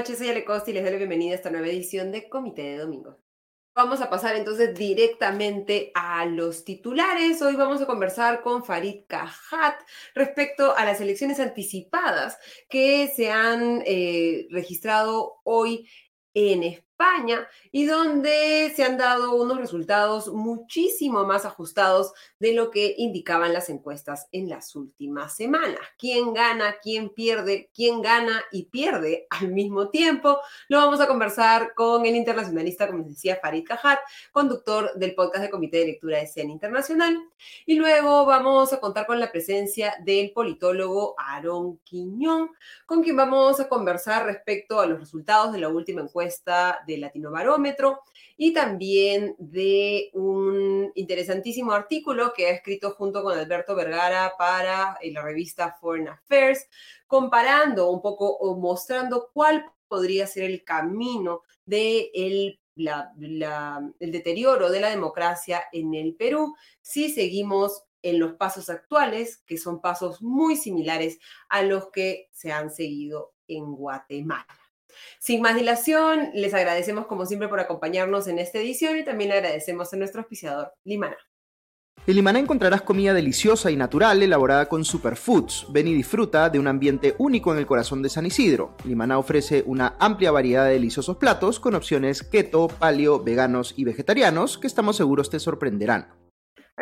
noches, soy Ale y les doy la bienvenida a esta nueva edición de Comité de Domingo. Vamos a pasar entonces directamente a los titulares. Hoy vamos a conversar con Farid Cajat respecto a las elecciones anticipadas que se han eh, registrado hoy en España España y donde se han dado unos resultados muchísimo más ajustados de lo que indicaban las encuestas en las últimas semanas. ¿Quién gana, quién pierde, quién gana y pierde al mismo tiempo? Lo vamos a conversar con el internacionalista, como les decía, Farid Cajat, conductor del podcast de Comité de Lectura de Escena Internacional. Y luego vamos a contar con la presencia del politólogo Aaron Quiñón, con quien vamos a conversar respecto a los resultados de la última encuesta de Latino Barómetro y también de un interesantísimo artículo que ha escrito junto con Alberto Vergara para eh, la revista Foreign Affairs, comparando un poco o mostrando cuál podría ser el camino de el el deterioro de la democracia en el Perú si seguimos en los pasos actuales, que son pasos muy similares a los que se han seguido en Guatemala. Sin más dilación, les agradecemos como siempre por acompañarnos en esta edición y también agradecemos a nuestro auspiciador, Limana. En Limaná encontrarás comida deliciosa y natural elaborada con superfoods. Ven y disfruta de un ambiente único en el corazón de San Isidro. Limaná ofrece una amplia variedad de deliciosos platos con opciones keto, paleo, veganos y vegetarianos que estamos seguros te sorprenderán.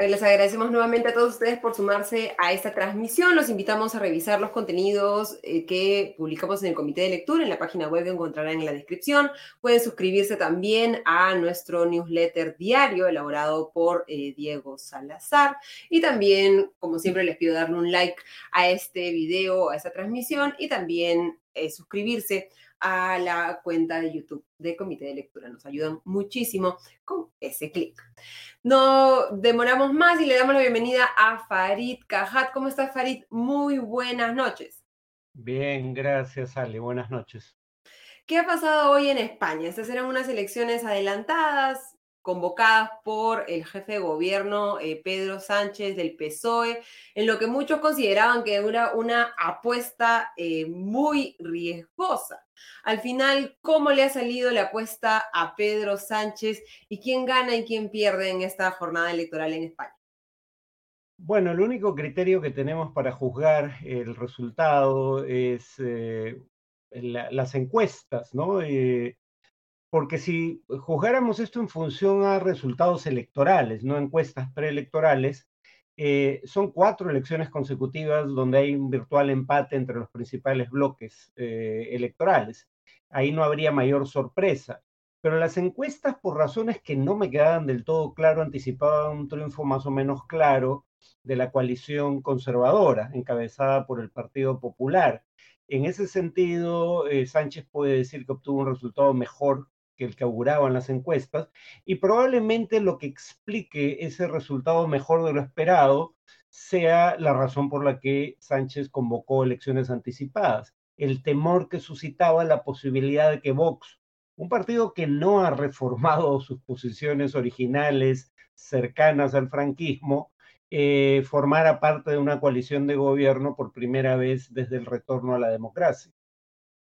Les agradecemos nuevamente a todos ustedes por sumarse a esta transmisión. Los invitamos a revisar los contenidos eh, que publicamos en el comité de lectura. En la página web que encontrarán en la descripción. Pueden suscribirse también a nuestro newsletter diario elaborado por eh, Diego Salazar. Y también, como siempre, les pido darle un like a este video, a esta transmisión y también eh, suscribirse a la cuenta de YouTube de Comité de Lectura. Nos ayudan muchísimo con ese clic. No demoramos más y le damos la bienvenida a Farid Cajat. ¿Cómo estás, Farid? Muy buenas noches. Bien, gracias, Ale. Buenas noches. ¿Qué ha pasado hoy en España? Estas eran unas elecciones adelantadas, convocadas por el jefe de gobierno eh, Pedro Sánchez del PSOE, en lo que muchos consideraban que era una apuesta eh, muy riesgosa. Al final, ¿cómo le ha salido la apuesta a Pedro Sánchez y quién gana y quién pierde en esta jornada electoral en España? Bueno, el único criterio que tenemos para juzgar el resultado es eh, las encuestas, ¿no? Porque si juzgáramos esto en función a resultados electorales, no encuestas preelectorales, eh, son cuatro elecciones consecutivas donde hay un virtual empate entre los principales bloques eh, electorales. Ahí no habría mayor sorpresa. Pero las encuestas, por razones que no me quedaban del todo claro, anticipaban un triunfo más o menos claro de la coalición conservadora, encabezada por el Partido Popular. En ese sentido, eh, Sánchez puede decir que obtuvo un resultado mejor que el que auguraban las encuestas, y probablemente lo que explique ese resultado mejor de lo esperado sea la razón por la que Sánchez convocó elecciones anticipadas, el temor que suscitaba la posibilidad de que Vox, un partido que no ha reformado sus posiciones originales cercanas al franquismo, eh, formara parte de una coalición de gobierno por primera vez desde el retorno a la democracia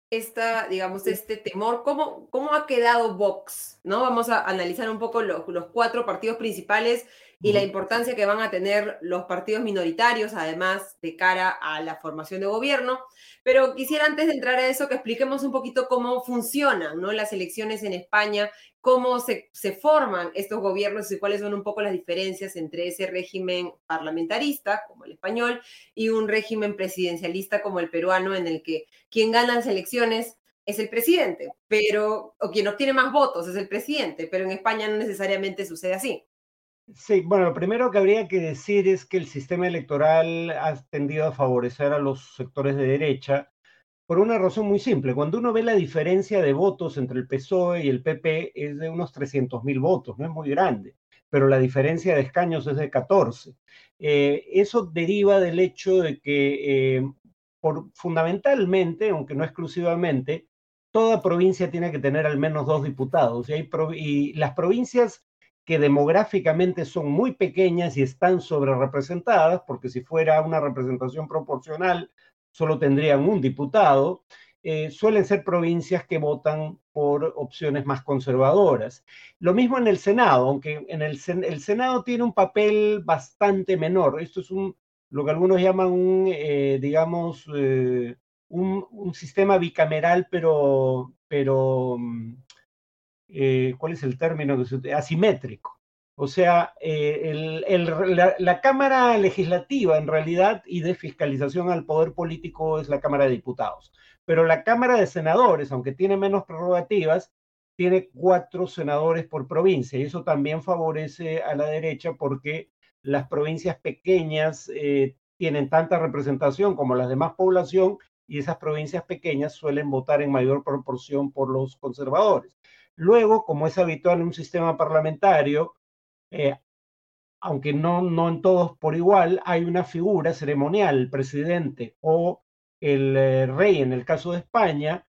esta, digamos, este temor, ¿cómo, cómo ha quedado Vox? ¿no? Vamos a analizar un poco los, los cuatro partidos principales y la importancia que van a tener los partidos minoritarios, además de cara a la formación de gobierno. Pero quisiera antes de entrar a eso que expliquemos un poquito cómo funcionan ¿no? las elecciones en España, cómo se, se forman estos gobiernos y cuáles son un poco las diferencias entre ese régimen parlamentarista, como el español, y un régimen presidencialista como el peruano, en el que quien gana las elecciones es el presidente, pero, o quien obtiene más votos es el presidente, pero en España no necesariamente sucede así. Sí, bueno, lo primero que habría que decir es que el sistema electoral ha tendido a favorecer a los sectores de derecha por una razón muy simple. Cuando uno ve la diferencia de votos entre el PSOE y el PP es de unos 300 mil votos, no es muy grande, pero la diferencia de escaños es de 14. Eh, eso deriva del hecho de que eh, por, fundamentalmente, aunque no exclusivamente, toda provincia tiene que tener al menos dos diputados y, las provincias que demográficamente son muy pequeñas y están sobre representadas, porque si fuera una representación proporcional, solo tendrían un diputado, eh, suelen ser provincias que votan por opciones más conservadoras. Lo mismo en el Senado, aunque en el, el Senado tiene un papel bastante menor. Esto es un, lo que algunos llaman un, eh, digamos, eh, un, un, sistema bicameral, pero, pero mm, ¿cuál es el término que se Asimétrico. O sea, el, el, la, la, Cámara Legislativa en realidad y de fiscalización al poder político es la Cámara de Diputados pero la Cámara de Senadores, aunque tiene menos prerrogativas, tiene cuatro senadores por provincia y eso también favorece a la derecha porque las provincias pequeñas eh, tienen tanta representación como las demás población y esas provincias pequeñas suelen votar en mayor proporción por los conservadores. Luego, como es habitual en un sistema parlamentario, eh, aunque no, no en todos por igual, hay una figura ceremonial, el presidente o el eh, rey en el caso de España,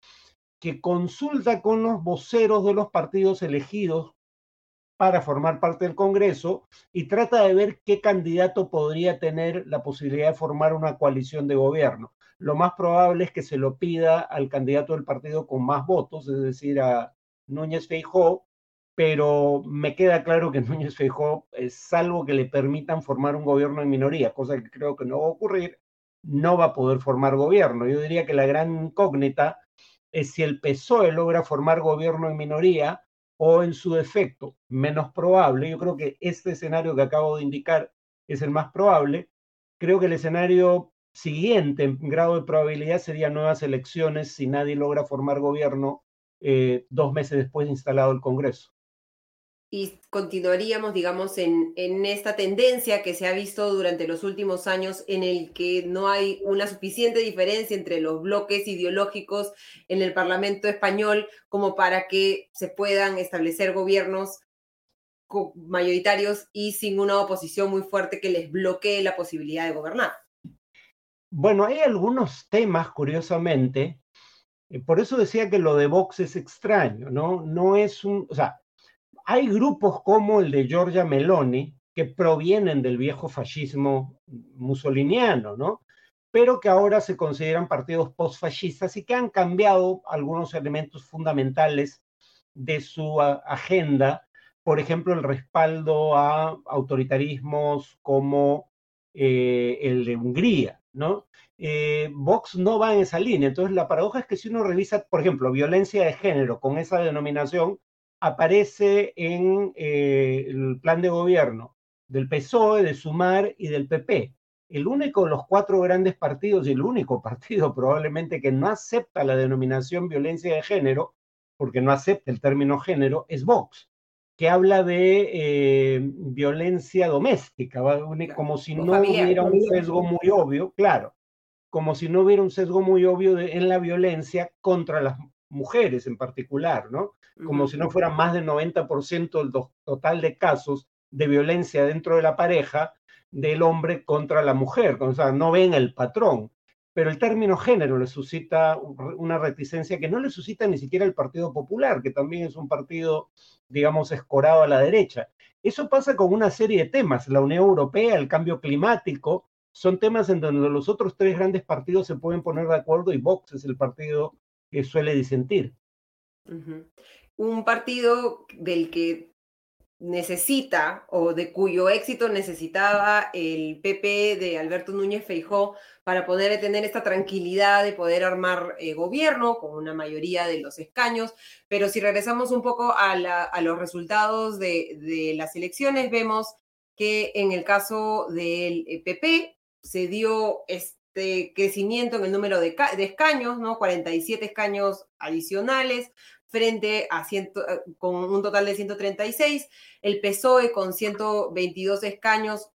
que consulta con los voceros de los partidos elegidos para formar parte del Congreso y trata de ver qué candidato podría tener la posibilidad de formar una coalición de gobierno. Lo más probable es que se lo pida al candidato del partido con más votos, es decir, a Núñez Feijó, pero me queda claro que Núñez Feijó, salvo que le permitan formar un gobierno en minoría, cosa que creo que no va a ocurrir, no va a poder formar gobierno. Yo diría que la gran incógnita es si el PSOE logra formar gobierno en minoría o en su defecto, menos probable. Yo creo que este escenario que acabo de indicar es el más probable. Creo que el escenario siguiente en grado de probabilidad sería nuevas elecciones si nadie logra formar gobierno eh, dos meses después de instalado el Congreso y continuaríamos, digamos, en, en, esta tendencia que se ha visto durante los últimos años en el que no hay una suficiente diferencia entre los bloques ideológicos en el Parlamento español como para que se puedan establecer gobiernos mayoritarios y sin una oposición muy fuerte que les bloquee la posibilidad de gobernar. Bueno, hay algunos temas, curiosamente, por eso decía que lo de Vox es extraño, ¿no? No es un, o sea, hay grupos como el de Giorgia Meloni que provienen del viejo fascismo mussoliniano, ¿no? Pero que ahora se consideran partidos postfascistas y que han cambiado algunos elementos fundamentales de su agenda, por ejemplo, el respaldo a autoritarismos como eh, el de Hungría, ¿no? Eh, Vox no va en esa línea. Entonces, la paradoja es que si uno revisa, por ejemplo, violencia de género con esa denominación, aparece en eh, el plan de gobierno del PSOE, de Sumar y del PP. El único de los cuatro grandes partidos y el único partido probablemente que no acepta la denominación violencia de género, porque no acepta el término género, es Vox, que habla de eh, violencia doméstica, como si no hubiera un sesgo muy obvio, claro, como si no hubiera un sesgo muy obvio en la violencia contra las mujeres en particular, ¿no? Como si no fuera más del 90% del total de casos de violencia dentro de la pareja del hombre contra la mujer, o sea, no ven el patrón. Pero el término género le suscita una reticencia que no le suscita ni siquiera el Partido Popular, que también es un partido, digamos, escorado a la derecha. Eso pasa con una serie de temas, la Unión Europea, el cambio climático, son temas en donde los otros tres grandes partidos se pueden poner de acuerdo y Vox es el partido que suele disentir. Un partido del que necesita o de cuyo éxito necesitaba el PP de Alberto Núñez Feijó para poder tener esta tranquilidad de poder armar eh, gobierno con una mayoría de los escaños. Pero si regresamos un poco a, los resultados de, de, las elecciones, vemos que en el caso del PP eh, se dio este crecimiento en el número de, escaños, ¿no? 47 escaños adicionales frente a ciento, eh, con un total de 136, el PSOE con 122 escaños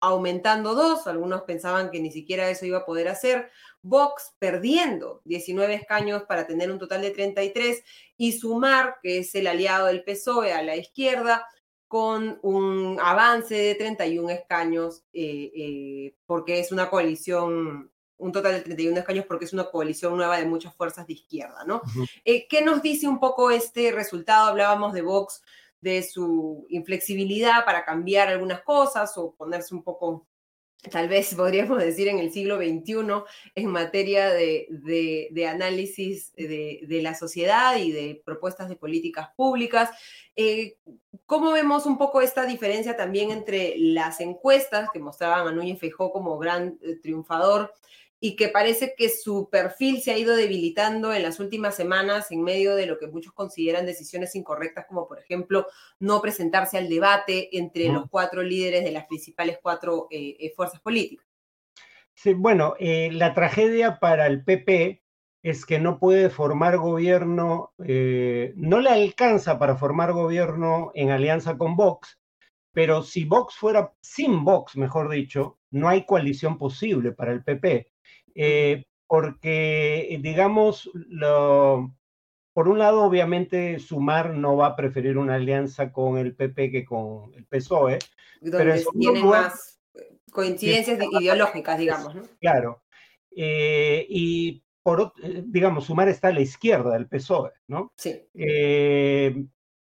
aumentando dos, algunos pensaban que ni siquiera eso iba a poder hacer, Vox perdiendo 19 escaños para tener un total de 33 y Sumar, que es el aliado del PSOE a la izquierda, con un avance de 31 escaños, eh, eh, porque es una coalición, un total de 31 escaños, porque es una coalición nueva de muchas fuerzas de izquierda, ¿no? Eh, ¿Qué nos dice un poco este resultado? Hablábamos de Vox, de su inflexibilidad para cambiar algunas cosas o ponerse un poco tal vez podríamos decir en el siglo XXI, en materia de, análisis de, la sociedad y de propuestas de políticas públicas. Eh, ¿Cómo vemos un poco esta diferencia también entre las encuestas que mostraban a Núñez Feijó como gran eh, triunfador y que parece que su perfil se ha ido debilitando en las últimas semanas en medio de lo que muchos consideran decisiones incorrectas, como por ejemplo no presentarse al debate entre los cuatro líderes de las principales cuatro eh, eh, fuerzas políticas. Sí, bueno, eh, la tragedia para el PP es que no puede formar gobierno, no le alcanza para formar gobierno en alianza con Vox, pero si Vox fuera sin Vox, mejor dicho, no hay coalición posible para el PP. Eh, porque, digamos, lo, por un lado, obviamente, Sumar no va a preferir una alianza con el PP que con el PSOE. Donde tienen más eh, coincidencias ideológicas, digamos, ¿no? Claro. Eh, y, por, digamos, Sumar está a la izquierda del PSOE, ¿no? Sí.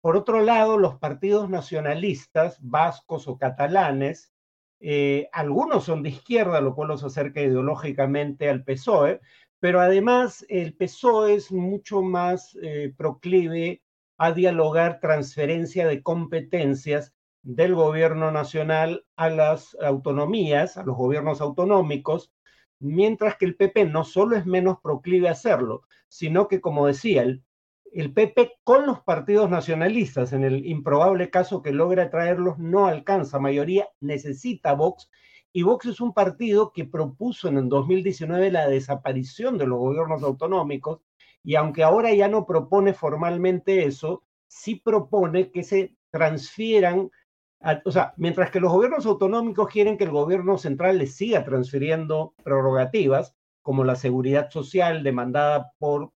por otro lado, los partidos nacionalistas, vascos o catalanes, eh, algunos son de izquierda, lo cual los acerca ideológicamente al PSOE, pero además el PSOE es mucho más eh, proclive a dialogar transferencia de competencias del gobierno nacional a las autonomías, a los gobiernos autonómicos, mientras que el PP no solo es menos proclive a hacerlo, sino que, como decía, el el PP con los partidos nacionalistas, en el improbable caso que logra traerlos, no alcanza mayoría, necesita Vox. Y Vox es un partido que propuso en el 2019 la desaparición de los gobiernos autonómicos y aunque ahora ya no propone formalmente eso, sí propone que se transfieran, o sea, mientras que los gobiernos autonómicos quieren que el gobierno central les siga transfiriendo prerrogativas, como la seguridad social demandada por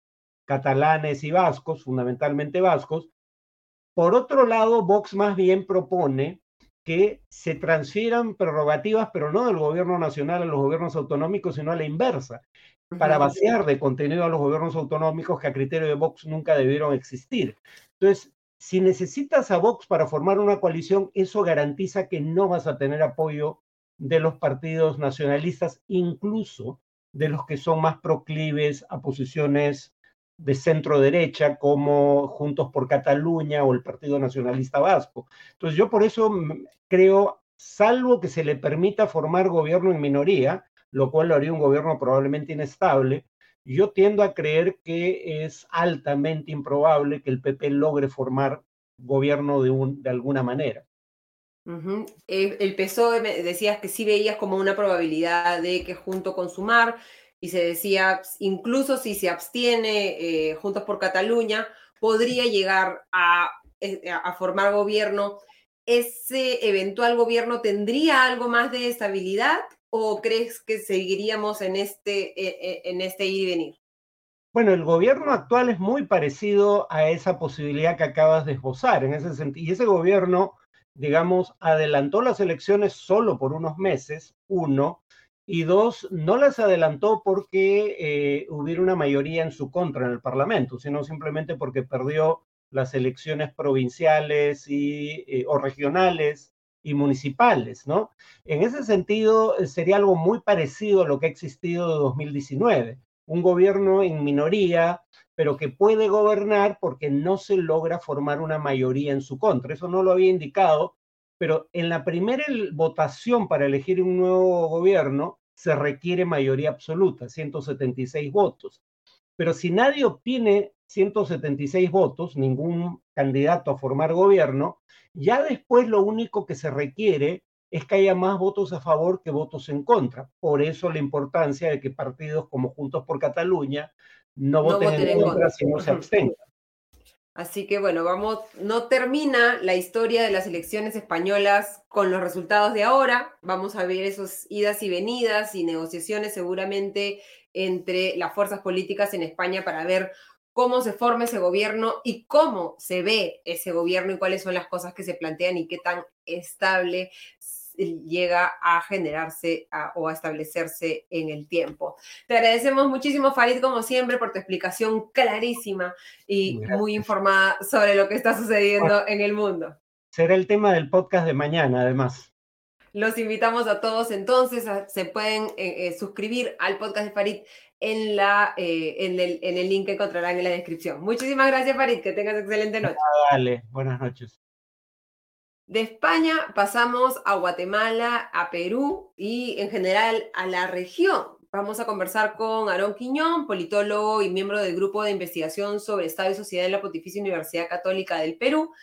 catalanes y vascos, fundamentalmente vascos. Por otro lado, Vox más bien propone que se transfieran prerrogativas, pero no del gobierno nacional a los gobiernos autonómicos, sino a la inversa, para vaciar de contenido a los gobiernos autonómicos que a criterio de Vox nunca debieron existir. Entonces, si necesitas a Vox para formar una coalición, eso garantiza que no vas a tener apoyo de los partidos nacionalistas, incluso de los que son más proclives a posiciones de centro derecha como Juntos por Cataluña o el Partido Nacionalista Vasco. Entonces yo por eso creo, salvo que se le permita formar gobierno en minoría, lo cual lo haría un gobierno probablemente inestable, yo tiendo a creer que es altamente improbable que el PP logre formar gobierno de, un, de alguna manera. Eh, el PSOE decías que sí veías como una probabilidad de que junto con Sumar y se decía, incluso si se abstiene eh, Juntos por Cataluña, podría llegar eh, a, formar gobierno. ¿Ese eventual gobierno tendría algo más de estabilidad o crees que seguiríamos en este, eh, en este ir y venir? Bueno, el gobierno actual es muy parecido a esa posibilidad que acabas de esbozar, en ese. Y ese gobierno, digamos, adelantó las elecciones solo por unos meses, uno, y dos, no las adelantó porque eh, hubiera una mayoría en su contra en el Parlamento, sino simplemente porque perdió las elecciones provinciales y, eh, o regionales y municipales, ¿no? En ese sentido, sería algo muy parecido a lo que ha existido de 2019, un gobierno en minoría, pero que puede gobernar porque no se logra formar una mayoría en su contra. Eso no lo había indicado pero en la primera votación para elegir un nuevo gobierno se requiere mayoría absoluta, 176 votos. Pero si nadie obtiene 176 votos, ningún candidato a formar gobierno, ya después lo único que se requiere es que haya más votos a favor que votos en contra. Por eso la importancia de que partidos como Juntos por Cataluña no, voten, en, contra, sino se abstengan. Así que bueno, vamos, no termina la historia de las elecciones españolas con los resultados de ahora. Vamos a ver esos idas y venidas y negociaciones seguramente entre las fuerzas políticas en España para ver cómo se forma ese gobierno y cómo se ve ese gobierno y cuáles son las cosas que se plantean y qué tan estable llega a generarse o a establecerse en el tiempo. Te agradecemos muchísimo, Farid, como siempre, por tu explicación clarísima y muy informada sobre lo que está sucediendo en el mundo. Será el tema del podcast de mañana, además. Los invitamos a todos entonces, se pueden eh, eh, suscribir al podcast de Farid en, la, eh, en, el, en el link que encontrarán en la descripción. Muchísimas gracias Farid, que tengas excelente noche. Dale, buenas noches. De España pasamos a Guatemala, a Perú y en general a la región. Vamos a conversar con Aarón Quiñón, politólogo y miembro del grupo de investigación sobre Estado y Sociedad en la Pontificia Universidad Católica del Perú,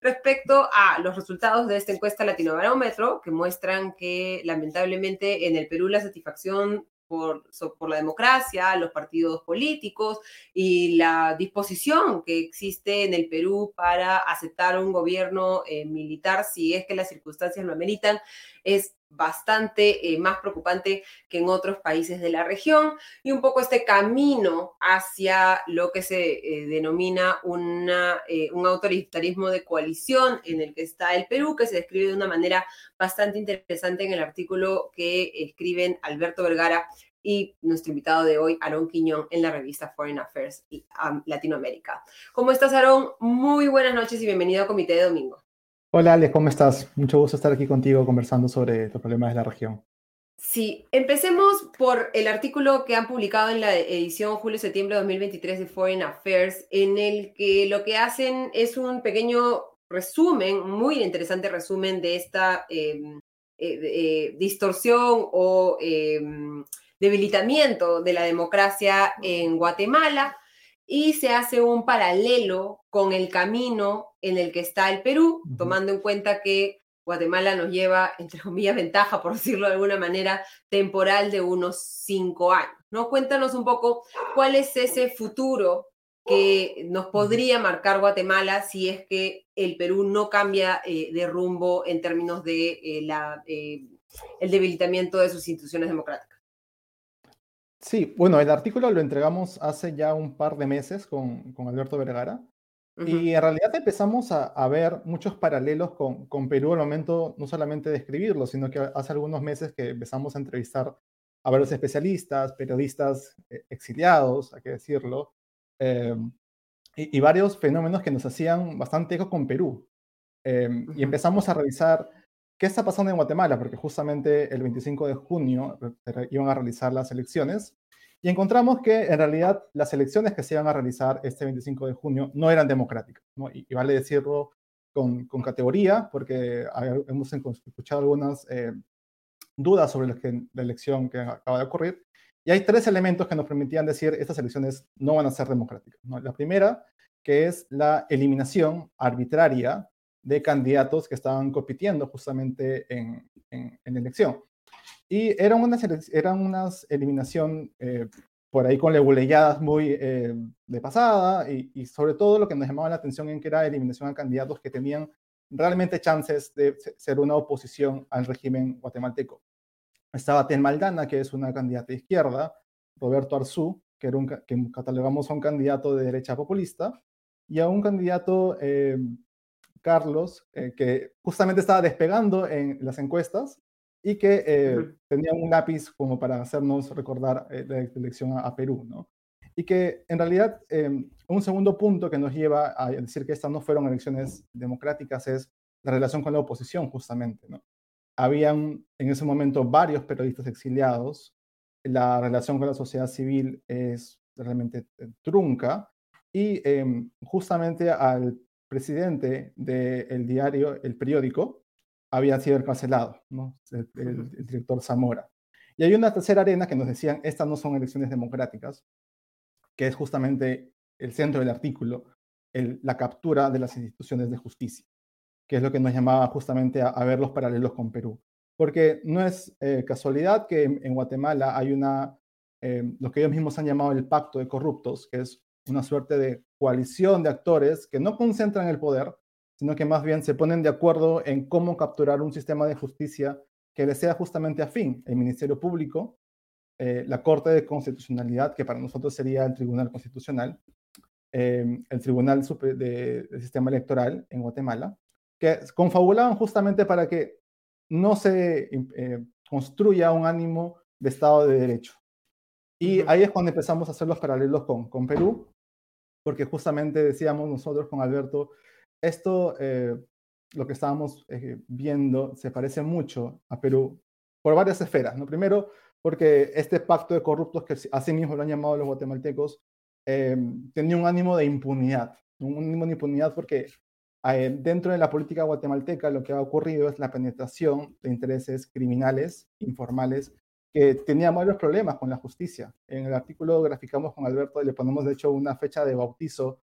respecto a los resultados de esta encuesta Latinobarómetro, que muestran que lamentablemente en el Perú la satisfacción por, por, la democracia, los partidos políticos y la disposición que existe en el Perú para aceptar un gobierno eh, militar si es que las circunstancias lo ameritan, es bastante eh, más preocupante que en otros países de la región y un poco este camino hacia lo que se eh, denomina una, un autoritarismo de coalición en el que está el Perú, que se describe de una manera bastante interesante en el artículo que escriben Alberto Vergara y nuestro invitado de hoy, Aarón Quiñón, en la revista Foreign Affairs Latinoamérica. ¿Cómo estás, Aarón? Muy buenas noches y bienvenido a Comité de Domingo. Hola, Alex, ¿cómo estás? Mucho gusto estar aquí contigo conversando sobre los problemas de la región. Sí, empecemos por el artículo que han publicado en la edición julio-septiembre de 2023 de Foreign Affairs, en el que lo que hacen es un pequeño resumen, muy interesante resumen de esta em, eh, eh, distorsión o em, debilitamiento de la democracia en Guatemala y se hace un paralelo con el camino en el que está el Perú, tomando en cuenta que Guatemala nos lleva, entre comillas, ventaja, por decirlo de alguna manera, temporal de unos cinco años. ¿no? Cuéntanos un poco cuál es ese futuro que nos podría marcar Guatemala si es que el Perú no cambia eh, de rumbo en términos de eh, la, eh, el debilitamiento de sus instituciones democráticas. Sí, bueno, el artículo lo entregamos hace ya un par de meses con, con Alberto Vergara. Y en realidad empezamos a, a ver muchos paralelos con, con, Perú al momento no solamente de escribirlo, sino que hace algunos meses que empezamos a entrevistar a varios especialistas, periodistas eh, exiliados, hay que decirlo, eh, y, y, varios fenómenos que nos hacían bastante eco con Perú. Eh, y empezamos a revisar ¿Qué está pasando en Guatemala? Porque justamente el 25 de junio iban a realizar las elecciones y encontramos que en realidad las elecciones que se iban a realizar este 25 de junio no eran democráticas. Y, vale decirlo con, categoría porque hemos escuchado algunas eh, dudas sobre la elección que acaba de ocurrir. Y hay tres elementos que nos permitían decir estas elecciones no van a ser democráticas. La primera, que es la eliminación arbitraria de candidatos que estaban compitiendo justamente en, en, elección. Y eran unas, eliminación eh, por ahí con leguleyadas muy eh, de pasada y, sobre todo lo que nos llamaba la atención en que era eliminación a candidatos que tenían realmente chances de ser una oposición al régimen guatemalteco. Estaba Tel Maldana, que es una candidata de izquierda, Roberto Arzú, que, catalogamos a un candidato de derecha populista, y a un candidato eh, Carlos, que justamente estaba despegando en las encuestas y que eh, tenía un lápiz como para hacernos recordar eh, la elección a, Perú, ¿no? Y que en realidad em, un segundo punto que nos lleva a decir que estas no fueron elecciones democráticas es la relación con la oposición, justamente, ¿no? Habían en ese momento varios periodistas exiliados, la relación con la sociedad civil es realmente trunca y em, justamente al presidente del diario El Periódico había sido encarcelado, ¿no? el, director Zamora. Y hay una tercera arena que nos decían, estas no son elecciones democráticas, que es justamente el centro del artículo, la captura de las instituciones de justicia, que es lo que nos llamaba justamente a, ver los paralelos con Perú. Porque no es eh, casualidad que en, Guatemala hay una, eh, lo que ellos mismos han llamado el pacto de corruptos, que es una suerte de coalición de actores que no concentran el poder, sino que más bien se ponen de acuerdo en cómo capturar un sistema de justicia que le sea justamente afín. El Ministerio Público, eh, la Corte de Constitucionalidad, que para nosotros sería el Tribunal Constitucional, eh, el Tribunal del Sistema Electoral en Guatemala, que confabulaban justamente para que no se eh, construya un ánimo de Estado de Derecho. Y ahí es cuando empezamos a hacer los paralelos con, con Perú, porque justamente decíamos nosotros con Alberto, esto, eh, lo que estábamos viendo se parece mucho a Perú por varias esferas. ¿no? Primero, porque este pacto de corruptos, que así mismo lo han llamado los guatemaltecos, tenía un ánimo de impunidad. Un ánimo de impunidad porque dentro de la política guatemalteca lo que ha ocurrido es la penetración de intereses criminales, informales, que tenían varios problemas con la justicia. En el artículo graficamos con Alberto y le ponemos de hecho una fecha de bautizo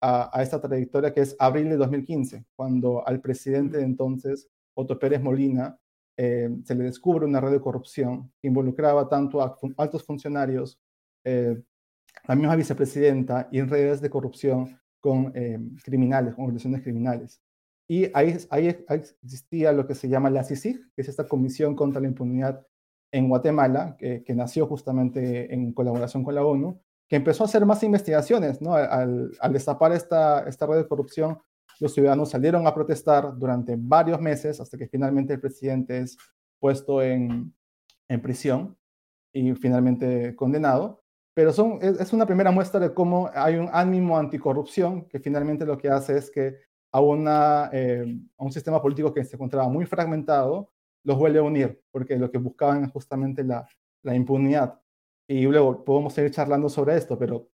a, esta trayectoria que es abril de 2015, cuando al presidente de entonces, Otto Pérez Molina, eh, se le descubre una red de corrupción que involucraba tanto a altos funcionarios, eh, la misma vicepresidenta y en redes de corrupción con eh, criminales, con organizaciones criminales. Y ahí, ahí, existía lo que se llama la CICIG, que es esta Comisión contra la Impunidad en Guatemala, que, nació justamente en colaboración con la ONU, que empezó a hacer más investigaciones. ¿no? Al, destapar esta, esta red de corrupción, los ciudadanos salieron a protestar durante varios meses hasta que finalmente el presidente es puesto en, prisión y finalmente condenado. Pero es, una primera muestra de cómo hay un ánimo anticorrupción que finalmente lo que hace es que eh, a un sistema político que se encontraba muy fragmentado, los vuelve a unir, porque lo que buscaban es justamente la impunidad. Y luego podemos seguir charlando sobre esto, pero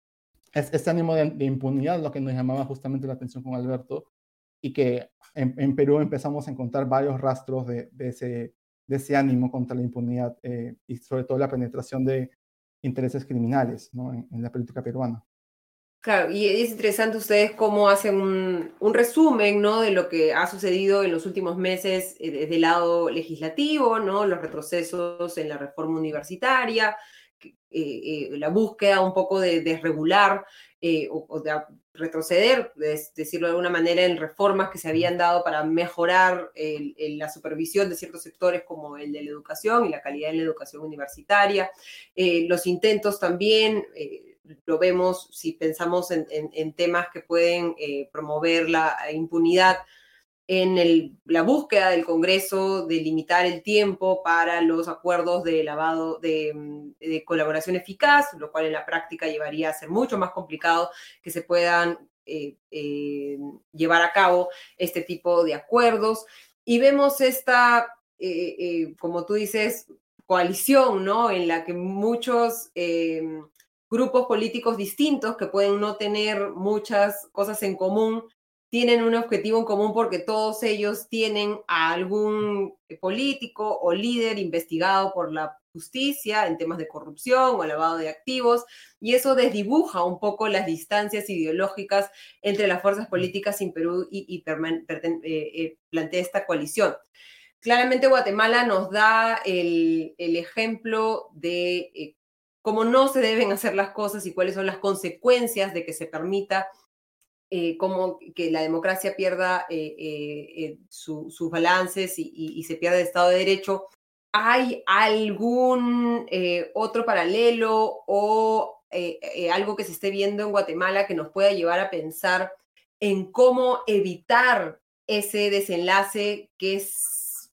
es este ánimo de, impunidad lo que nos llamaba justamente la atención con Alberto y que en, Perú empezamos a encontrar varios rastros de, de, ese, de ese ánimo contra la impunidad eh, y sobre todo la penetración de intereses criminales ¿no? en, la política peruana. Claro, y es interesante ustedes cómo hacen un, un, resumen ¿no? de lo que ha sucedido en los últimos meses eh, desde el lado legislativo, ¿no? los retrocesos en la reforma universitaria, eh, eh, la búsqueda un poco de desregular o, de retroceder, decirlo de alguna manera, en reformas que se habían dado para mejorar la supervisión de ciertos sectores como el de la educación y la calidad en la educación universitaria, los intentos también lo vemos si pensamos en, temas que pueden eh, promover la impunidad en la búsqueda del Congreso de limitar el tiempo para los acuerdos de lavado de, colaboración eficaz, lo cual en la práctica llevaría a ser mucho más complicado que se puedan eh, eh, llevar a cabo este tipo de acuerdos. Y vemos esta, como tú dices, coalición, ¿no? En la que muchos grupos políticos distintos que pueden no tener muchas cosas en común, tienen un objetivo en común porque todos ellos tienen a algún político o líder investigado por la justicia en temas de corrupción o lavado de activos, y eso desdibuja un poco las distancias ideológicas entre las fuerzas políticas en Perú y, eh, eh, plantea esta coalición. Claramente Guatemala nos da el, ejemplo de eh, cómo no se deben hacer las cosas y cuáles son las consecuencias de que se permita eh, como que la democracia pierda eh, eh, sus balances y, se pierda el Estado de Derecho. ¿Hay algún otro paralelo o algo que se esté viendo en Guatemala que nos pueda llevar a pensar en cómo evitar ese desenlace que es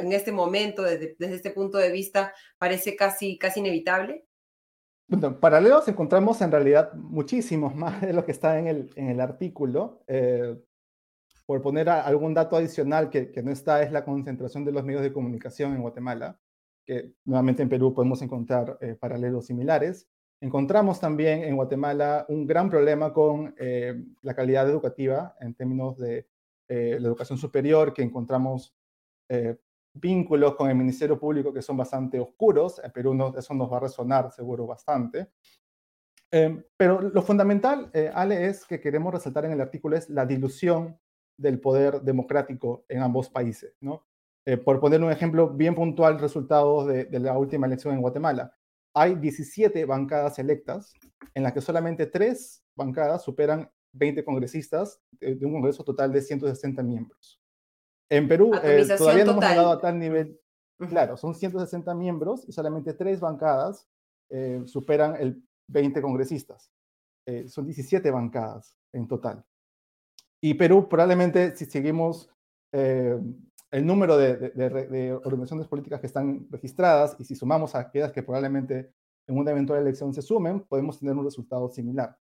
en este momento, desde, desde este punto de vista, parece casi, casi inevitable? Bueno, paralelos encontramos en realidad muchísimos más de lo que está en el, en el artículo. Eh, por poner algún dato adicional que, que, no está, es la concentración de los medios de comunicación en Guatemala, que nuevamente en Perú podemos encontrar eh, paralelos similares. Encontramos también en Guatemala un gran problema con eh, la calidad educativa en términos de la educación superior, que encontramos vínculos con el Ministerio Público que son bastante oscuros. En Perú eso nos va a resonar seguro bastante. Em, pero lo fundamental, eh, Ale, es que queremos resaltar en el artículo es la dilución del poder democrático en ambos países. ¿no? Eh, por poner un ejemplo bien puntual, resultados de, la última elección en Guatemala. Hay 17 bancadas electas, en las que solamente tres bancadas superan 20 congresistas de, de un Congreso total de 160 miembros. En Perú eh, todavía no hemos llegado a tal nivel. Claro, son 160 miembros y solamente tres bancadas eh, superan el 20 congresistas. Eh, son 17 bancadas en total. Y Perú probablemente, si seguimos el número de, organizaciones políticas que están registradas y si sumamos a aquellas que probablemente en una eventual elección se sumen, podemos tener un resultado similar.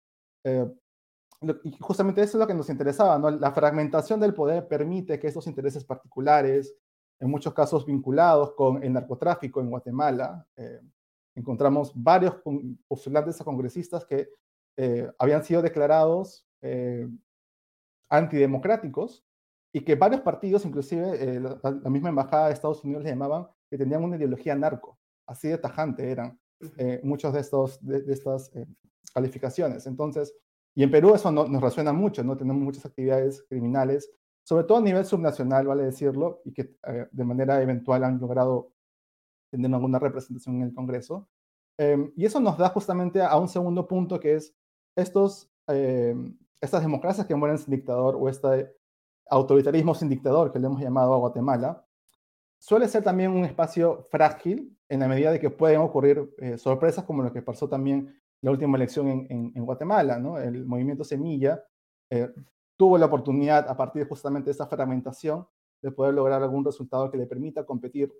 Y justamente eso es lo que nos interesaba, ¿no? La fragmentación del poder permite que estos intereses particulares, en muchos casos vinculados con el narcotráfico en Guatemala, eh, encontramos varios postulantes a congresistas que eh, habían sido declarados eh, antidemocráticos y que varios partidos, inclusive la, misma embajada de Estados Unidos, le llamaban que tenían una ideología narco, así de tajante eran muchos de, estos, de estas calificaciones. Entonces, y en Perú eso no, nos resuena mucho, ¿no? Tenemos muchas actividades criminales, sobre todo a nivel subnacional, vale decirlo, y que eh, de manera eventual han logrado tener alguna representación en el Congreso. Em, y eso nos da justamente a un segundo punto que es estos, em, estas democracias que mueren sin dictador o este autoritarismo sin dictador que le hemos llamado a Guatemala, suele ser también un espacio frágil en la medida de que pueden ocurrir eh, sorpresas como lo que pasó también la última elección en, en, Guatemala, ¿no? El movimiento Semilla eh, tuvo la oportunidad, a partir justamente de esta fragmentación, de poder lograr algún resultado que le permita competir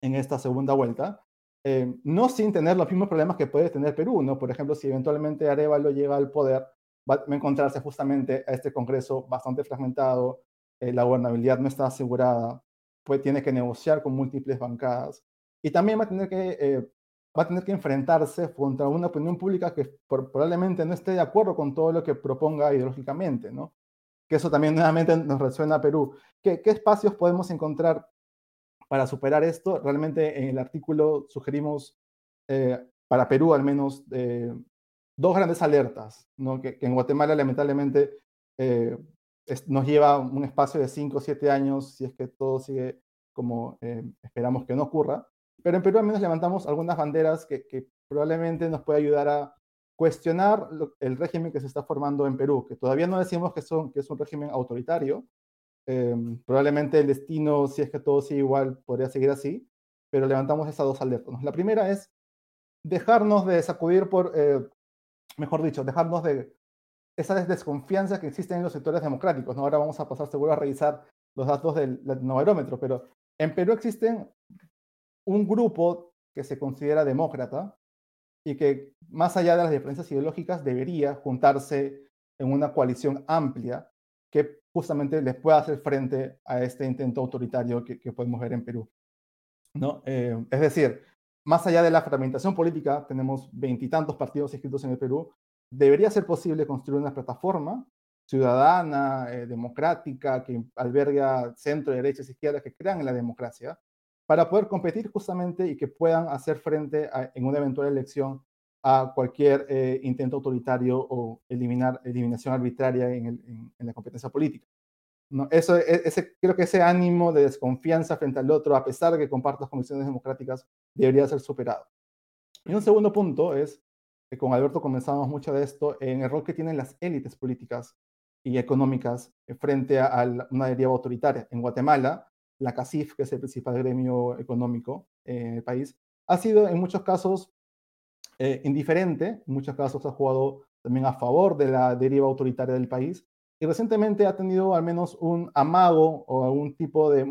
en esta segunda vuelta, eh, no sin tener los mismos problemas que puede tener Perú, ¿no? Por ejemplo, si eventualmente Arevalo llega al poder, va a encontrarse justamente a este Congreso bastante fragmentado, eh, la gobernabilidad no está asegurada, pues tiene que negociar con múltiples bancadas y también va a tener que va a tener que enfrentarse contra una opinión pública que probablemente no esté de acuerdo con todo lo que proponga ideológicamente, ¿no? Que eso también nuevamente nos resuena a Perú. ¿Qué, espacios podemos encontrar para superar esto? Realmente en el artículo sugerimos eh, para Perú al menos eh, dos grandes alertas, ¿no? que, en Guatemala lamentablemente eh, nos lleva un espacio de cinco o siete años si es que todo sigue como esperamos que no ocurra. Pero en Perú al menos levantamos algunas banderas que, probablemente nos puede ayudar a cuestionar el régimen que se está formando en Perú, que todavía no decimos que, son, que es un régimen autoritario. Em, probablemente el destino, si es que todo sigue igual, podría seguir así, pero levantamos esas dos alertas. La primera es dejarnos de sacudir por, eh, mejor dicho, dejarnos de esa desconfianza que existe en los sectores democráticos. ¿no? Ahora vamos a pasar seguro a revisar los datos del latinobarómetro, pero en Perú existen un grupo que se considera demócrata y que más allá de las diferencias ideológicas debería juntarse en una coalición amplia que justamente les pueda hacer frente a este intento autoritario que, podemos ver en Perú. ¿no? Eh, es decir, más allá de la fragmentación política, tenemos veintitantos partidos inscritos en el Perú, debería ser posible construir una plataforma ciudadana, eh, democrática, que alberga centro, derechas, izquierdas, que crean en la democracia, para poder competir justamente y que puedan hacer frente en una eventual elección a cualquier eh, intento autoritario o eliminar, eliminación arbitraria en, la competencia política. ¿No? Eso, e, ese, creo que ese ánimo de desconfianza frente al otro, a pesar de que compartas convicciones democráticas, debería ser superado. Y un segundo punto es, que con Alberto comenzamos mucho de esto, en el rol que tienen las élites políticas y económicas frente a, una deriva autoritaria. En Guatemala, la CACIF, que es el principal gremio económico en el país, ha sido en muchos casos eh, indiferente, en muchos casos ha jugado también a favor de la deriva autoritaria del país y recientemente ha tenido al menos un amago o algún tipo de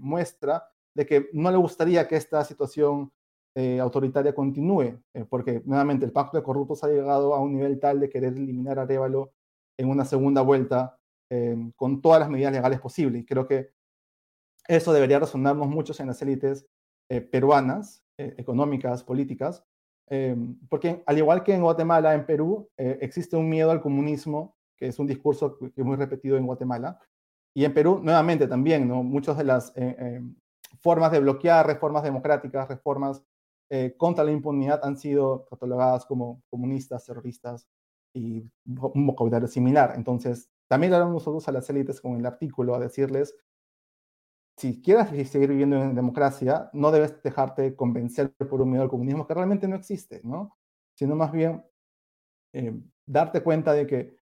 muestra de que no le gustaría que esta situación eh, autoritaria continúe, eh, porque nuevamente el pacto de corruptos ha llegado a un nivel tal de querer eliminar a Arevalo en una segunda vuelta con todas las medidas legales posibles. Y creo que eso debería resonarnos mucho en las élites eh, peruanas, eh, económicas, políticas, em, porque al igual que en Guatemala, en Perú, eh, existe un miedo al comunismo, que es un discurso que es muy repetido en Guatemala, y en Perú, nuevamente también, ¿no? muchas de las formas de bloquear reformas democráticas, reformas contra la impunidad han sido catalogadas como comunistas, terroristas y un vocabulario similar. Entonces, también le damos nosotros a las élites con el artículo a decirles si quieres seguir viviendo en democracia, no debes dejarte convencer por un miedo al comunismo que realmente no existe, ¿no? Sino más bien eh, darte cuenta de que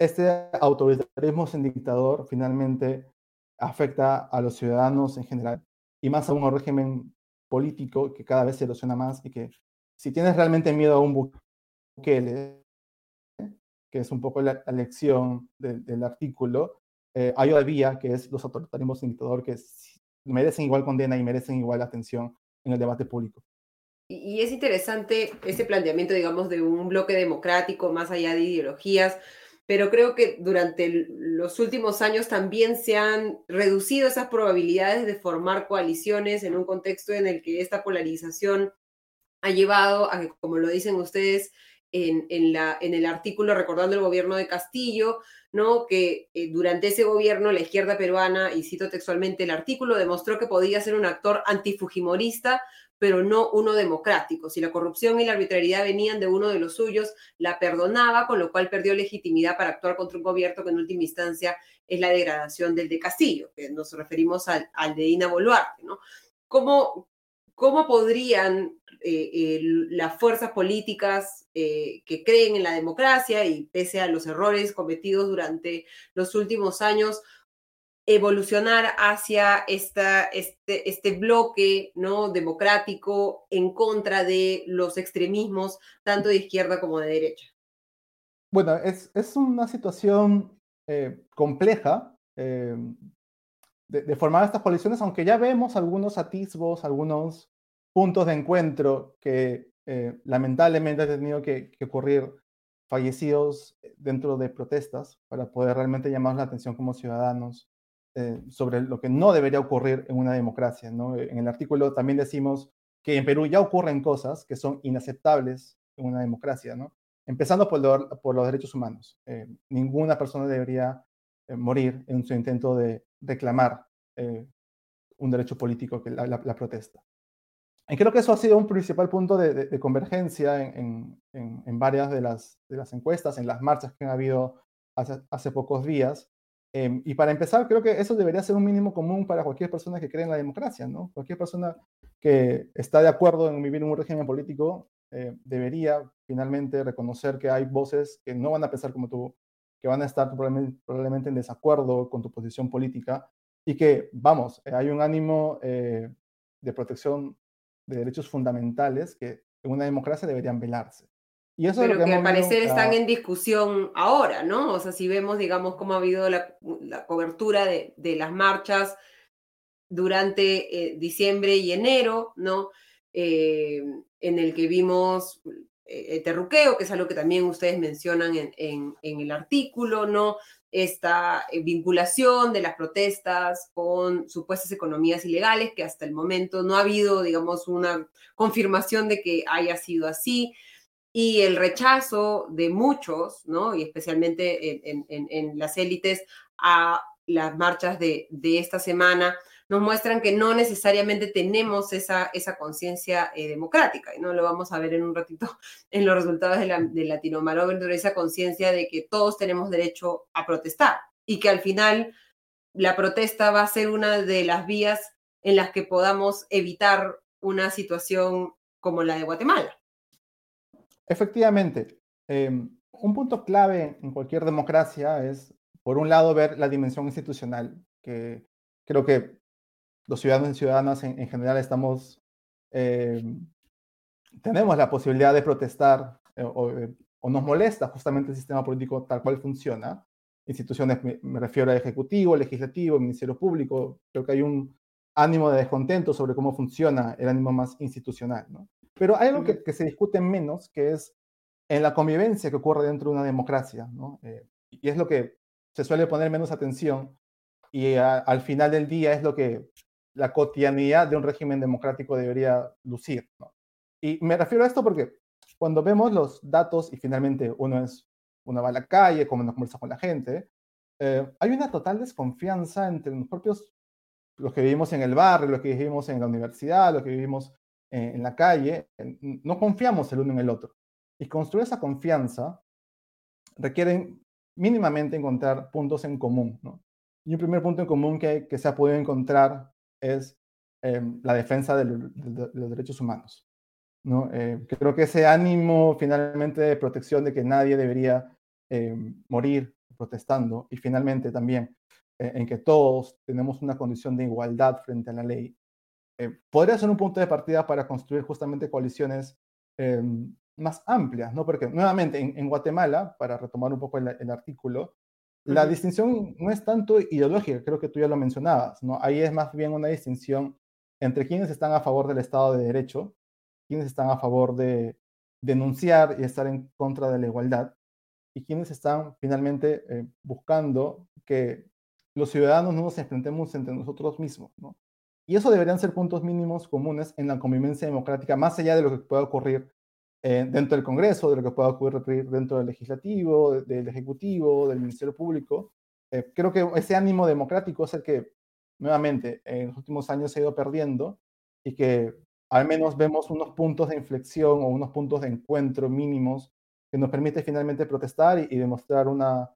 este autoritarismo sin dictador finalmente afecta a los ciudadanos en general y más a un régimen político que cada vez se erosiona más y que si tienes realmente miedo a un Bukele, que es un poco la, lección del artículo, eh, hay otra vía que es los autoritarismos sin dictador que merecen igual condena y merecen igual atención en el debate público. Y, es interesante ese planteamiento, digamos, de un bloque democrático más allá de ideologías, pero creo que durante los últimos años también se han reducido esas probabilidades de formar coaliciones en un contexto en el que esta polarización ha llevado a que, como lo dicen ustedes en, en el artículo recordando el gobierno de Castillo, ¿no? que eh, durante ese gobierno la izquierda peruana, y cito textualmente el artículo, demostró que podía ser un actor antifujimorista pero no uno democrático. Si la corrupción y la arbitrariedad venían de uno de los suyos, la perdonaba, con lo cual perdió legitimidad para actuar contra un gobierno que en última instancia es la degradación del de Castillo, que nos referimos al, de Dina Boluarte. ¿no? ¿Cómo, cómo podrían eh, eh, las fuerzas políticas eh, que creen en la democracia y pese a los errores cometidos durante los últimos años, evolucionar hacia este, este bloque ¿no? democrático en contra de los extremismos, tanto de izquierda como de derecha? Bueno, es, es una situación compleja eh, de, formar estas coaliciones, aunque ya vemos algunos atisbos, algunos puntos de encuentro que eh, lamentablemente han tenido que, ocurrir fallecidos dentro de protestas para poder realmente llamar la atención como ciudadanos eh, sobre lo que no debería ocurrir en una democracia. ¿no? En el artículo también decimos que en Perú ya ocurren cosas que son inaceptables en una democracia, ¿no? empezando por, por los derechos humanos. Eh, ninguna persona debería eh, morir en su intento de reclamar un derecho político, que la, la, protesta. Y creo que eso ha sido un principal punto de, convergencia en, en, en, varias de las, de las encuestas, en las marchas que han habido hace, hace pocos días, Em, y para empezar, creo que eso debería ser un mínimo común para cualquier persona que cree en la democracia, ¿no? Cualquier persona que está de acuerdo en vivir en un régimen político eh, debería finalmente reconocer que hay voces que no van a pensar como tú, que van a estar probablemente, en desacuerdo con tu posición política y que, vamos, eh, hay un ánimo eh, de protección de derechos fundamentales que en una democracia deberían velarse. Y eso Pero que, al parecer están en discusión ahora, ¿no? O sea, si vemos, digamos, cómo ha habido la, cobertura de, las marchas durante eh, diciembre y enero, ¿no? Eh, en el que vimos eh, terruqueo, que es algo que también ustedes mencionan en, en el artículo, ¿no? Esta vinculación de las protestas con supuestas economías ilegales, que hasta el momento no ha habido, digamos, una confirmación de que haya sido así y el rechazo de muchos, ¿no? y especialmente en, las élites, a las marchas de, esta semana, nos muestran que no necesariamente tenemos esa, esa conciencia eh, democrática, y no lo vamos a ver en un ratito en los resultados de, la, de Latino esa conciencia de que todos tenemos derecho a protestar y que al final la protesta va a ser una de las vías en las que podamos evitar una situación como la de Guatemala. Efectivamente, em, un punto clave en cualquier democracia es, por un lado, ver la dimensión institucional, que creo que los ciudadanos y ciudadanas en, general estamos, em, tenemos la posibilidad de protestar eh, eh, o, nos molesta justamente el sistema político tal cual funciona. Instituciones, me, me refiero al Ejecutivo, Legislativo, Ministerio Público, creo que hay un ánimo de descontento sobre cómo funciona el ánimo más institucional. ¿no? Pero hay algo que, se discute menos, que es en la convivencia que ocurre dentro de una democracia, ¿no? Eh, y es lo que se suele poner menos atención y al final del día es lo que la cotidianidad de un régimen democrático debería lucir, ¿no? Y me refiero a esto porque cuando vemos los datos y finalmente uno es uno va a la calle, como nos conversa con la gente, eh, hay una total desconfianza entre los propios, los que vivimos en el barrio, los que vivimos en la universidad, los que vivimos eh, en la calle, no confiamos el uno en el otro. Y construir esa confianza requiere mínimamente encontrar puntos en común. ¿no? Y un primer punto en común que, que se ha podido encontrar es em, la defensa de, los derechos humanos. ¿no? Eh, creo que ese ánimo finalmente de protección de que nadie debería em, morir protestando y finalmente también eh, en que todos tenemos una condición de igualdad frente a la ley, eh, podría ser un punto de partida para construir justamente coaliciones em, más amplias, ¿no? Porque nuevamente en, Guatemala, para retomar un poco el, artículo, la distinción no es tanto ideológica, creo que tú ya lo mencionabas, ¿no? Ahí es más bien una distinción entre quienes están a favor del Estado de Derecho quienes están a favor de denunciar y estar en contra de la igualdad, y quienes están finalmente eh, buscando que los ciudadanos no nos enfrentemos entre nosotros mismos. ¿no? Y eso deberían ser puntos mínimos comunes en la convivencia democrática, más allá de lo que pueda ocurrir eh, dentro del Congreso, de lo que pueda ocurrir dentro del legislativo, del ejecutivo, del Ministerio Público. Eh, creo que ese ánimo democrático es el que, nuevamente, en los últimos años se ha ido perdiendo y que al menos vemos unos puntos de inflexión o unos puntos de encuentro mínimos que nos permite finalmente protestar y, demostrar una,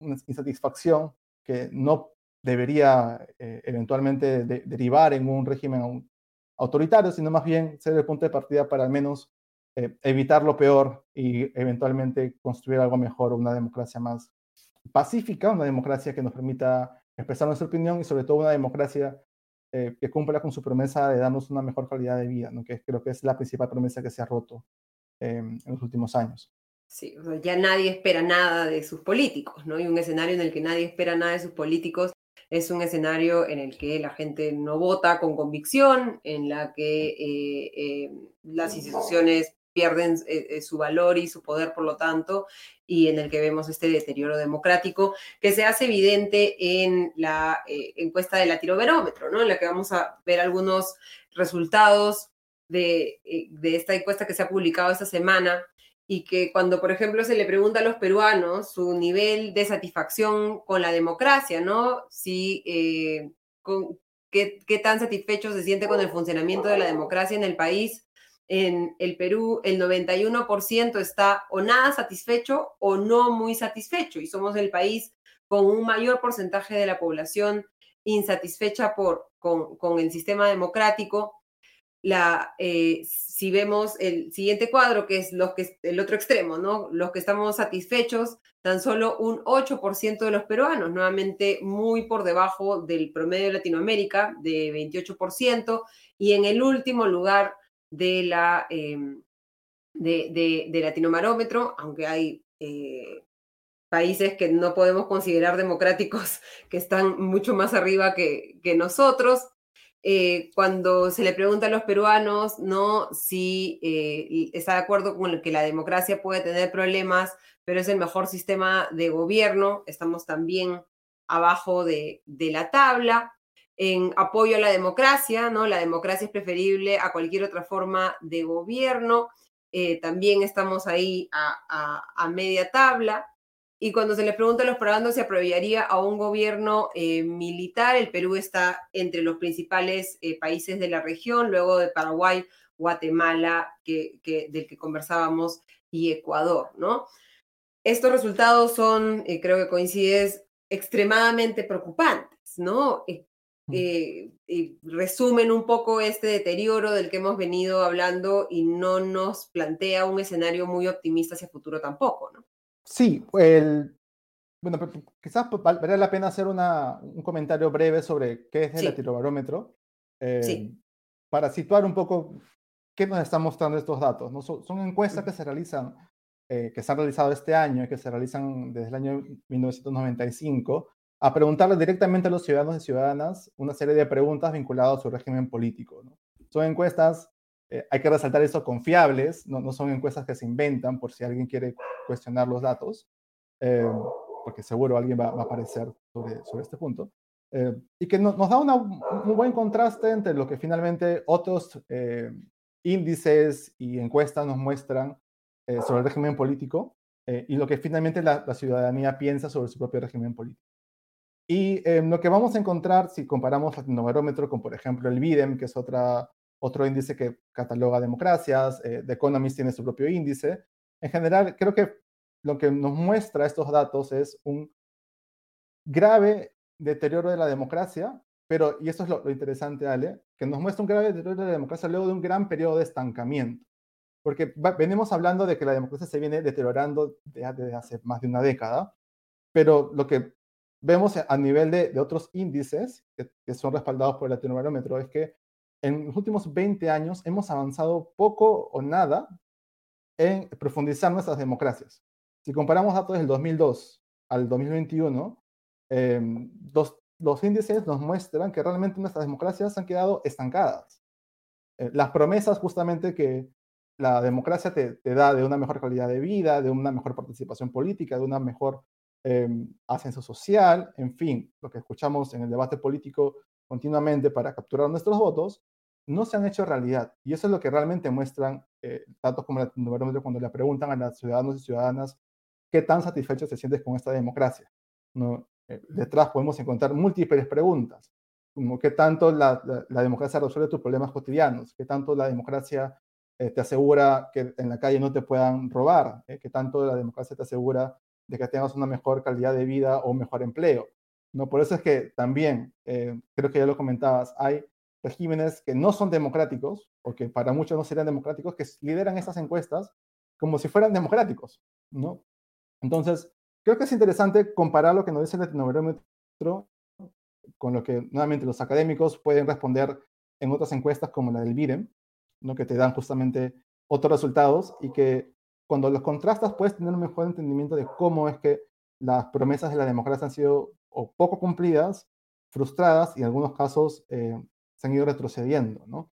insatisfacción que no debería eh, eventualmente derivar en un régimen autoritario, sino más bien ser el punto de partida para al menos eh, evitar lo peor y eventualmente construir algo mejor, una democracia más pacífica, una democracia que nos permita expresar nuestra opinión y sobre todo una democracia eh, que cumpla con su promesa de darnos una mejor calidad de vida, ¿no? que creo que es la principal promesa que se ha roto en los últimos años. Sí, ya nadie espera nada de sus políticos, ¿no? Y un escenario en el que nadie espera nada de sus políticos es un escenario en el que la gente no vota con convicción, en la que eh, eh, las instituciones pierden eh, su valor y su poder, por lo tanto, y en el que vemos este deterioro democrático que se hace evidente en la encuesta del latiroverómetro, ¿no? En la que vamos a ver algunos resultados de, de esta encuesta que se ha publicado esta semana y que cuando, por ejemplo, se le pregunta a los peruanos su nivel de satisfacción con la democracia, ¿no? Si, eh, qué, tan satisfecho se siente con el funcionamiento de la democracia en el país. En el Perú, el 91% está o nada satisfecho o no muy satisfecho, y somos el país con un mayor porcentaje de la población insatisfecha por, con, con el sistema democrático la, eh, si vemos el siguiente cuadro, que es los que, el otro extremo, ¿no? Los que estamos satisfechos, tan solo un 8% de los peruanos, nuevamente muy por debajo del promedio de Latinoamérica, de 28%, y en el último lugar de la, em, de, de, Latinomarómetro, aunque hay eh, países que no podemos considerar democráticos, que están mucho más arriba que, nosotros, eh, cuando se le pregunta a los peruanos, ¿no? Si eh, está de acuerdo con que la democracia puede tener problemas, pero es el mejor sistema de gobierno, estamos también abajo de, la tabla. En apoyo a la democracia, ¿no? La democracia es preferible a cualquier otra forma de gobierno. Eh, también estamos ahí a media tabla. Y cuando se les pregunta a los peruanos si aprobaría a un gobierno eh, militar, el Perú está entre los principales eh, países de la región, luego de Paraguay, Guatemala, del que conversábamos, y Ecuador, ¿no? Estos resultados son, creo que coincides, extremadamente preocupantes, ¿no? Mm. resumen un poco este deterioro del que hemos venido hablando y no nos plantea un escenario muy optimista hacia futuro tampoco, ¿no? Sí, el, bueno, quizás valdría la pena hacer una, un comentario breve sobre qué es el sí. Eh, para situar un poco qué nos están mostrando estos datos. ¿no? Son, encuestas que se realizan, eh, que se han realizado este año y que se realizan desde el año 1995, a preguntarle directamente a los ciudadanos y ciudadanas una serie de preguntas vinculadas a su régimen político. ¿no? Son encuestas eh, hay que resaltar eso, confiables, no, no, son encuestas que se inventan por si alguien quiere cuestionar los datos, eh, porque seguro alguien va, a aparecer sobre, sobre este punto, eh, y que nos da una, un buen contraste entre lo que finalmente otros índices y encuestas nos muestran sobre el régimen político y lo que finalmente la, la, ciudadanía piensa sobre su propio régimen político. Y lo que vamos a encontrar si comparamos el numerómetro con, por ejemplo, el BIDEM, que es otra otro índice que cataloga democracias, eh, The Economist tiene su propio índice. En general, creo que lo que nos muestra estos datos es un grave deterioro de la democracia, pero, y esto es lo, interesante, Ale, que nos muestra un grave deterioro de la democracia luego de un gran periodo de estancamiento. Porque venimos hablando de que la democracia se viene deteriorando desde hace más de una década, pero lo que vemos a nivel de, otros índices que, que, son respaldados por el Latinobarómetro es que en los últimos 20 años hemos avanzado poco o nada en profundizar nuestras democracias. Si comparamos datos del 2002 al 2021, em, los, índices nos muestran que realmente nuestras democracias han quedado estancadas. eh, las promesas justamente que la democracia te, da de una mejor calidad de vida, de una mejor participación política, de una mejor em, ascenso social, en fin, lo que escuchamos en el debate político continuamente para capturar nuestros votos, no se han hecho realidad. Y eso es lo que realmente muestran eh, datos como el cuando le preguntan a los ciudadanos y ciudadanas qué tan satisfechos se sientes con esta democracia. ¿no? Eh, detrás podemos encontrar múltiples preguntas, como qué tanto la, democracia resuelve tus problemas cotidianos, qué tanto la democracia eh, te asegura que en la calle no te puedan robar, qué tanto la democracia te asegura de que tengas una mejor calidad de vida o un mejor empleo. ¿no? Por eso es que también, creo que ya lo comentabas, hay regímenes que no son democráticos, o que para muchos no serían democráticos, que lideran esas encuestas como si fueran democráticos, ¿no? Entonces, creo que es interesante comparar lo que nos dice el etnobarómetro con lo que nuevamente los académicos pueden responder en otras encuestas como la del BIREM, ¿no? que te dan justamente otros resultados y que cuando los contrastas puedes tener un mejor entendimiento de cómo es que las promesas de la democracia han sido o poco cumplidas, frustradas y en algunos casos eh, se han ido retrocediendo, ¿no?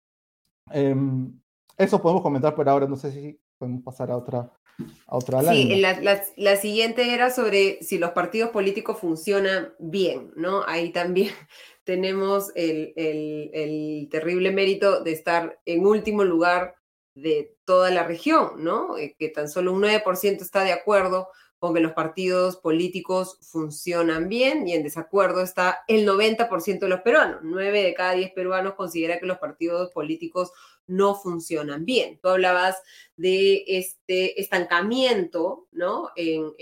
Em, eso podemos comentar por ahora, no sé si podemos pasar a otra, a otra Sí, la, la, siguiente era sobre si los partidos políticos funcionan bien, ¿no? Ahí también tenemos el, el, el terrible mérito de estar en último lugar de toda la región, ¿no? Eh, que tan solo un 9% está de acuerdo con que los partidos políticos funcionan bien y en desacuerdo está el 90% de los peruanos. 9 de cada 10 peruanos considera que los partidos políticos no funcionan bien. Tú hablabas de este estancamiento, ¿no? En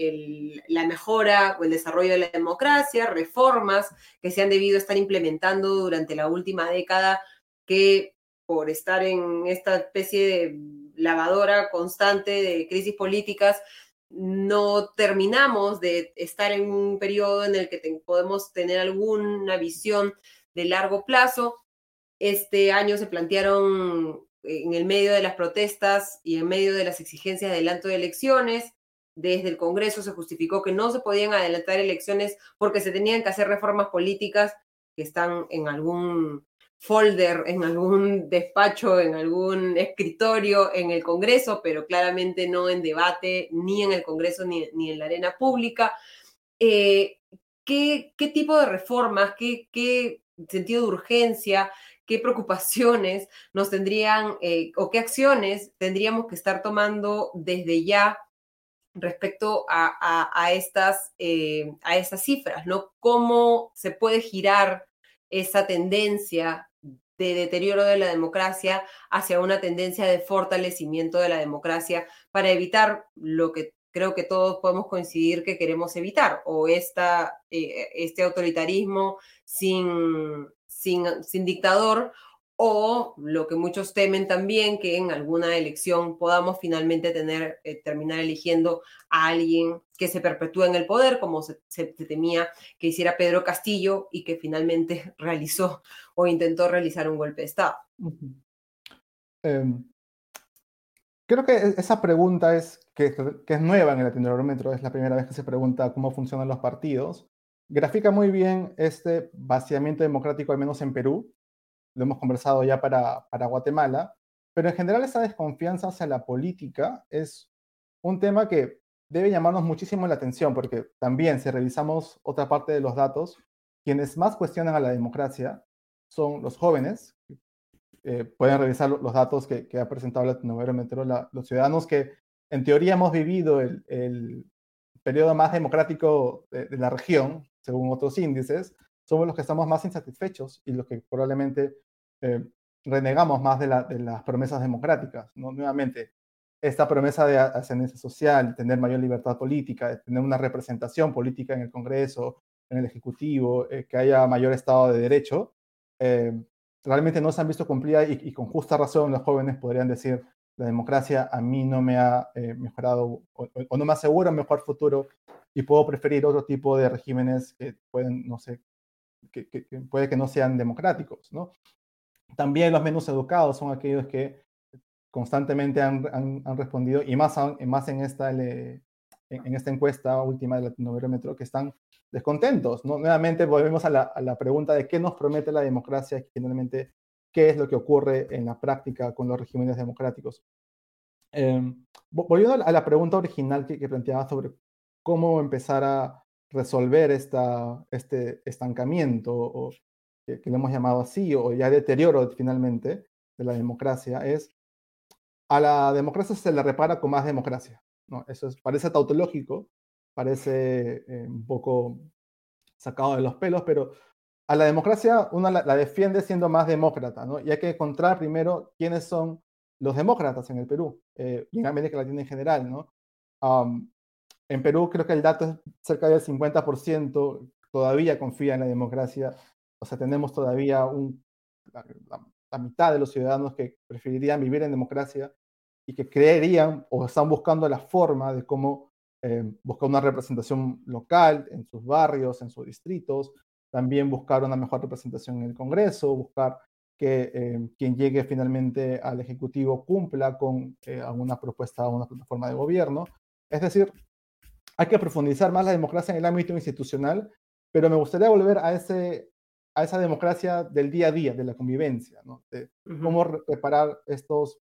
la mejora o el desarrollo de la democracia, reformas que se han debido estar implementando durante la última década que por estar en esta especie de lavadora constante de crisis políticas, no terminamos de estar en un periodo en el que podemos tener alguna visión de largo plazo. Este año se plantearon en el medio de las protestas y en medio de las exigencias de adelanto de elecciones. Desde el Congreso se justificó que no se podían adelantar elecciones porque se tenían que hacer reformas políticas que están en algún folder en algún despacho, en algún escritorio en el Congreso, pero claramente no en debate ni en el Congreso ni, en la arena pública. Eh, ¿qué, tipo de reformas, qué, qué, sentido de urgencia, qué preocupaciones nos tendrían eh, o qué acciones tendríamos que estar tomando desde ya respecto a, estas, eh, a estas cifras, ¿no? ¿Cómo se puede girar esa tendencia de deterioro de la democracia hacia una tendencia de fortalecimiento de la democracia para evitar lo que creo que todos podemos coincidir que queremos evitar, o esta, eh, este autoritarismo sin, sin, sin dictador o lo que muchos temen también, que en alguna elección podamos finalmente tener, eh, terminar eligiendo a alguien que se perpetúe en el poder, como se, temía que hiciera Pedro Castillo y que finalmente realizó o intentó realizar un golpe de Estado. Em, creo que e-, esa pregunta es que, es nueva en el Latinobarómetro, es la primera vez que se pregunta cómo funcionan los partidos. Grafica muy bien este vaciamiento democrático, al menos en Perú, lo hemos conversado ya para, para Guatemala, pero en general esa desconfianza hacia la política es un tema que debe llamarnos muchísimo la atención, porque también si revisamos otra parte de los datos, quienes más cuestionan a la democracia son los jóvenes. Eh, pueden revisar los datos que, ha presentado la Metro, los ciudadanos que en teoría hemos vivido el, el periodo más democrático de, de, la región, según otros índices, somos los que estamos más insatisfechos y los que probablemente eh, renegamos más de, las promesas democráticas. ¿no? Nuevamente, esta promesa de ascendencia social, tener mayor libertad política, de tener una representación política en el Congreso, en el Ejecutivo, eh, que haya mayor Estado de Derecho, eh, realmente no se han visto cumplidas y, con justa razón los jóvenes podrían decir, la democracia a mí no me ha mejorado o, o, no me asegura un mejor futuro y puedo preferir otro tipo de regímenes que pueden, no sé, que, puede que no sean democráticos, ¿no? También los menos educados son aquellos que constantemente han, han, respondido, y más, más en, esta, en, esta encuesta última de Latinobarómetro, que están descontentos. ¿no? Nuevamente volvemos a la, a la, pregunta de qué nos promete la democracia y finalmente qué es lo que ocurre en la práctica con los regímenes democráticos. Eh, volviendo a la pregunta original que, planteaba sobre cómo empezar a resolver esta, este estancamiento, que, que, lo hemos llamado así, o ya deterioro finalmente de la democracia, es a la democracia se le repara con más democracia. ¿no? Eso es, parece tautológico, parece eh, un poco sacado de los pelos, pero a la democracia uno la, defiende siendo más demócrata, ¿no? Y hay que encontrar primero quiénes son los demócratas en el Perú eh, y en América Latina en general, ¿no? en Perú creo que el dato es cerca del 50% todavía confía en la democracia, o sea, tenemos todavía un, la, mitad de los ciudadanos que preferirían vivir en democracia y que creerían o están buscando la forma de cómo eh, buscar una representación local en sus barrios, en sus distritos, también buscar una mejor representación en el Congreso, buscar que eh, quien llegue finalmente al Ejecutivo cumpla con eh, alguna propuesta o una plataforma de gobierno. Es decir, hay que profundizar más la democracia en el ámbito institucional, pero me gustaría volver a, ese, a esa democracia del día a día, de la convivencia, ¿no? de cómo reparar estos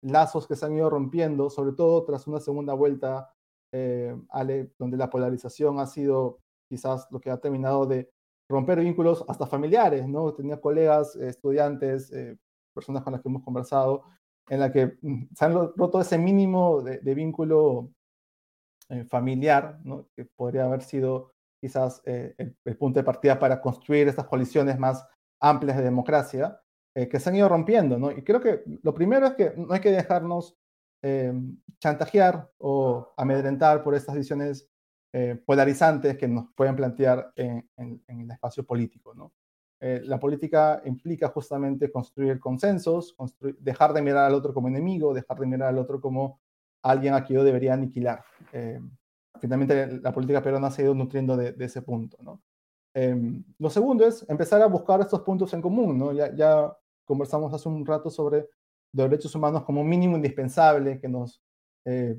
lazos que se han ido rompiendo, sobre todo tras una segunda vuelta eh, Ale, donde la polarización ha sido quizás lo que ha terminado de romper vínculos hasta familiares, ¿no? Tenía colegas, estudiantes, eh, personas con las que hemos conversado, en la que mm, se han roto ese mínimo de, vínculo eh, familiar, ¿no? Que podría haber sido quizás el, el, punto de partida para construir estas coaliciones más amplias de democracia, que se han ido rompiendo, ¿no? Y creo que lo primero es que no hay que dejarnos eh, chantajear o amedrentar por estas visiones eh, polarizantes que nos pueden plantear en, el espacio político. ¿no? Eh, la política implica justamente construir consensos, dejar de mirar al otro como enemigo, dejar de mirar al otro como alguien a quien yo debería aniquilar. Finalmente, la política peruana se ha ido nutriendo de, ese punto. ¿no? lo segundo es empezar a buscar estos puntos en común. ¿no? Ya, ya conversamos hace un rato sobre de derechos humanos como mínimo indispensable que nos, eh,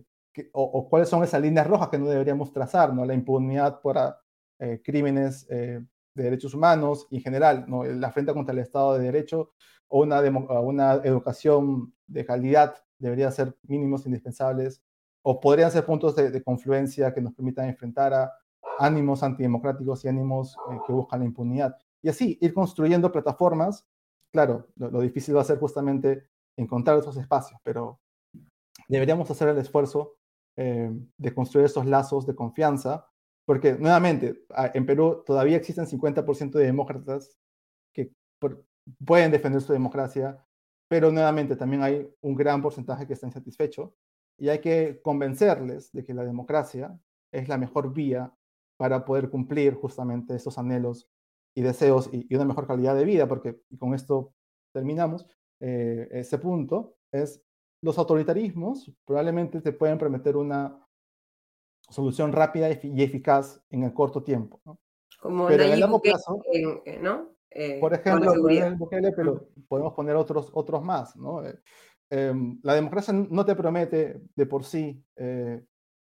o, cuáles son esas líneas rojas que no deberíamos trazar, ¿no? La impunidad por ah, eh, crímenes eh, de derechos humanos y en general, ¿no? La frente contra el Estado de Derecho o una, una educación de calidad debería ser mínimos indispensables o podrían ser puntos de, confluencia que nos permitan enfrentar a ánimos antidemocráticos y ánimos que buscan la impunidad. Y así, ir construyendo plataformas. Claro, lo difícil va a ser justamente encontrar esos espacios, pero deberíamos hacer el esfuerzo eh, de construir esos lazos de confianza, porque nuevamente, en Perú todavía existen 50% de demócratas que pueden defender su democracia, pero nuevamente también hay un gran porcentaje que está insatisfecho y hay que convencerles de que la democracia es la mejor vía para poder cumplir justamente esos anhelos y deseos y, y una mejor calidad de vida, porque y con esto terminamos, eh, ese punto es los autoritarismos probablemente te pueden prometer una solución rápida y eficaz en el corto tiempo. ¿no? Como pero en el largo plazo, ¿no? Eh, por ejemplo, Bukele, pero podemos poner otros, otros más. ¿no? Eh, la democracia no te promete de por sí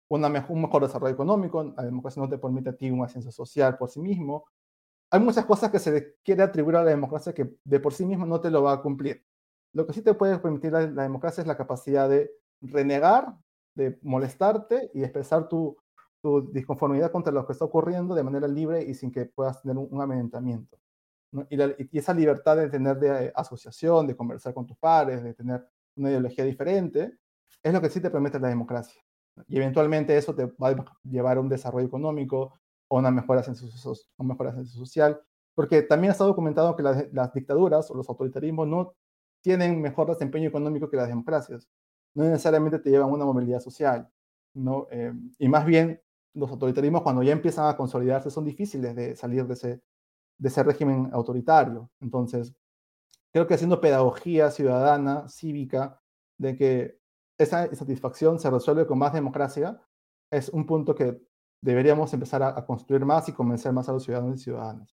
una un mejor desarrollo económico, la democracia no te permite a ti una ciencia social por sí mismo. Hay muchas cosas que se quiere atribuir a la democracia que de por sí mismo no te lo va a cumplir. Lo que sí te puede permitir la, democracia es la capacidad de renegar, de molestarte y expresar tu, disconformidad contra lo que está ocurriendo de manera libre y sin que puedas tener un, un Y, esa libertad de tener de asociación, de conversar con tus pares, de tener una ideología diferente, es lo que sí te permite la democracia. Y eventualmente eso te va a llevar a un desarrollo económico o una mejora, una mejora social, porque también está documentado que las dictaduras o los autoritarismos no tienen mejor desempeño económico que las democracias. No necesariamente te llevan una movilidad social, ¿no? Eh, y más bien, los autoritarismos cuando ya empiezan a consolidarse son difíciles de salir de ese, de ese régimen autoritario. Entonces, creo que haciendo pedagogía ciudadana, cívica, de que esa insatisfacción se resuelve con más democracia, es un punto que deberíamos empezar a, construir más y convencer más a los ciudadanos y ciudadanas.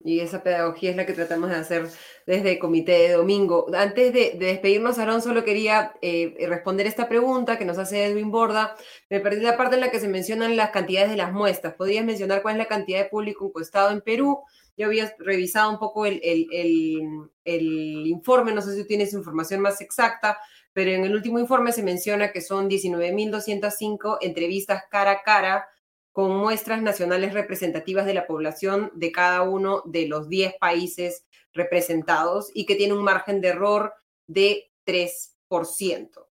Y esa pedagogía es la que tratamos de hacer desde el Comité de Domingo. Antes de, despedirnos, Aarón, solo quería eh, responder esta pregunta que nos hace Edwin Borda. Me perdí la parte en la que se mencionan las cantidades de las muestras. ¿Podrías mencionar cuál es la cantidad de público encuestado en Perú? Yo había revisado un poco el, el informe, no sé si tienes información más exacta, pero en el último informe se menciona que son 19.205 entrevistas cara a cara con muestras nacionales representativas de la población de cada uno de los 10 países representados y que tiene un margen de error de 3%.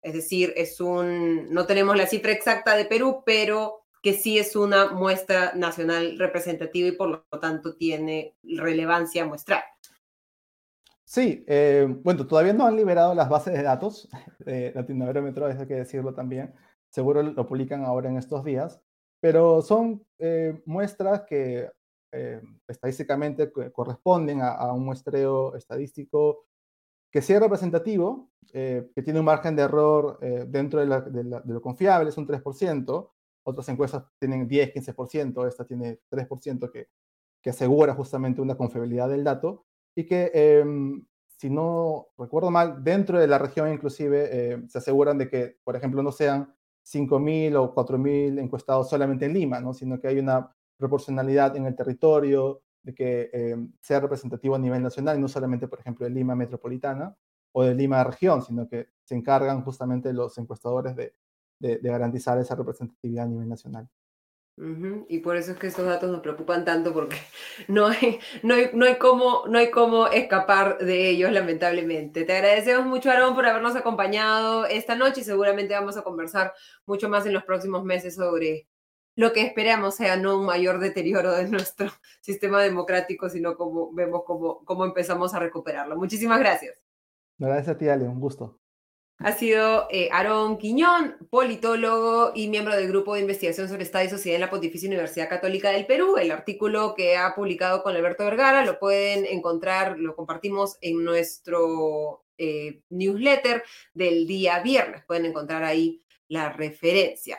Es decir, es un, no tenemos la cifra exacta de Perú, pero que sí es una muestra nacional representativa y por lo tanto tiene relevancia muestral. Sí, eh, bueno, todavía no han liberado las bases de datos de Latinoamérica, hay que decirlo también. Seguro lo publican ahora en estos días, pero son eh, muestras que eh, estadísticamente corresponden a, un muestreo estadístico que sea representativo, que tiene un margen de error dentro de, lo confiable, es un 3%. Otras encuestas tienen 10, 15%, esta tiene 3% que, que asegura justamente una confiabilidad del dato y que, em, si no recuerdo mal, dentro de la región inclusive eh, se aseguran de que, por ejemplo, no sean 5.000 o 4.000 encuestados solamente en Lima, ¿no? sino que hay una proporcionalidad en el territorio, de que em, sea representativo a nivel nacional y no solamente, por ejemplo, de Lima metropolitana o de Lima región, sino que se encargan justamente los encuestadores de garantizar esa representatividad a nivel nacional. Y por eso es que estos datos nos preocupan tanto porque no hay, no, hay, no, hay cómo, no hay cómo escapar de ellos, lamentablemente. Te agradecemos mucho, Aarón, por habernos acompañado esta noche y seguramente vamos a conversar mucho más en los próximos meses sobre lo que esperamos sea no un mayor deterioro de nuestro sistema democrático, sino como vemos cómo, cómo empezamos a recuperarlo. Muchísimas gracias. Gracias a ti, Ale, un gusto ha sido eh, Aarón Quiñón, politólogo y miembro del Grupo de Investigación sobre Estado y Sociedad en la Pontificia Universidad Católica del Perú. El artículo que ha publicado con Alberto Vergara lo pueden encontrar, lo compartimos en nuestro eh, newsletter del día viernes. Pueden encontrar ahí la referencia.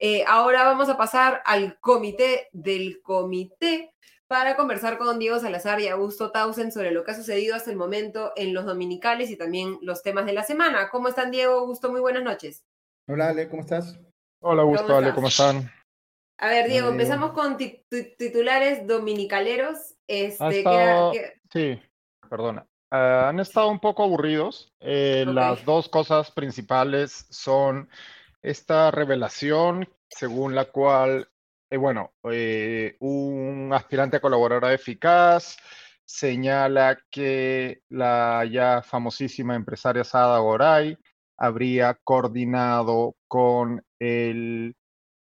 Eh, ahora vamos a pasar al comité del comité para conversar con Diego Salazar y Augusto Tausen sobre lo que ha sucedido hasta el momento en los dominicales y también los temas de la semana. ¿Cómo están, Diego? Augusto, muy buenas noches. Hola, Ale, ¿cómo estás? Hola, Augusto, Ale, ¿cómo están? A ver, Diego, empezamos con titulares dominicaleros. Este, Sí, perdona. Ah, han estado un poco aburridos. Eh, las dos cosas principales son esta revelación según la cual eh, bueno, eh, un aspirante a colaboradora eficaz señala que la ya famosísima empresaria Sada Goray habría coordinado con el,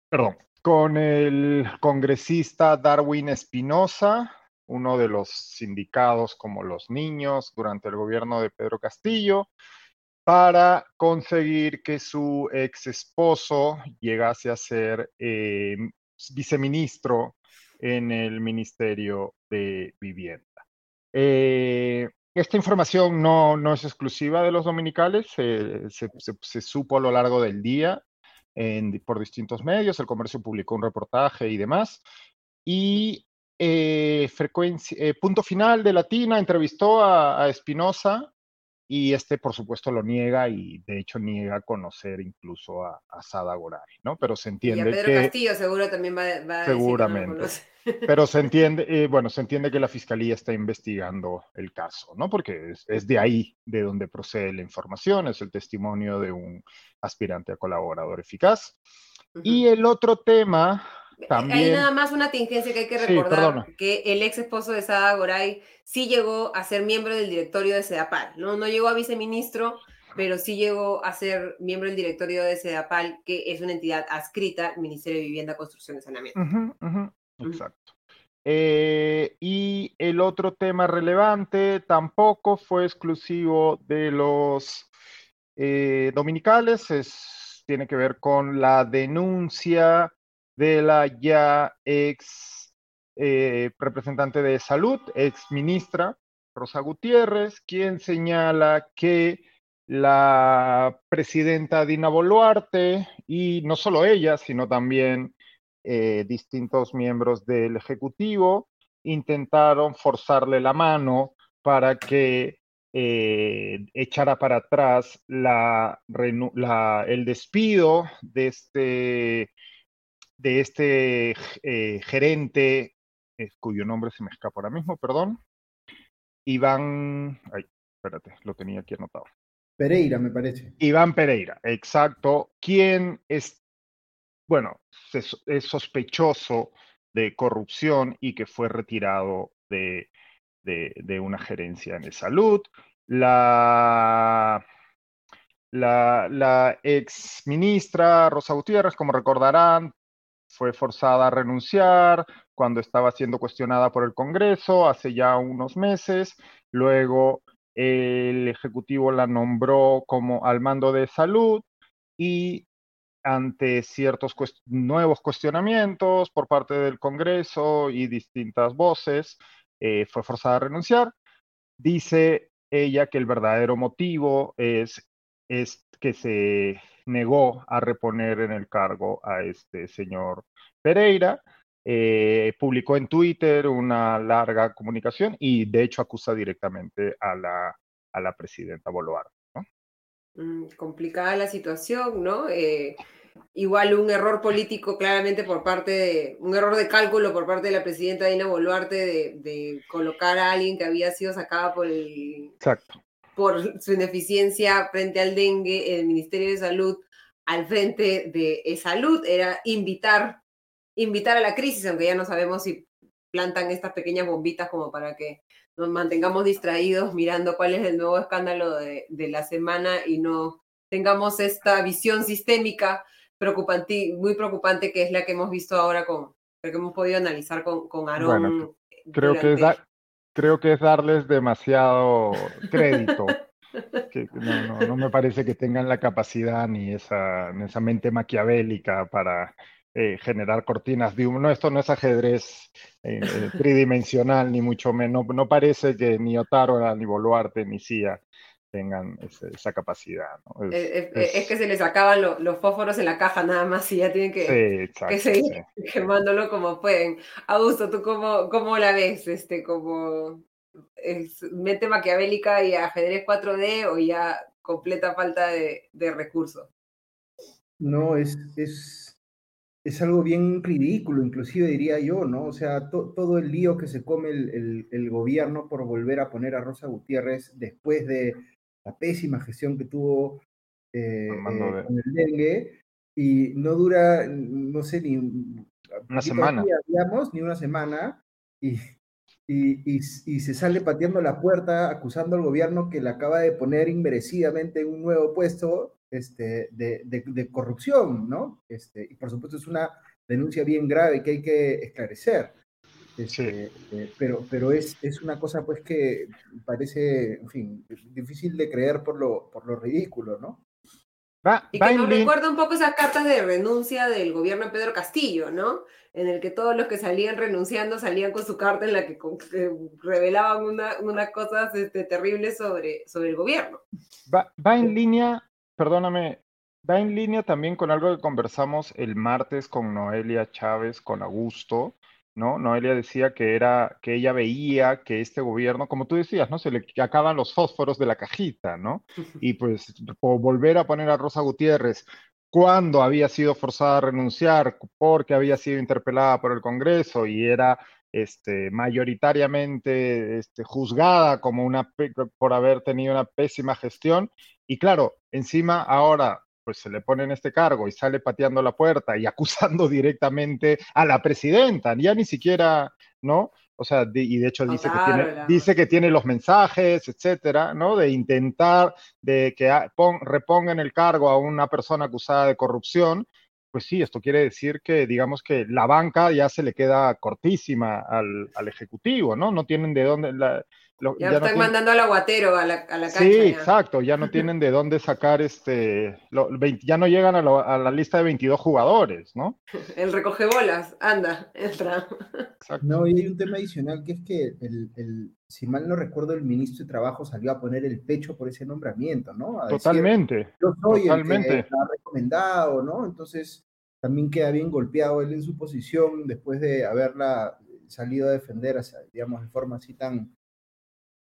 perdón, con el congresista Darwin Espinosa, uno de los sindicados como los niños durante el gobierno de Pedro Castillo, para conseguir que su ex esposo llegase a ser eh, viceministro en el Ministerio de Vivienda. Eh, esta información no, no, es exclusiva de los dominicales, se, supo a lo largo del día por distintos medios, el comercio publicó un reportaje y demás. Y eh, frecuencia, eh, Punto Final de Latina entrevistó a, a Espinosa y este, por supuesto, lo niega y de hecho niega conocer incluso a, Sada Goray, ¿no? Pero se entiende y a Pedro Castillo seguro también va, a Seguramente. Pero se entiende, eh, bueno, se entiende que la fiscalía está investigando el caso, ¿no? Porque es, de ahí de donde procede la información, es el testimonio de un aspirante a colaborador eficaz. Y el otro tema hay nada más una tingencia que hay que recordar, que el ex esposo de Sada Goray sí llegó a ser miembro del directorio de SEDAPAL, ¿no? No llegó a viceministro, pero sí llegó a ser miembro del directorio de SEDAPAL, que es una entidad adscrita al Ministerio de Vivienda, Construcción y Saneamiento. Exacto. Eh, y el otro tema relevante tampoco fue exclusivo de los eh, dominicales, es, tiene que ver con la denuncia de la ya ex eh, representante de salud, ex ministra Rosa Gutiérrez, quien señala que la presidenta Dina Boluarte y no solo ella, sino también eh, distintos miembros del Ejecutivo intentaron forzarle la mano para que eh, echara para atrás la, el despido de este, de este eh, gerente, eh, cuyo nombre se me escapa ahora mismo, perdón. Iván, ay, espérate, lo tenía aquí anotado. Pereira, me parece. Iván Pereira, exacto, quien es, bueno, es sospechoso de corrupción y que fue retirado de, de, una gerencia en salud. La, la, la ex ministra Rosa Gutiérrez, como recordarán, fue forzada a renunciar cuando estaba siendo cuestionada por el Congreso hace ya unos meses. Luego el Ejecutivo la nombró como al mando de salud y ante ciertos nuevos cuestionamientos por parte del Congreso y distintas voces, eh, fue forzada a renunciar. Dice ella que el verdadero motivo es, es que se negó a reponer en el cargo a este señor Pereira. Eh, publicó en Twitter una larga comunicación y de hecho acusa directamente a la, a la presidenta Boluarte. Mm, complicada la situación, ¿no? Eh, igual un error político claramente por parte de, un error de cálculo por parte de la presidenta Dina Boluarte de, colocar a alguien que había sido sacada por el... por su ineficiencia frente al dengue, el Ministerio de Salud al frente de salud era invitar, invitar a la crisis, aunque ya no sabemos si plantan estas pequeñas bombitas como para que nos mantengamos distraídos mirando cuál es el nuevo escándalo de, la semana y no tengamos esta visión sistémica preocupante, muy preocupante que es la que hemos visto ahora con, que hemos podido analizar con, con Aarón. creo, que es creo que es darles demasiado crédito. no, no, me parece que tengan la capacidad ni esa, ni esa mente maquiavélica para eh, generar cortinas de humo. No, esto no es ajedrez eh, eh, tridimensional, ni mucho menos. No, parece que ni Otaro, ni Boluarte, ni Cia tengan esa capacidad. Es, que se les acaban los fósforos en la caja nada más y ya tienen que, seguir quemándolo como pueden. Augusto, ¿tú cómo, cómo la ves? Este, como es mente maquiavélica y ajedrez 4D o ya completa falta de, de recursos? No, es, es es algo bien ridículo, inclusive diría yo, ¿no? O sea, todo el lío que se come el, gobierno por volver a poner a Rosa Gutiérrez después de la pésima gestión que tuvo eh, eh, con el dengue, y no dura, no sé, ni una semana. digamos, ni una semana, y, y, y, se sale pateando la puerta acusando al gobierno que le acaba de poner inmerecidamente en un nuevo puesto este, de, de, corrupción, ¿no? Este, y por supuesto es una denuncia bien grave que hay que esclarecer. Este, eh, pero pero es, es una cosa pues que parece, en fin, difícil de creer por lo, por lo ridículo, ¿no? y que nos recuerda un poco esas cartas de renuncia del gobierno de Pedro Castillo, ¿no? En el que todos los que salían renunciando salían con su carta en la que, revelaban una, unas cosas este, terribles sobre, sobre el gobierno. Va, va en línea perdóname, va en línea también con algo que conversamos el martes con Noelia Chávez, con Augusto, ¿no? Noelia decía que era, que ella veía que este gobierno, como tú decías, ¿no? Se le acaban los fósforos de la cajita, ¿no? Y pues volver a poner a Rosa Gutiérrez cuando había sido forzada a renunciar porque había sido interpelada por el Congreso y era este, mayoritariamente este, juzgada como una por haber tenido una pésima gestión y claro, encima ahora pues se le pone en este cargo y sale pateando la puerta y acusando directamente a la presidenta, ya ni siquiera, ¿no? O sea, y de hecho dice, que tiene, dice que tiene los mensajes, etcétera, ¿no? De intentar de que reponga en el cargo a una persona acusada de corrupción. Pues sí, esto quiere decir que, digamos que la banca ya se le queda cortísima al, al Ejecutivo, ¿no? No tienen de dónde, la, ya, están mandando al aguatero a la, a la cancha. Sí, exacto, ya no tienen de dónde sacar este, ya no llegan a, la lista de 22 jugadores, ¿no? El recoge bolas, anda, entra. No, y hay un tema adicional que es que, el, si mal no recuerdo, el ministro de Trabajo salió a poner el pecho por ese nombramiento, ¿no? totalmente. yo soy totalmente. el que ha recomendado, ¿no? Entonces, también queda bien golpeado él en su posición después de haberla salido a defender, digamos, de forma así tan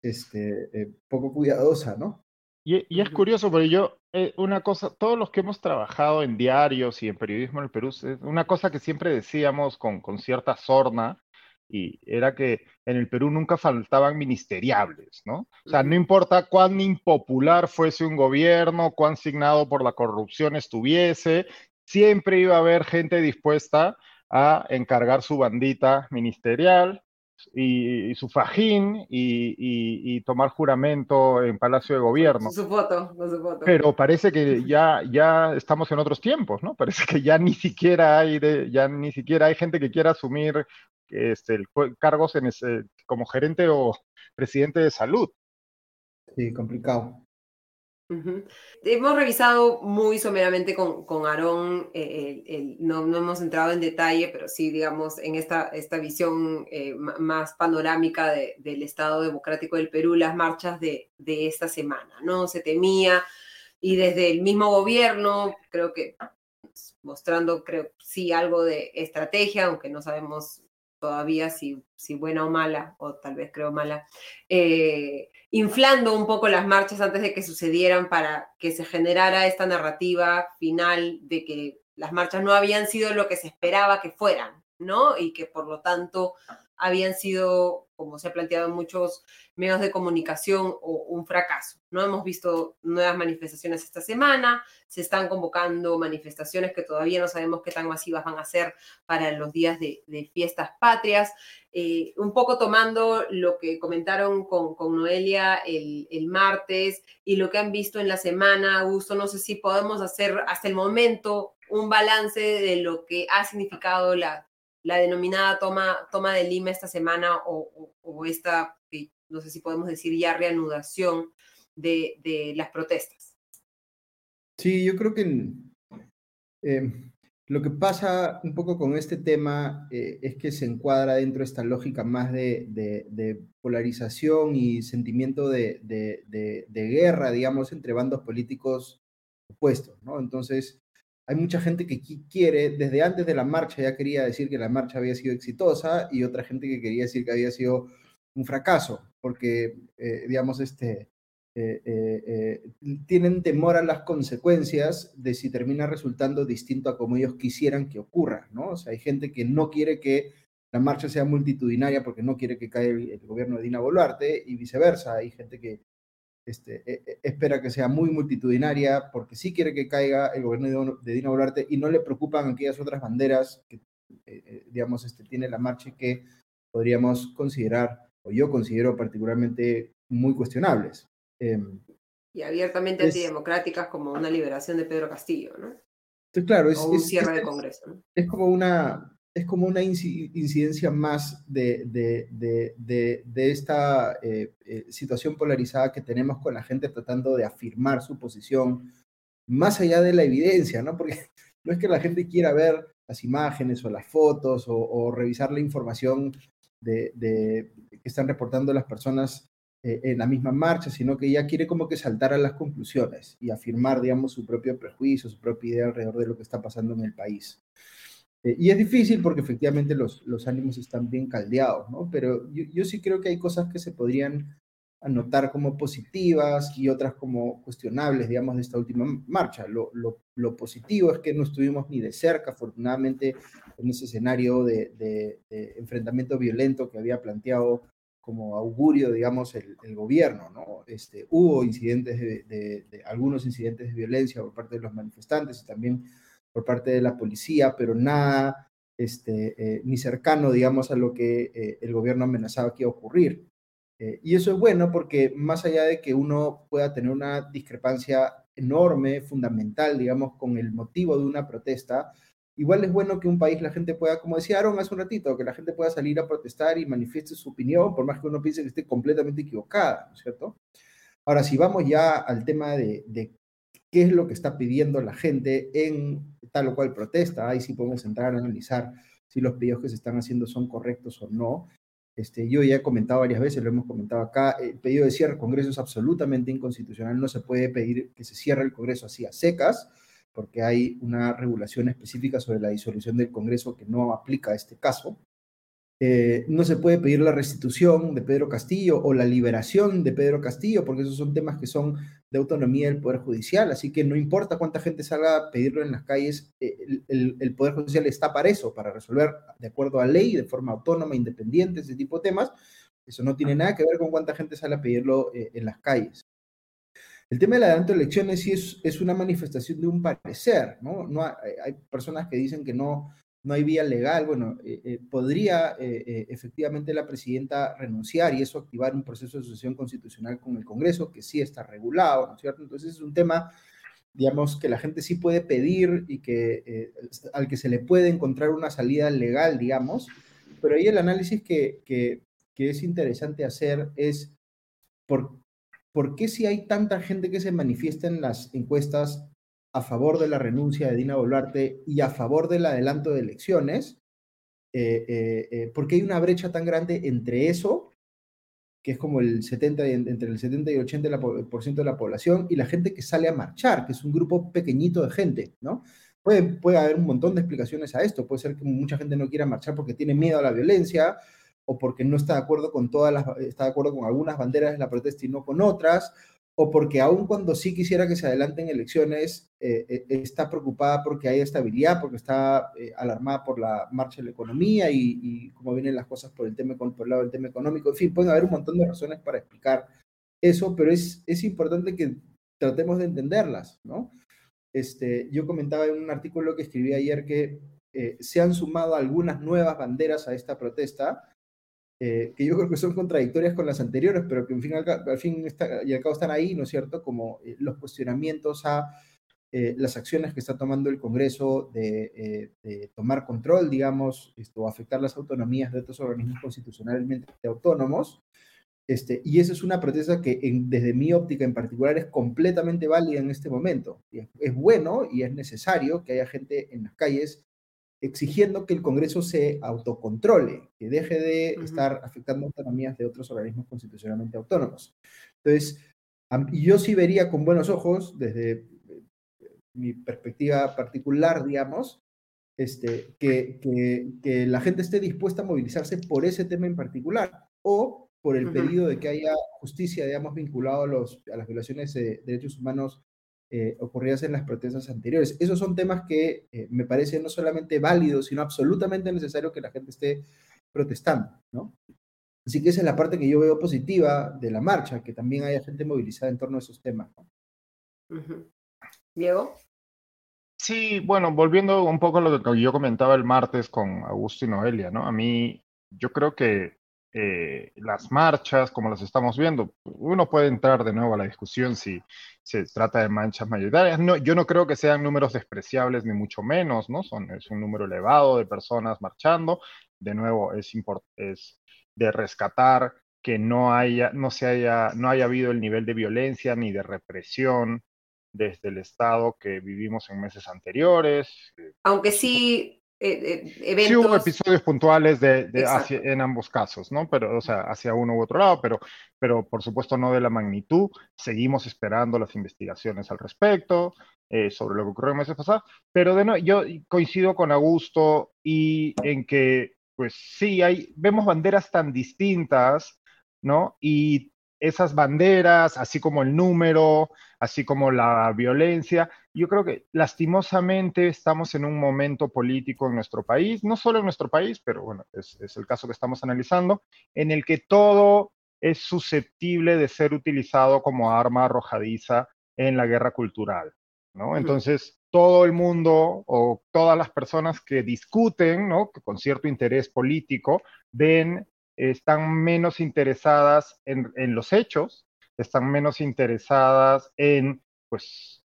este, poco cuidadosa, ¿no? Y, es curioso, porque yo, una cosa, todos los que hemos trabajado en diarios y en periodismo en el Perú, una cosa que siempre decíamos con, con cierta sorna, y era que en el Perú nunca faltaban ministeriables, ¿no? O sea, no importa cuán impopular fuese un gobierno, cuán signado por la corrupción estuviese, siempre iba a haber gente dispuesta a encargar su bandita ministerial y, su fajín y, tomar juramento en Palacio de Gobierno. Su foto, su foto. Pero parece que ya, ya estamos en otros tiempos, ¿no? Parece que ya ni siquiera hay, ya ni siquiera hay gente que quiera asumir este, cargos en ese, como gerente o presidente de salud. Sí, complicado. Hemos revisado muy someramente con, con Aarón, eh, no, no, hemos entrado en detalle, pero sí, digamos, en esta, esta visión eh, más panorámica del Estado Democrático del Perú, las marchas de, de, esta semana, ¿no? Se temía, y desde el mismo gobierno, creo que mostrando, creo, sí, algo de estrategia, aunque no sabemos todavía si, si buena o mala, o tal vez creo mala, eh, inflando un poco las marchas antes de que sucedieran para que se generara esta narrativa final de que las marchas no habían sido lo que se esperaba que fueran, ¿no? Y que por lo tanto habían sido, como se ha planteado en muchos medios de comunicación, o un fracaso. No hemos visto nuevas manifestaciones esta semana, se están convocando manifestaciones que todavía no sabemos qué tan masivas van a ser para los días de, fiestas patrias. Eh, un poco tomando lo que comentaron con, Noelia el, el, martes y lo que han visto en la semana, Augusto, no sé si podemos hacer hasta el momento un balance de lo que ha significado la la denominada toma, toma de Lima esta semana o, esta, no sé si podemos decir ya reanudación de, las protestas. Sí, yo creo que eh, lo que pasa un poco con este tema eh, es que se encuadra dentro de esta lógica más de, polarización y sentimiento de, guerra, digamos, entre bandos políticos opuestos, ¿no? Entonces, hay mucha gente que quiere, desde antes de la marcha ya quería decir que la marcha había sido exitosa y otra gente que quería decir que había sido un fracaso, porque, eh, digamos, este, eh, eh, tienen temor a las consecuencias de si termina resultando distinto a como ellos quisieran que ocurra, ¿no? O sea, hay gente que no quiere que la marcha sea multitudinaria porque no quiere que caiga el, el gobierno de Dina Boluarte y viceversa. Hay gente que este, e, e, espera que sea muy multitudinaria porque sí quiere que caiga el gobierno de, Dina Boluarte y no le preocupan aquellas otras banderas que, eh, eh, digamos, este, tiene la marcha que podríamos considerar, o yo considero particularmente muy cuestionables. Em, y abiertamente antidemocráticas como una liberación de Pedro Castillo, ¿no? claro, es, un cierre de Congreso. Es como una, es como una incidencia más de, de, esta eh, eh, situación polarizada que tenemos con la gente tratando de afirmar su posición más allá de la evidencia, ¿no? Porque no es que la gente quiera ver las imágenes o las fotos o, revisar la información de, que están reportando las personas eh, en la misma marcha, sino que ya quiere como que saltar a las conclusiones y afirmar, digamos, su propio prejuicio, su propia idea alrededor de lo que está pasando en el país. Eh, y es difícil porque efectivamente los, los ánimos están bien caldeados, ¿no? Pero yo, yo, sí creo que hay cosas que se podrían anotar como positivas y otras como cuestionables, digamos, de esta última marcha. Lo, lo, positivo es que no estuvimos ni de cerca, afortunadamente, en ese escenario de, enfrentamiento violento que había planteado como augurio, digamos, el, gobierno, ¿no? Este, hubo incidentes de, de, algunos incidentes de violencia por parte de los manifestantes y también por parte de la policía, pero nada este, eh, ni cercano, digamos, a lo que eh, el gobierno amenazaba que iba a ocurrir. Eh, y eso es bueno porque más allá de que uno pueda tener una discrepancia enorme, fundamental, digamos, con el motivo de una protesta, igual es bueno que un país la gente pueda, como decía Aaron hace un ratito, que la gente pueda salir a protestar y manifieste su opinión, por más que uno piense que esté completamente equivocada, ¿no es cierto? Ahora, si vamos ya al tema de, de qué es lo que está pidiendo la gente en tal o cual protesta, ahí sí podemos entrar a analizar si los pedidos que se están haciendo son correctos o no. Este, yo ya he comentado varias veces, lo hemos comentado acá, el pedido de cierre del Congreso es absolutamente inconstitucional, no se puede pedir que se cierre el Congreso así a secas, porque hay una regulación específica sobre la disolución del Congreso que no aplica a este caso. Eh, no se puede pedir la restitución de Pedro Castillo o la liberación de Pedro Castillo, porque esos son temas que son de autonomía del Poder Judicial, así que no importa cuánta gente salga a pedirlo en las calles, eh, el, Poder Judicial está para eso, para resolver de acuerdo a ley, de forma autónoma, independiente, ese tipo de temas. Eso no tiene nada que ver con cuánta gente sale a pedirlo eh, en las calles. El tema del adelanto de elecciones sí es, es una manifestación de un parecer, ¿no? no hay personas que dicen que no, no hay vía legal, bueno, eh, eh, podría eh, efectivamente la presidenta renunciar y eso activar un proceso de asociación constitucional con el Congreso, que sí está regulado, ¿no es cierto? Entonces es un tema, digamos, que la gente sí puede pedir y que al que se le puede encontrar una salida legal, digamos, pero ahí el análisis que, que, que es interesante hacer es por, por qué si hay tanta gente que se manifiesta en las encuestas a favor de la renuncia de Dina Boluarte y a favor del adelanto de elecciones, eh, eh, eh, porque hay una brecha tan grande entre eso, que es como el 70, entre el 70 y el 80% de la población, y la gente que sale a marchar, que es un grupo pequeñito de gente, ¿no? Puede, puede haber un montón de explicaciones a esto. Puede ser que mucha gente no quiera marchar porque tiene miedo a la violencia, o porque no está de acuerdo con todas las, está de acuerdo con algunas banderas de la protesta y no con otras, o porque aun cuando sí quisiera que se adelanten elecciones, eh, eh, está preocupada porque hay estabilidad, porque está eh, alarmada por la marcha de la economía y, cómo vienen las cosas por el, tema, por el lado del tema económico. En fin, pueden haber un montón de razones para explicar eso, pero es, es importante que tratemos de entenderlas, ¿no? Este, yo comentaba en un artículo que escribí ayer que se han sumado algunas nuevas banderas a esta protesta, eh, que yo creo que son contradictorias con las anteriores, pero que en fin, al, fin y al cabo están ahí, ¿no es cierto? Como eh, los cuestionamientos a eh, las acciones que está tomando el Congreso de, tomar control, digamos, esto, afectar las autonomías de otros organismos constitucionalmente autónomos. Este, y esa es una protesta que desde mi óptica en particular es completamente válida en este momento. es bueno y es necesario que haya gente en las calles exigiendo que el Congreso se autocontrole, que deje de estar afectando autonomías de otros organismos constitucionalmente autónomos. Entonces, yo sí vería con buenos ojos, desde eh, mi perspectiva particular, digamos, este, que, que, la gente esté dispuesta a movilizarse por ese tema en particular o por el pedido de que haya justicia, digamos, vinculado a, los, a las violaciones de derechos humanos eh, ocurridas en las protestas anteriores. Esos son temas que eh, me parecen no solamente válidos, sino absolutamente necesario que la gente esté protestando, ¿no? Así que esa es la parte que yo veo positiva de la marcha, que también haya gente movilizada en torno a esos temas. Diego. Sí, bueno, volviendo un poco a lo que yo comentaba el martes con Augusto y Noelia, ¿no? A mí, yo creo que eh, las marchas, como las estamos viendo, uno puede entrar de nuevo a la discusión si se trata de manchas mayoritarias. No, yo no creo que sean números despreciables, ni mucho menos, ¿no? Son, es un número elevado de personas marchando. De nuevo, es, es de rescatar que no haya, no se haya, no haya habido el nivel de violencia ni de represión desde el Estado que vivimos en meses anteriores. Aunque sí eh, eh, sí hubo episodios puntuales de, en ambos casos, ¿no? Pero, o sea, hacia uno u otro lado, pero, pero por supuesto no de la magnitud. Seguimos esperando las investigaciones al respecto eh, sobre lo que ocurrió en meses pasados. Pero de no, yo coincido con Augusto y en que, pues sí, hay, vemos banderas tan distintas, ¿no? Y esas banderas, así como el número, así como la violencia. Yo creo que lastimosamente estamos en un momento político en nuestro país, no solo en nuestro país, pero bueno, es, el caso que estamos analizando, en el que todo es susceptible de ser utilizado como arma arrojadiza en la guerra cultural, ¿no? Entonces, todo el mundo o todas las personas que discuten, ¿no? Que con cierto interés político, ven están menos interesadas en, los hechos, están menos interesadas en, pues,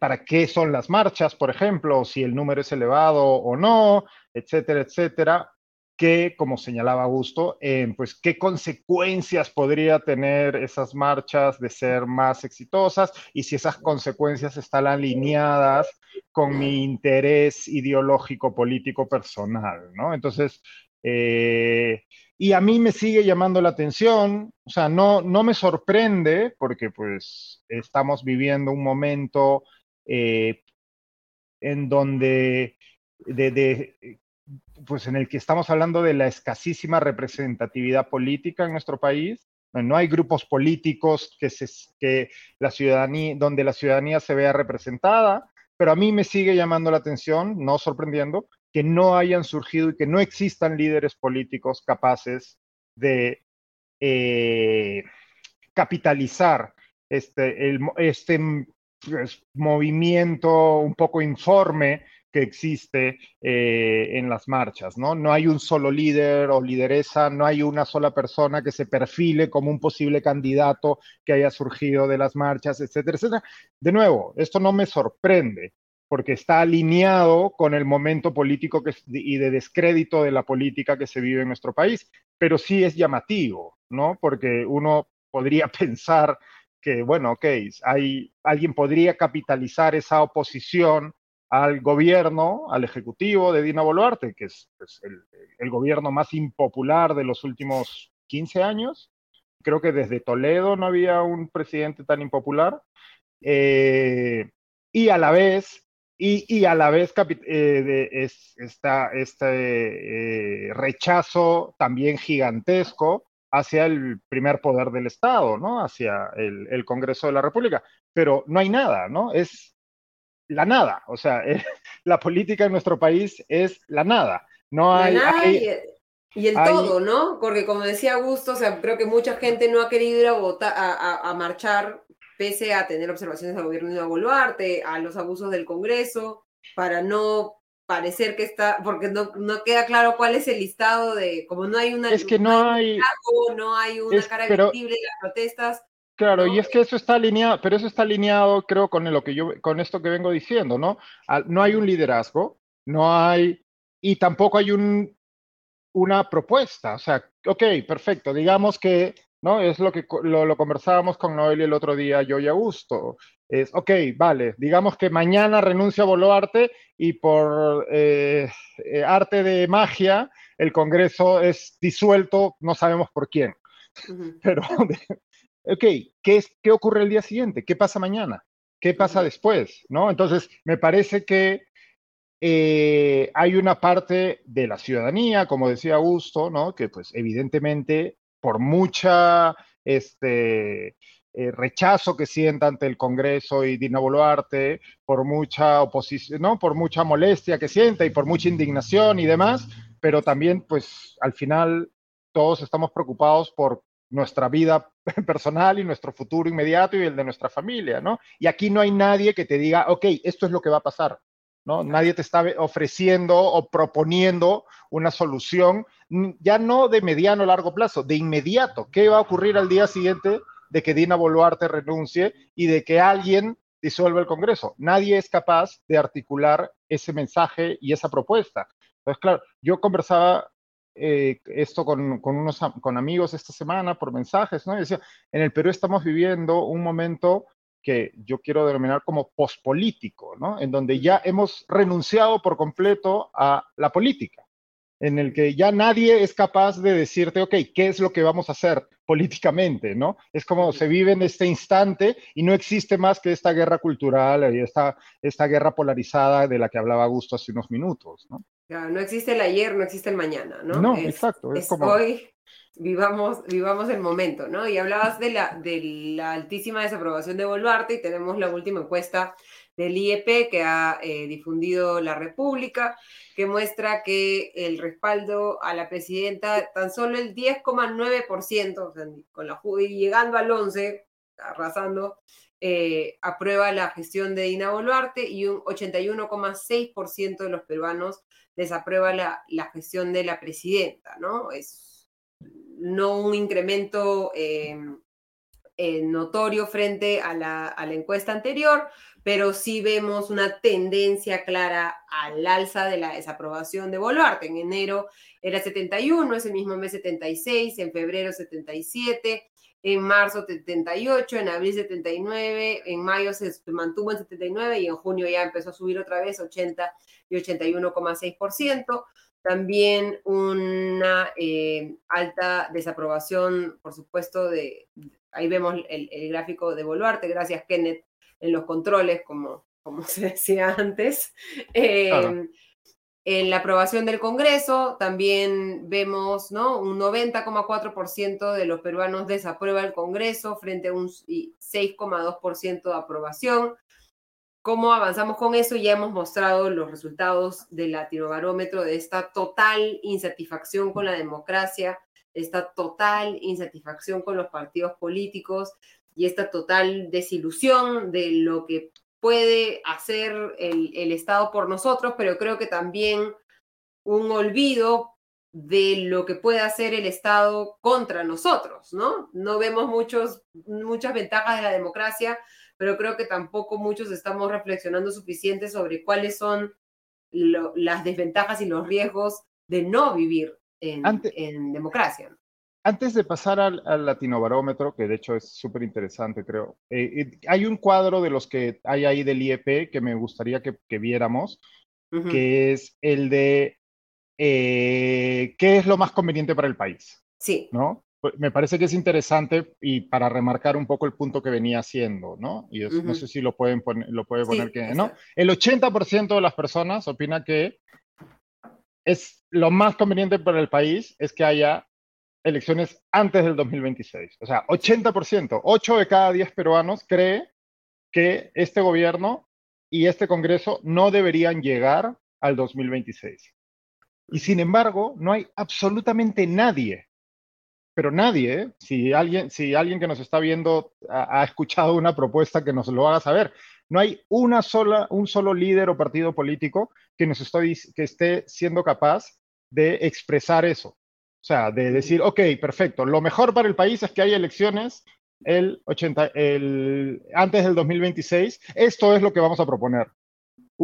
para qué son las marchas, por ejemplo, si el número es elevado o no, etcétera, etcétera, que, como señalaba Augusto, pues qué consecuencias podría tener esas marchas de ser más exitosas y si esas consecuencias están alineadas con mi interés ideológico, político, personal, ¿no? Entonces, eh, y a mí me sigue llamando la atención, o sea, no, no me sorprende porque pues estamos viviendo un momento eh, en donde de, pues en el que estamos hablando de la escasísima representatividad política en nuestro país. No hay grupos políticos que, se, que la ciudadanía, donde la ciudadanía se vea representada, pero a mí me sigue llamando la atención, no sorprendiendo, que no hayan surgido y que no existan líderes políticos capaces de eh, capitalizar este, este pues, movimiento un poco informe que existe eh, en las marchas, ¿no? No hay un solo líder o lideresa, no hay una sola persona que se perfile como un posible candidato que haya surgido de las marchas, etcétera, etcétera. De nuevo, esto no me sorprende porque está alineado con el momento político que, y de descrédito de la política que se vive en nuestro país, pero sí es llamativo, ¿no? Porque uno podría pensar que, bueno, ok, hay, alguien podría capitalizar esa oposición al gobierno, al ejecutivo de Dina Boluarte, que es, el, gobierno más impopular de los últimos 15 años. Creo que desde Toledo no había un presidente tan impopular. Eh, y a la vez, y, a la vez eh, es, está este eh, rechazo también gigantesco hacia el primer poder del Estado, ¿no? Hacia el, el Congreso de la República. Pero no hay nada, ¿no? Es, la nada. O sea, la política en nuestro país es la nada. No hay. y, el todo, ¿no? Porque como decía Augusto, o sea, creo que mucha gente no ha querido ir a votar, a, marchar, pese a tener observaciones al gobierno de Boluarte, a los abusos del Congreso, para no parecer que está, porque no, no queda claro cuál es el listado de, como no hay una... Es que no, hay... no hay una cara visible de las protestas, Claro, y es que eso está alineado, pero eso está alineado, creo, con lo que yo, con esto que vengo diciendo, ¿no? No hay un liderazgo, no hay, y tampoco hay un, una propuesta. O sea, ok, perfecto, digamos que, ¿no? Es lo que lo, conversábamos con Noel el otro día, yo y Augusto. Es, ok, vale, digamos que mañana renuncia a Boluarte y por eh, eh, arte de magia el Congreso es disuelto, no sabemos por quién. Pero ok, ¿qué, es, ¿qué ocurre el día siguiente? ¿Qué pasa mañana? ¿Qué pasa después? ¿No? Entonces, me parece que eh, hay una parte de la ciudadanía, como decía Augusto, ¿no? Que pues evidentemente por mucha este, eh, rechazo que sienta ante el Congreso y Dina Boluarte, por mucha oposición, ¿no? Por mucha molestia que sienta y por mucha indignación y demás, pero también pues al final todos estamos preocupados por nuestra vida personal y nuestro futuro inmediato y el de nuestra familia, ¿no? Y aquí no hay nadie que te diga, ok, esto es lo que va a pasar, ¿no? Nadie te está ofreciendo o proponiendo una solución, ya no de mediano o largo plazo, de inmediato. ¿Qué va a ocurrir al día siguiente de que Dina Boluarte renuncie y de que alguien disuelva el Congreso? Nadie es capaz de articular ese mensaje y esa propuesta. Entonces, claro, yo conversaba eh, esto con, con, unos con amigos esta semana por mensajes, ¿no? Y decía, en el Perú estamos viviendo un momento que yo quiero denominar como pospolítico, ¿no? En donde ya hemos renunciado por completo a la política, en el que ya nadie es capaz de decirte, ok, ¿qué es lo que vamos a hacer políticamente, ¿no? Es como se vive en este instante y no existe más que esta guerra cultural y esta, esta guerra polarizada de la que hablaba Augusto hace unos minutos, ¿no? no existe el ayer, no existe el mañana, ¿no? No, exacto. Es, hoy, vivamos, vivamos el momento, ¿no? Y hablabas de la, altísima desaprobación de Boluarte y tenemos la última encuesta del IEP que ha eh, difundido la República, que muestra que el respaldo a la presidenta, tan solo el 10,9%, o sea, con la llegando al 11%, arrasando, eh, aprueba la gestión de Dina Boluarte y un 81,6% de los peruanos desaprueba la, la, gestión de la presidenta, ¿no? Es no un incremento eh, eh, notorio frente a la, a la, encuesta anterior, pero sí vemos una tendencia clara al alza de la desaprobación de Boluarte. En enero era 71, ese mismo mes 76, en febrero 77, en marzo 78, en abril 79, en mayo se mantuvo en 79 y en junio ya empezó a subir otra vez 80 y 81,6%. También una eh, alta desaprobación, por supuesto, de, ahí vemos el, gráfico de Boluarte, gracias Kenneth en los controles, como, como se decía antes. Eh, En la aprobación del Congreso también vemos ¿no? un 90,4% de los peruanos desaprueba el Congreso frente a un 6,2% de aprobación. ¿Cómo avanzamos con eso? Ya hemos mostrado los resultados del latinobarómetro de esta total insatisfacción con la democracia, esta total insatisfacción con los partidos políticos y esta total desilusión de lo que puede hacer el, Estado por nosotros, pero creo que también un olvido de lo que puede hacer el Estado contra nosotros, ¿no? No vemos muchos, muchas ventajas de la democracia, pero creo que tampoco muchos estamos reflexionando suficiente sobre cuáles son las desventajas y los riesgos de no vivir en, en democracia antes de pasar al, latinobarómetro, que de hecho es súper interesante, creo, eh, hay un cuadro de los que hay ahí del IEP que me gustaría que, viéramos, que es el de eh, qué es lo más conveniente para el país. Sí. ¿No? Pues, me parece que es interesante y para remarcar un poco el punto que venía haciendo, ¿no? Y no sé si lo pueden poner, lo puede poner que, ¿no? El 80% de las personas opina que es lo más conveniente para el país es que haya elecciones antes del 2026. O sea, 80%, 8 de cada 10 peruanos cree que este gobierno y este Congreso no deberían llegar al 2026. Y sin embargo, no hay absolutamente nadie, pero nadie, ¿eh? si, alguien, si alguien que nos está viendo ha, escuchado una propuesta que nos lo haga saber, no hay una sola, un solo líder o partido político que, nos estoy, que esté siendo capaz de expresar eso. O sea, de decir, ok, perfecto, lo mejor para el país es que haya elecciones el 80, el, antes del 2026. Esto es lo que vamos a proponer.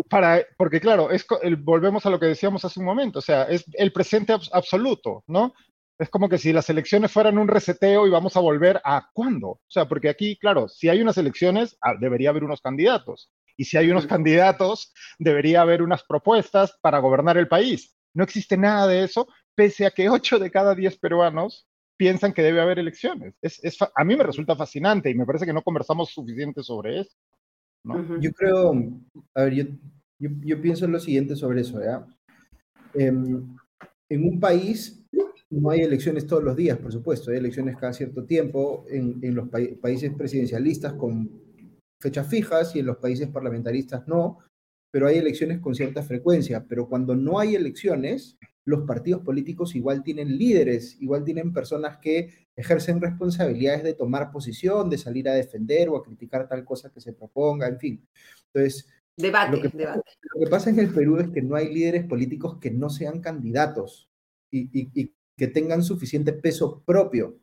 Para, porque claro, es, volvemos a lo que decíamos hace un momento, o sea, es el presente absoluto, ¿no? Es como que si las elecciones fueran un reseteo y vamos a volver a cuándo. O sea, porque aquí, claro, si hay unas elecciones, ah, debería haber unos candidatos. Y si hay unos candidatos, debería haber unas propuestas para gobernar el país. No existe nada de eso, pese a que 8 de cada 10 peruanos piensan que debe haber elecciones. Es, a mí me resulta fascinante y me parece que no conversamos suficiente sobre eso. Yo creo, a ver, yo, yo, pienso en lo siguiente sobre eso. ¿ya? Em, en un país no hay elecciones todos los días, por supuesto, hay elecciones cada cierto tiempo en, en los países presidencialistas con fechas fijas y en los países parlamentaristas no, pero hay elecciones con cierta frecuencia. Pero cuando no hay elecciones, los partidos políticos igual tienen líderes, igual tienen personas que ejercen responsabilidades de tomar posición, de salir a defender o a criticar tal cosa que se proponga, en fin. Entonces, debate, lo que, debate. Lo que pasa en el Perú es que no hay líderes políticos que no sean candidatos y, y que tengan suficiente peso propio.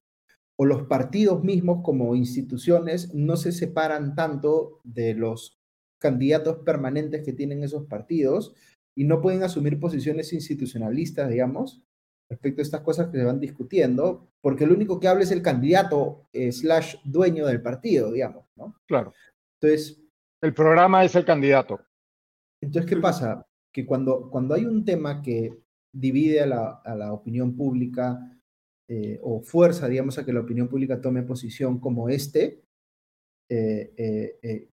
O los partidos mismos como instituciones no se separan tanto de los candidatos permanentes que tienen esos partidos y no pueden asumir posiciones institucionalistas, digamos, respecto a estas cosas que se van discutiendo, porque el único que habla es el candidato eh, slash dueño del partido, digamos, ¿no? Claro. Entonces... El programa es el candidato. Entonces, ¿qué pasa? Que cuando, cuando hay un tema que divide a la, a la opinión pública eh, o fuerza, digamos, a que la opinión pública tome posición como este, eh, eh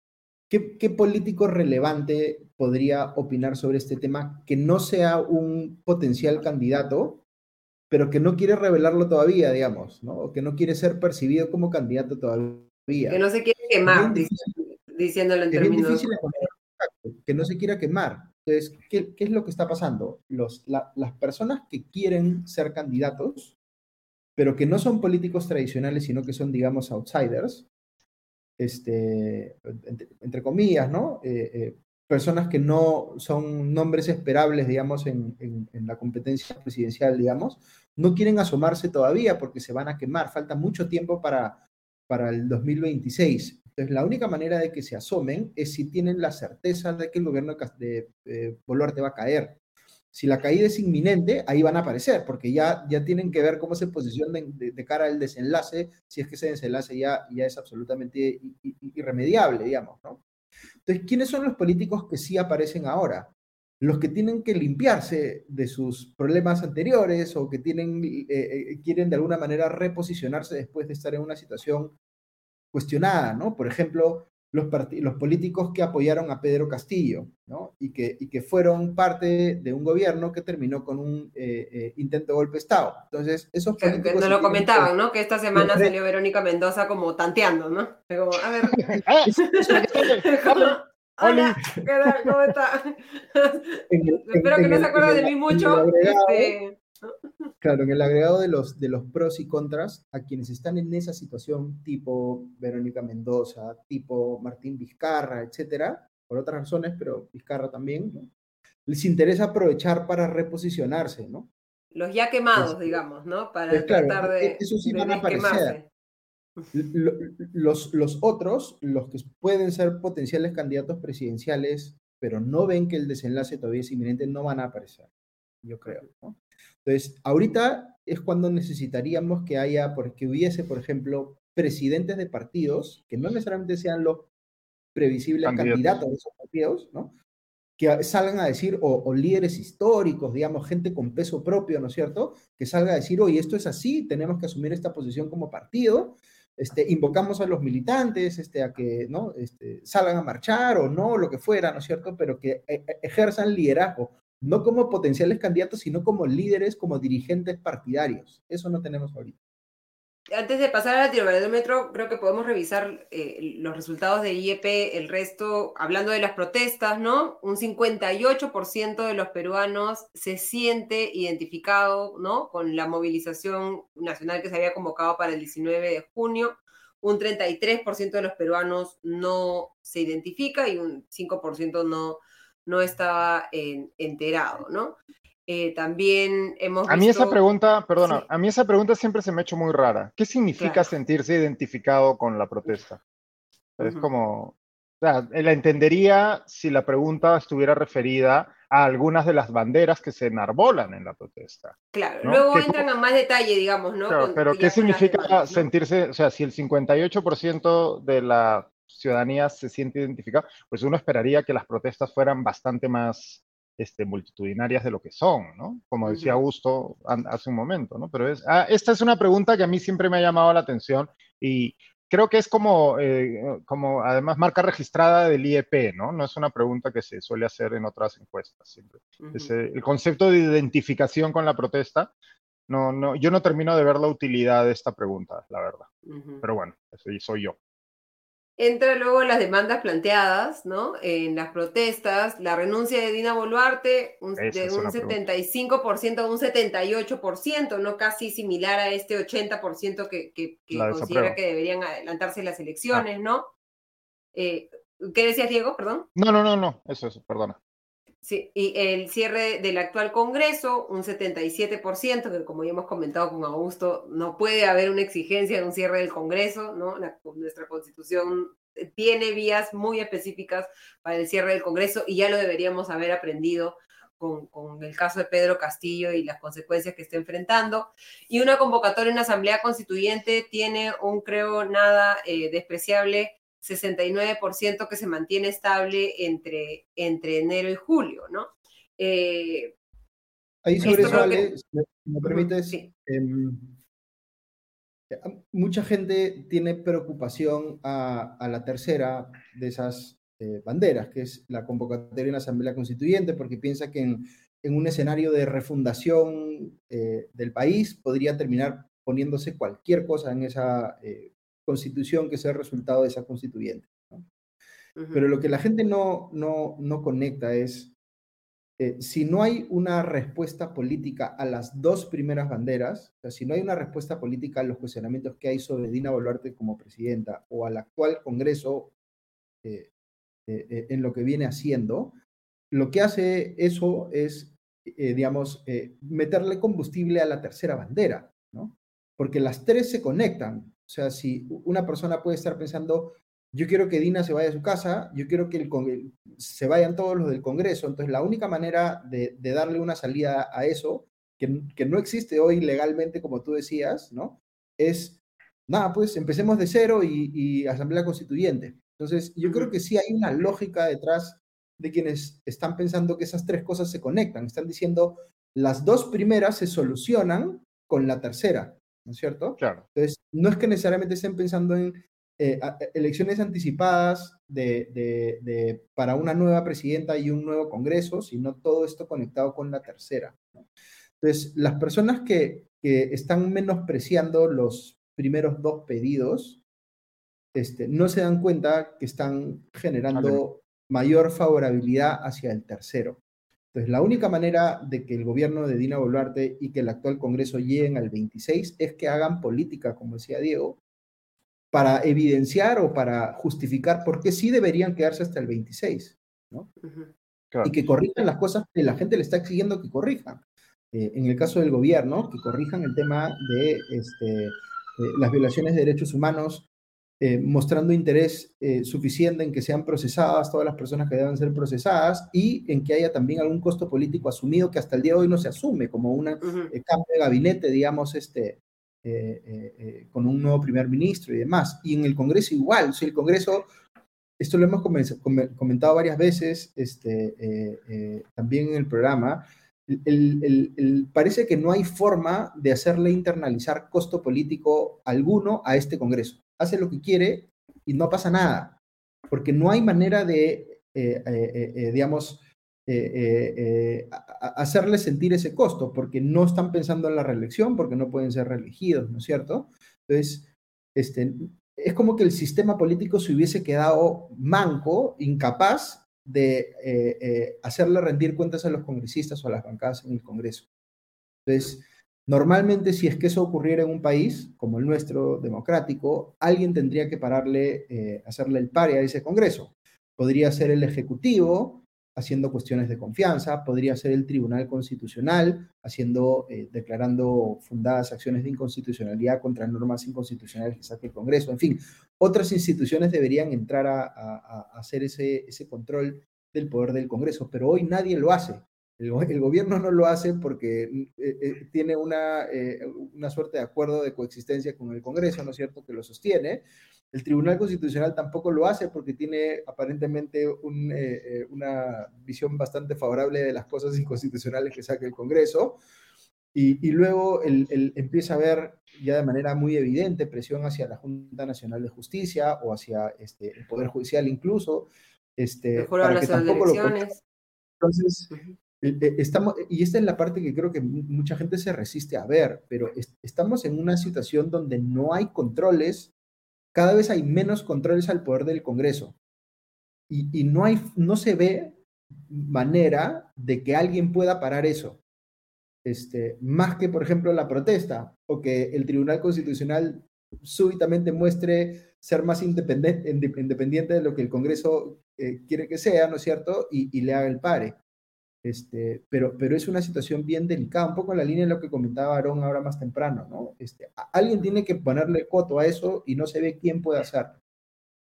¿Qué, político relevante podría opinar sobre este tema que no sea un potencial candidato, pero que no quiere revelarlo todavía, digamos, ¿no? O que no quiere ser percibido como candidato todavía. Que no se quiere quemar, diciéndolo en términos... que no se quiera quemar. Entonces, ¿qué, es lo que está pasando? Las personas que quieren ser candidatos, pero que no son políticos tradicionales, sino que son, digamos, outsiders, este, entre, comillas, ¿no? Eh, eh, personas que no son nombres esperables, digamos, en, la competencia presidencial, digamos, no quieren asomarse todavía porque se van a quemar. Falta mucho tiempo para, para el 2026. Entonces, la única manera de que se asomen es si tienen la certeza de que el gobierno de, de Boluarte va a caer. Si la caída es inminente, ahí van a aparecer, porque ya, ya tienen que ver cómo se posicionan de, cara al desenlace, si es que ese desenlace ya, ya es absolutamente irremediable, digamos, ¿no? Entonces, ¿quiénes son los políticos que sí aparecen ahora? Los que tienen que limpiarse de sus problemas anteriores o que tienen, eh, eh, quieren de alguna manera reposicionarse después de estar en una situación cuestionada, ¿no? Por ejemplo, los, los políticos que apoyaron a Pedro Castillo, ¿no? Y que, y que fueron parte de un gobierno que terminó con un eh, eh, intento de golpe de Estado. Entonces, esos políticos... Que, nos lo comentaban, ¿no? Que esta semana salió Verónica Mendoza como tanteando, ¿no? Como, a ver... Hola, ¿qué tal? ¿Cómo está? Espero que no se acuerde de mí mucho. Este, Claro, en el agregado de los, de los pros y contras, a quienes están en esa situación, tipo Verónica Mendoza, tipo Martín Vizcarra, etcétera, por otras razones, pero Vizcarra también, ¿no? les interesa aprovechar para reposicionarse, ¿no? Los ya quemados, digamos, ¿no? Para tratar de. E-, eso sí van a aparecer. Los, los otros, los que pueden ser potenciales candidatos presidenciales, pero no ven que el desenlace todavía es inminente, no van a aparecer, yo creo. ¿no? Entonces, ahorita es cuando necesitaríamos que haya, porque hubiese, por ejemplo, presidentes de partidos, que no necesariamente sean los previsibles candidatos, de esos partidos, ¿no? que salgan a decir, o, líderes históricos, digamos, gente con peso propio, ¿no es cierto? Que salga a decir, oye, esto es así, tenemos que asumir esta posición como partido, este, invocamos a los militantes este, a que ¿no? este, salgan a marchar o no, lo que fuera, ¿no es cierto? Pero que e, e, ejerzan liderazgo no como potenciales candidatos, sino como líderes, como dirigentes partidarios. Eso no tenemos ahorita. Antes de pasar al metro, creo que podemos revisar eh, los resultados de IEP, el resto, hablando de las protestas, ¿no? Un 58% de los peruanos se siente identificado, ¿no? Con la movilización nacional que se había convocado para el 19 de junio. Un 33% de los peruanos no se identifica y un 5% no, no estaba enterado, ¿no? Eh, también hemos A mí esa pregunta, perdona, a mí esa pregunta siempre se me ha hecho muy rara. ¿Qué significa sentirse identificado con la protesta? Es como, o sea, la entendería si la pregunta estuviera referida a algunas de las banderas que se enarbolan en la protesta. Claro, luego entran a más detalle, digamos, ¿no? Claro, pero ¿qué significa sentirse, o sea, si el 58% de la ciudadanía se siente identificada, pues uno esperaría que las protestas fueran bastante más este, multitudinarias de lo que son, ¿no? Como decía Augusto hace un momento, ¿no? Pero es, ah, esta es una pregunta que a mí siempre me ha llamado la atención y creo que es como, eh, como además marca registrada del IEP, ¿no? No es una pregunta que se suele hacer en otras encuestas siempre. el concepto de identificación con la protesta, no, no, yo no termino de ver la utilidad de esta pregunta, la verdad. Pero bueno, eso soy yo. Entra luego las demandas planteadas, ¿no? En las protestas, la renuncia de Dina Boluarte un, de un 75% a un 78%, ¿no? Casi similar a este 80% que, que, que considera que deberían adelantarse las elecciones, ¿no? Eh, ¿Qué decías, Diego? Perdón. No, no, no, no, eso, eso, perdona. Sí, y el cierre del actual Congreso, un 77%, que como ya hemos comentado con Augusto, no puede haber una exigencia de un cierre del Congreso, ¿no? nuestra constitución tiene vías muy específicas para el cierre del Congreso y ya lo deberíamos haber aprendido con, el caso de Pedro Castillo y las consecuencias que está enfrentando. Y una convocatoria en una asamblea constituyente tiene un, creo, nada eh, despreciable 69% que se mantiene estable entre, entre enero y julio, ¿no? Eh, Ahí sobre eso, Ale, si me permites, em, mucha gente tiene preocupación a, la tercera de esas eh, banderas, que es la convocatoria en la Asamblea Constituyente, porque piensa que en, un escenario de refundación eh, del país podría terminar poniéndose cualquier cosa en esa constitución que sea el resultado de esa constituyente. Pero lo que la gente no, no, no conecta es, eh, si no hay una respuesta política a las dos primeras banderas, o sea, si no hay una respuesta política a los cuestionamientos que hay sobre Dina Boluarte como presidenta o al actual Congreso eh, eh, en lo que viene haciendo, lo que hace eso es, digamos, meterle combustible a la tercera bandera, ¿no? Porque las tres se conectan. O sea, si una persona puede estar pensando, yo quiero que Dina se vaya a su casa, yo quiero que el, se vayan todos los del Congreso, entonces la única manera de, darle una salida a eso, que, que, no existe hoy legalmente, como tú decías, ¿no? Es, nada, pues empecemos de cero y, y Asamblea Constituyente. Entonces, yo creo que sí hay una lógica detrás de quienes están pensando que esas tres cosas se conectan. Están diciendo, las dos primeras se solucionan con la tercera. ¿No es cierto? Claro. Entonces, no es que necesariamente estén pensando en eh, elecciones anticipadas de, para una nueva presidenta y un nuevo Congreso, sino todo esto conectado con la tercera. Entonces, las personas que, están menospreciando los primeros dos pedidos, este, no se dan cuenta que están generando mayor favorabilidad hacia el tercero. Entonces, la única manera de que el gobierno de Dina Boluarte y que el actual Congreso lleguen al 26 es que hagan política, como decía Diego, para evidenciar o para justificar por qué sí deberían quedarse hasta el 26, ¿no? Y que corrijan las cosas que la gente le está exigiendo que corrijan. Eh, en el caso del gobierno, que corrijan el tema de este, eh, las violaciones de derechos humanos, eh, mostrando interés suficiente en que sean procesadas todas las personas que deben ser procesadas y en que haya también algún costo político asumido que hasta el día de hoy no se asume como un cambio de gabinete, digamos, este, eh, eh, eh, con un nuevo primer ministro y demás. Y en el Congreso igual, o el Congreso, esto lo hemos comentado varias veces este, también en el programa, parece que no hay forma de hacerle internalizar costo político alguno a este Congreso. Hace lo que quiere y no pasa nada, porque no hay manera de, digamos, eh, eh, eh hacerle sentir ese costo, porque no están pensando en la reelección, porque no pueden ser reelegidos, ¿no es cierto? Entonces, este, es como que el sistema político se hubiese quedado manco, incapaz de hacerle rendir cuentas a los congresistas o a las bancadas en el Congreso. Entonces, normalmente si es que eso ocurriera en un país como el nuestro, democrático, alguien tendría que pararle, hacerle el pare a ese Congreso. Podría ser el Ejecutivo, haciendo cuestiones de confianza, podría ser el Tribunal Constitucional, haciendo, eh, declarando fundadas acciones de inconstitucionalidad contra normas inconstitucionales que saque el Congreso, en fin, otras instituciones deberían entrar a, hacer ese control del poder del Congreso, pero hoy nadie lo hace. El, gobierno no lo hace porque eh, eh, tiene una, una suerte de acuerdo de coexistencia con el Congreso, ¿no es cierto?, que lo sostiene, el Tribunal Constitucional tampoco lo hace porque tiene aparentemente eh, eh, una visión bastante favorable de las cosas inconstitucionales que saca el Congreso. Y, luego él, empieza a haber ya de manera muy evidente presión hacia la Junta Nacional de Justicia o hacia este, el Poder Judicial incluso. Este, para que tampoco lo... Entonces, eh, estamos, y esta es la parte que creo que mucha gente se resiste a ver, pero estamos en una situación donde no hay controles cada vez hay menos controles al poder del Congreso. Y, no, hay, no se ve manera de que alguien pueda parar eso. Este, más que, por ejemplo, la protesta o que el Tribunal Constitucional súbitamente muestre ser más independiente, independiente de lo que el Congreso eh, quiere que sea, ¿no es cierto? Y, y, le haga el pare. Este, pero, pero es una situación bien delicada, un poco en la línea de lo que comentaba Aarón ahora más temprano, ¿no? Este, alguien tiene que ponerle coto a eso y no se ve quién puede hacerlo.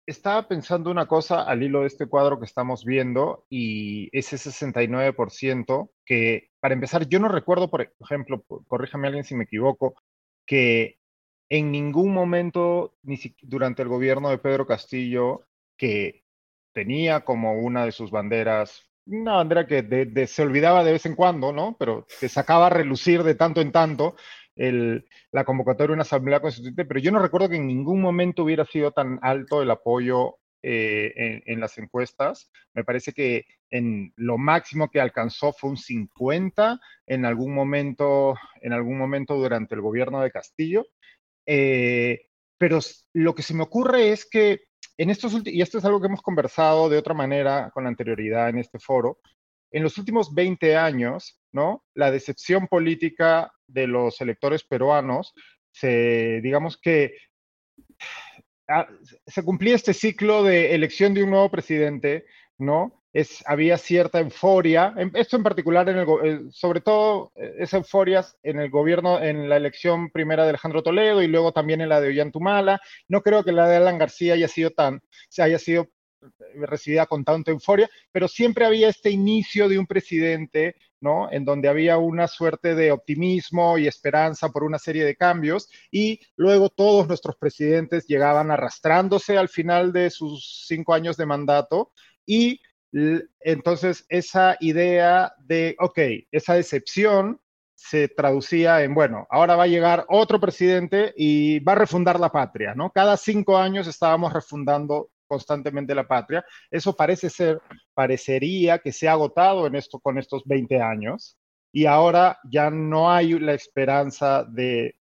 Estaba pensando una cosa al hilo de este cuadro que estamos viendo y ese 69% que, para empezar, yo no recuerdo, por ejemplo, corríjame alguien si me equivoco, que en ningún momento ni durante el gobierno de Pedro Castillo, que tenía como una de sus banderas una bandera que se olvidaba de vez en cuando, ¿no? Pero que sacaba a relucir de tanto en tanto la convocatoria de una asamblea constituyente, pero yo no recuerdo que en ningún momento hubiera sido tan alto el apoyo eh, en, las encuestas. Me parece que en lo máximo que alcanzó fue un 50 en algún momento, en algún momento durante el gobierno de Castillo. Eh, pero lo que se me ocurre es que en estos y esto es algo que hemos conversado de otra manera con anterioridad en este foro, en los últimos 20 años, ¿no? La decepción política de los electores peruanos, se, digamos que ah, se cumplía este ciclo de elección de un nuevo presidente, ¿no? Es, había cierta euforia, esto en particular, en el, eh, sobre todo eh, esa euforia en el gobierno, en la elección primera de Alejandro Toledo y luego también en la de Ollantumala. No creo que la de Alan García haya sido tan, haya sido eh, recibida con tanta euforia, pero siempre había este inicio de un presidente, ¿no? En donde había una suerte de optimismo y esperanza por una serie de cambios y luego todos nuestros presidentes llegaban arrastrándose al final de sus cinco años de mandato y entonces, esa idea de, ok, esa decepción se traducía en, bueno, ahora va a llegar otro presidente y va a refundar la patria, ¿no? Cada cinco años estábamos refundando constantemente la patria. Eso parece ser, parecería que se ha agotado en esto con estos 20 años y ahora ya no hay la esperanza de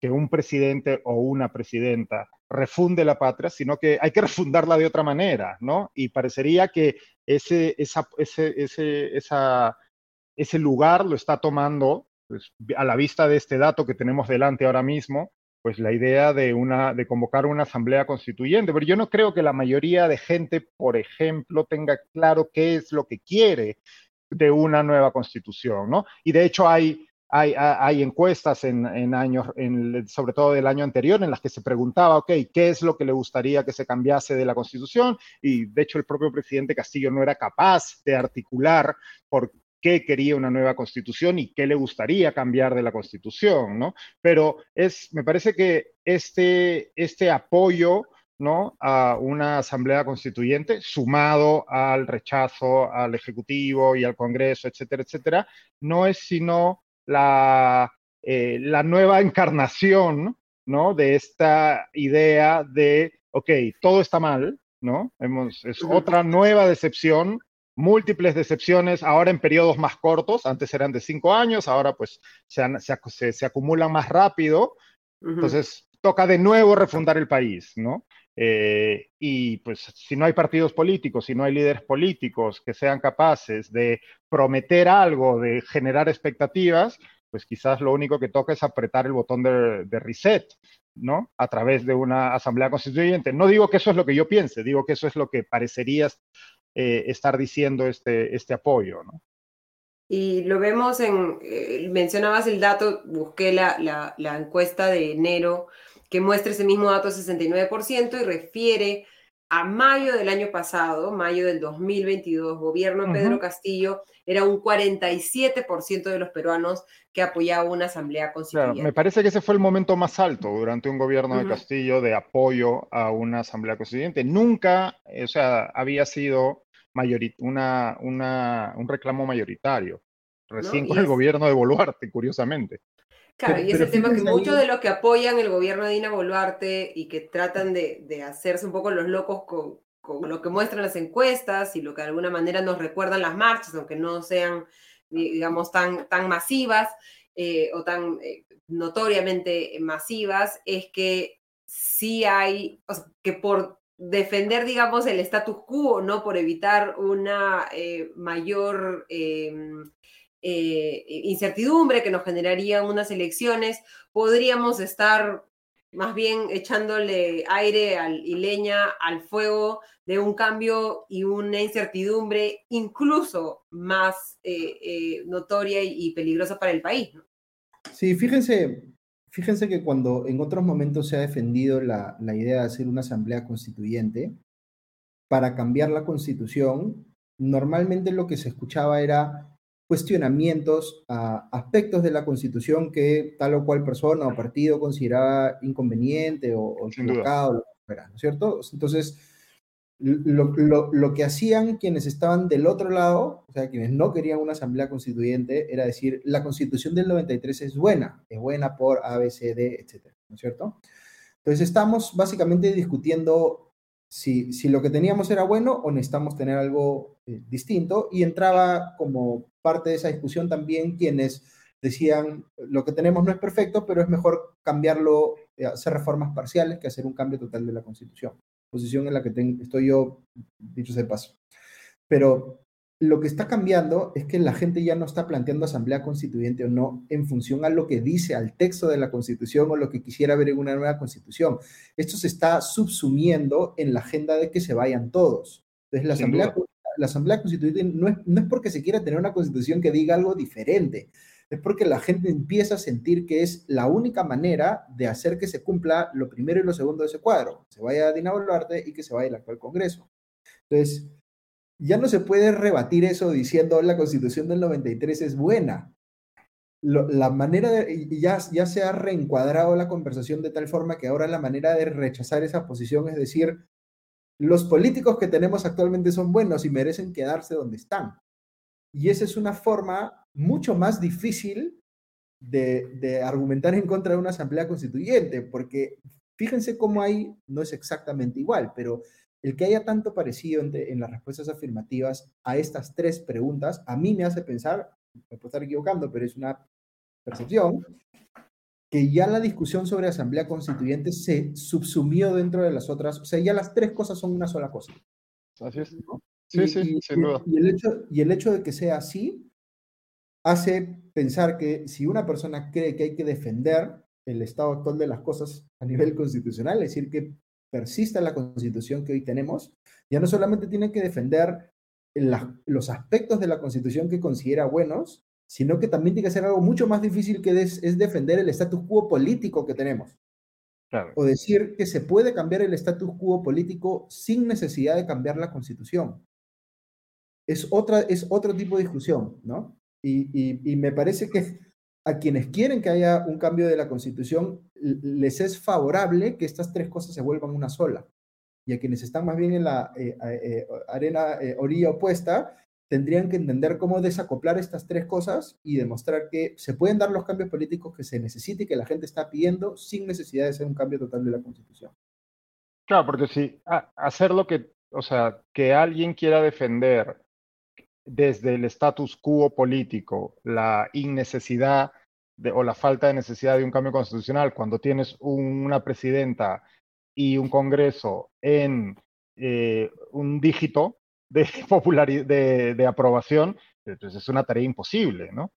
que un presidente o una presidenta refunde la patria, sino que hay que refundarla de otra manera, ¿no? Y parecería que ese, esa, ese, ese, ese lugar lo está tomando, pues, a la vista de este dato que tenemos delante ahora mismo, pues la idea de, una, de convocar una asamblea constituyente. Pero yo no creo que la mayoría de gente, por ejemplo, tenga claro qué es lo que quiere de una nueva constitución, ¿no? Y de hecho hay, hay, encuestas en, años, sobre todo del año anterior, en las que se preguntaba, ok, ¿qué es lo que le gustaría que se cambiase de la constitución? Y de hecho el propio presidente Castillo no era capaz de articular por qué quería una nueva constitución y qué le gustaría cambiar de la constitución, ¿no? Pero es, me parece que este, este apoyo ¿no? a una asamblea constituyente, sumado al rechazo al Ejecutivo y al Congreso, etcétera, etcétera, no es sino la, eh, la nueva encarnación ¿no? de esta idea de, ok, todo está mal, ¿no? Hemos, es otra nueva decepción múltiples decepciones, ahora en periodos más cortos, antes eran de cinco años, ahora pues se, se, acumulan más rápido, entonces toca de nuevo refundar el país, ¿no? Eh, y pues si no hay partidos políticos, si no hay líderes políticos que sean capaces de prometer algo, de generar expectativas, pues quizás lo único que toca es apretar el botón de, de reset, ¿no? A través de una asamblea constituyente. No digo que eso es lo que yo piense, digo que eso es lo que parecería eh, estar diciendo este, este apoyo, ¿no? Y lo vemos en, eh, mencionabas el dato, busqué la, la, la, encuesta de enero que muestra ese mismo dato 69% y refiere a mayo del año pasado, mayo del 2022, gobierno Pedro Castillo, era un 47% de los peruanos que apoyaba una asamblea constituyente. me parece que ese fue el momento más alto durante un gobierno de Castillo de apoyo a una asamblea constituyente. Nunca, o sea, había sido una, una, un reclamo mayoritario. Recién con el gobierno de Boluarte, curiosamente. Claro, y ese tema que muchos de los que apoyan el gobierno de Dina Boluarte y que tratan de, de hacerse un poco los locos con, con, lo que muestran las encuestas y lo que de alguna manera nos recuerdan las marchas, aunque no sean, digamos, tan, tan masivas eh, o tan eh, notoriamente masivas, es que sí hay, o sea, que por defender, digamos, el status quo, ¿no? Por evitar una eh, mayor em, eh, incertidumbre que nos generarían unas elecciones, podríamos estar más bien echándole aire y leña al fuego de un cambio y una incertidumbre incluso más eh, notoria y, peligrosa para el país. Sí, fíjense, Fíjense que cuando en otros momentos se ha defendido la, idea de hacer una asamblea constituyente, para cambiar la constitución, normalmente lo que se escuchaba era cuestionamientos a aspectos de la constitución que tal o cual persona o partido consideraba inconveniente o, o equivocado, ¿no es cierto? Entonces, lo, que hacían quienes estaban del otro lado, o sea, quienes no querían una asamblea constituyente, era decir, la constitución del 93 es buena, es buena por A, B, C, D, etcétera, ¿no es cierto? Entonces estamos básicamente discutiendo si, si lo que teníamos era bueno o necesitamos tener algo eh, distinto y entraba como parte de esa discusión también quienes decían, lo que tenemos no es perfecto, pero es mejor cambiarlo, eh, hacer reformas parciales que hacer un cambio total de la constitución posición en la que estoy yo, dicho de paso. Pero lo que está cambiando es que la gente ya no está planteando asamblea constituyente o no en función a lo que dice al texto de la constitución o lo que quisiera ver en una nueva constitución. Esto se está subsumiendo en la agenda de que se vayan todos. Entonces, la asamblea, la asamblea constituyente no es, no es porque se quiera tener una constitución que diga algo diferente, es porque la gente empieza a sentir que es la única manera de hacer que se cumpla lo primero y lo segundo de ese cuadro. Se vaya a Dina Boluarte y que se vaya el actual Congreso. Entonces, ya no se puede rebatir eso diciendo la constitución del 93 es buena. la manera de, ya, ya se ha reencuadrado la conversación de tal forma que ahora la manera de rechazar esa posición es decir, los políticos que tenemos actualmente son buenos y merecen quedarse donde están. Y esa es una forma mucho más difícil de, argumentar en contra de una asamblea constituyente, porque fíjense cómo hay, no es exactamente igual, pero el que haya tanto parecido en, las respuestas afirmativas a estas tres preguntas, a mí me hace pensar, me puedo estar equivocando, pero es una percepción, que ya la discusión sobre asamblea constituyente se subsumió dentro de las otras, o sea, ya las tres cosas son una sola cosa. Así es. Sí, sí, sin duda. Y el, hecho, y el hecho de que sea así hace pensar que si una persona cree que hay que defender el estado actual de las cosas a nivel constitucional, es decir, que persista la constitución que hoy tenemos, ya no solamente tiene que defender los aspectos de la constitución que considera buenos, sino que también tiene que hacer algo mucho más difícil que es, defender el status quo político que tenemos. O decir que se puede cambiar el status quo político sin necesidad de cambiar la constitución. Es, otra, es otro tipo de discusión, ¿no? Y, me parece que a quienes quieren que haya un cambio de la constitución, les es favorable que estas tres cosas se vuelvan una sola. Y a quienes están más bien en la eh, eh, arena, eh, orilla opuesta, tendrían que entender cómo desacoplar estas tres cosas y demostrar que se pueden dar los cambios políticos que se necesite y que la gente está pidiendo sin necesidad de ser un cambio total de la constitución. Claro, porque si hacer lo que, o sea, que alguien quiera defender desde el status quo político, la innecesidad o la falta de necesidad de un cambio constitucional cuando tienes una presidenta y un Congreso en eh, un dígito de popularidad, de, aprobación, entonces es una tarea imposible, ¿no?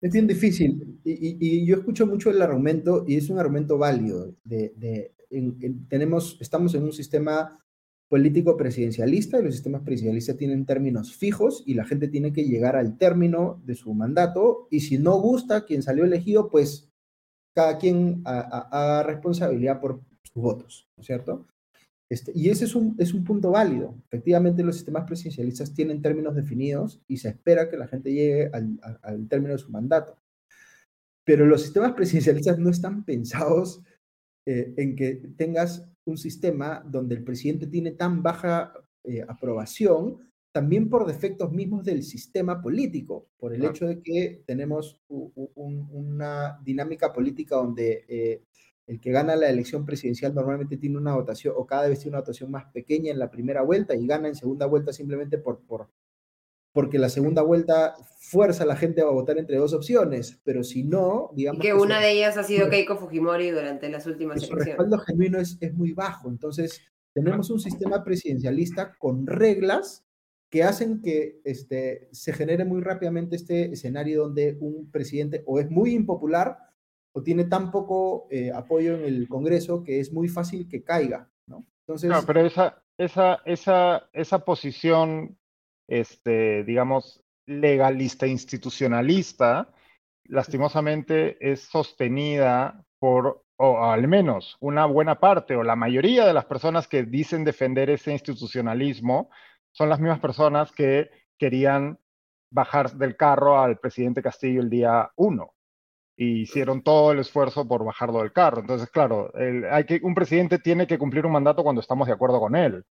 Es bien difícil. Y, yo escucho mucho el argumento, y es un argumento válido, de, tenemos, estamos en un sistema político presidencialista y los sistemas presidencialistas tienen términos fijos y la gente tiene que llegar al término de su mandato y si no gusta quien salió elegido, pues cada quien haga responsabilidad por sus votos, ¿no es cierto? Este, y ese es un, es un punto válido. Efectivamente, los sistemas presidencialistas tienen términos definidos y se espera que la gente llegue al, al término de su mandato. Pero los sistemas presidencialistas no están pensados eh, en que tengas un sistema donde el presidente tiene tan baja eh, aprobación, también por defectos mismos del sistema político, por el hecho de que tenemos una dinámica política donde eh, el que gana la elección presidencial normalmente tiene una votación o cada vez tiene una votación más pequeña en la primera vuelta y gana en segunda vuelta simplemente por, por, porque la segunda vuelta fuerza a la gente a votar entre dos opciones, pero si no, digamos... que, una de ellas ha sido Keiko Fujimori durante las últimas elecciones. El respaldo genuino es, es muy bajo, entonces tenemos un sistema presidencialista con reglas que hacen que este, se genere muy rápidamente este escenario donde un presidente o es muy impopular o tiene tan poco eh, apoyo en el Congreso que es muy fácil que caiga, ¿no? Entonces... No, pero esa, esa, esa, esa posición este, digamos, legalista institucionalista, lastimosamente es sostenida por, o al menos una buena parte o la mayoría de las personas que dicen defender ese institucionalismo son las mismas personas que querían bajar del carro al presidente Castillo el día uno y hicieron todo el esfuerzo por bajarlo del carro. Entonces, claro, hay que, un presidente tiene que cumplir un mandato cuando estamos de acuerdo con él.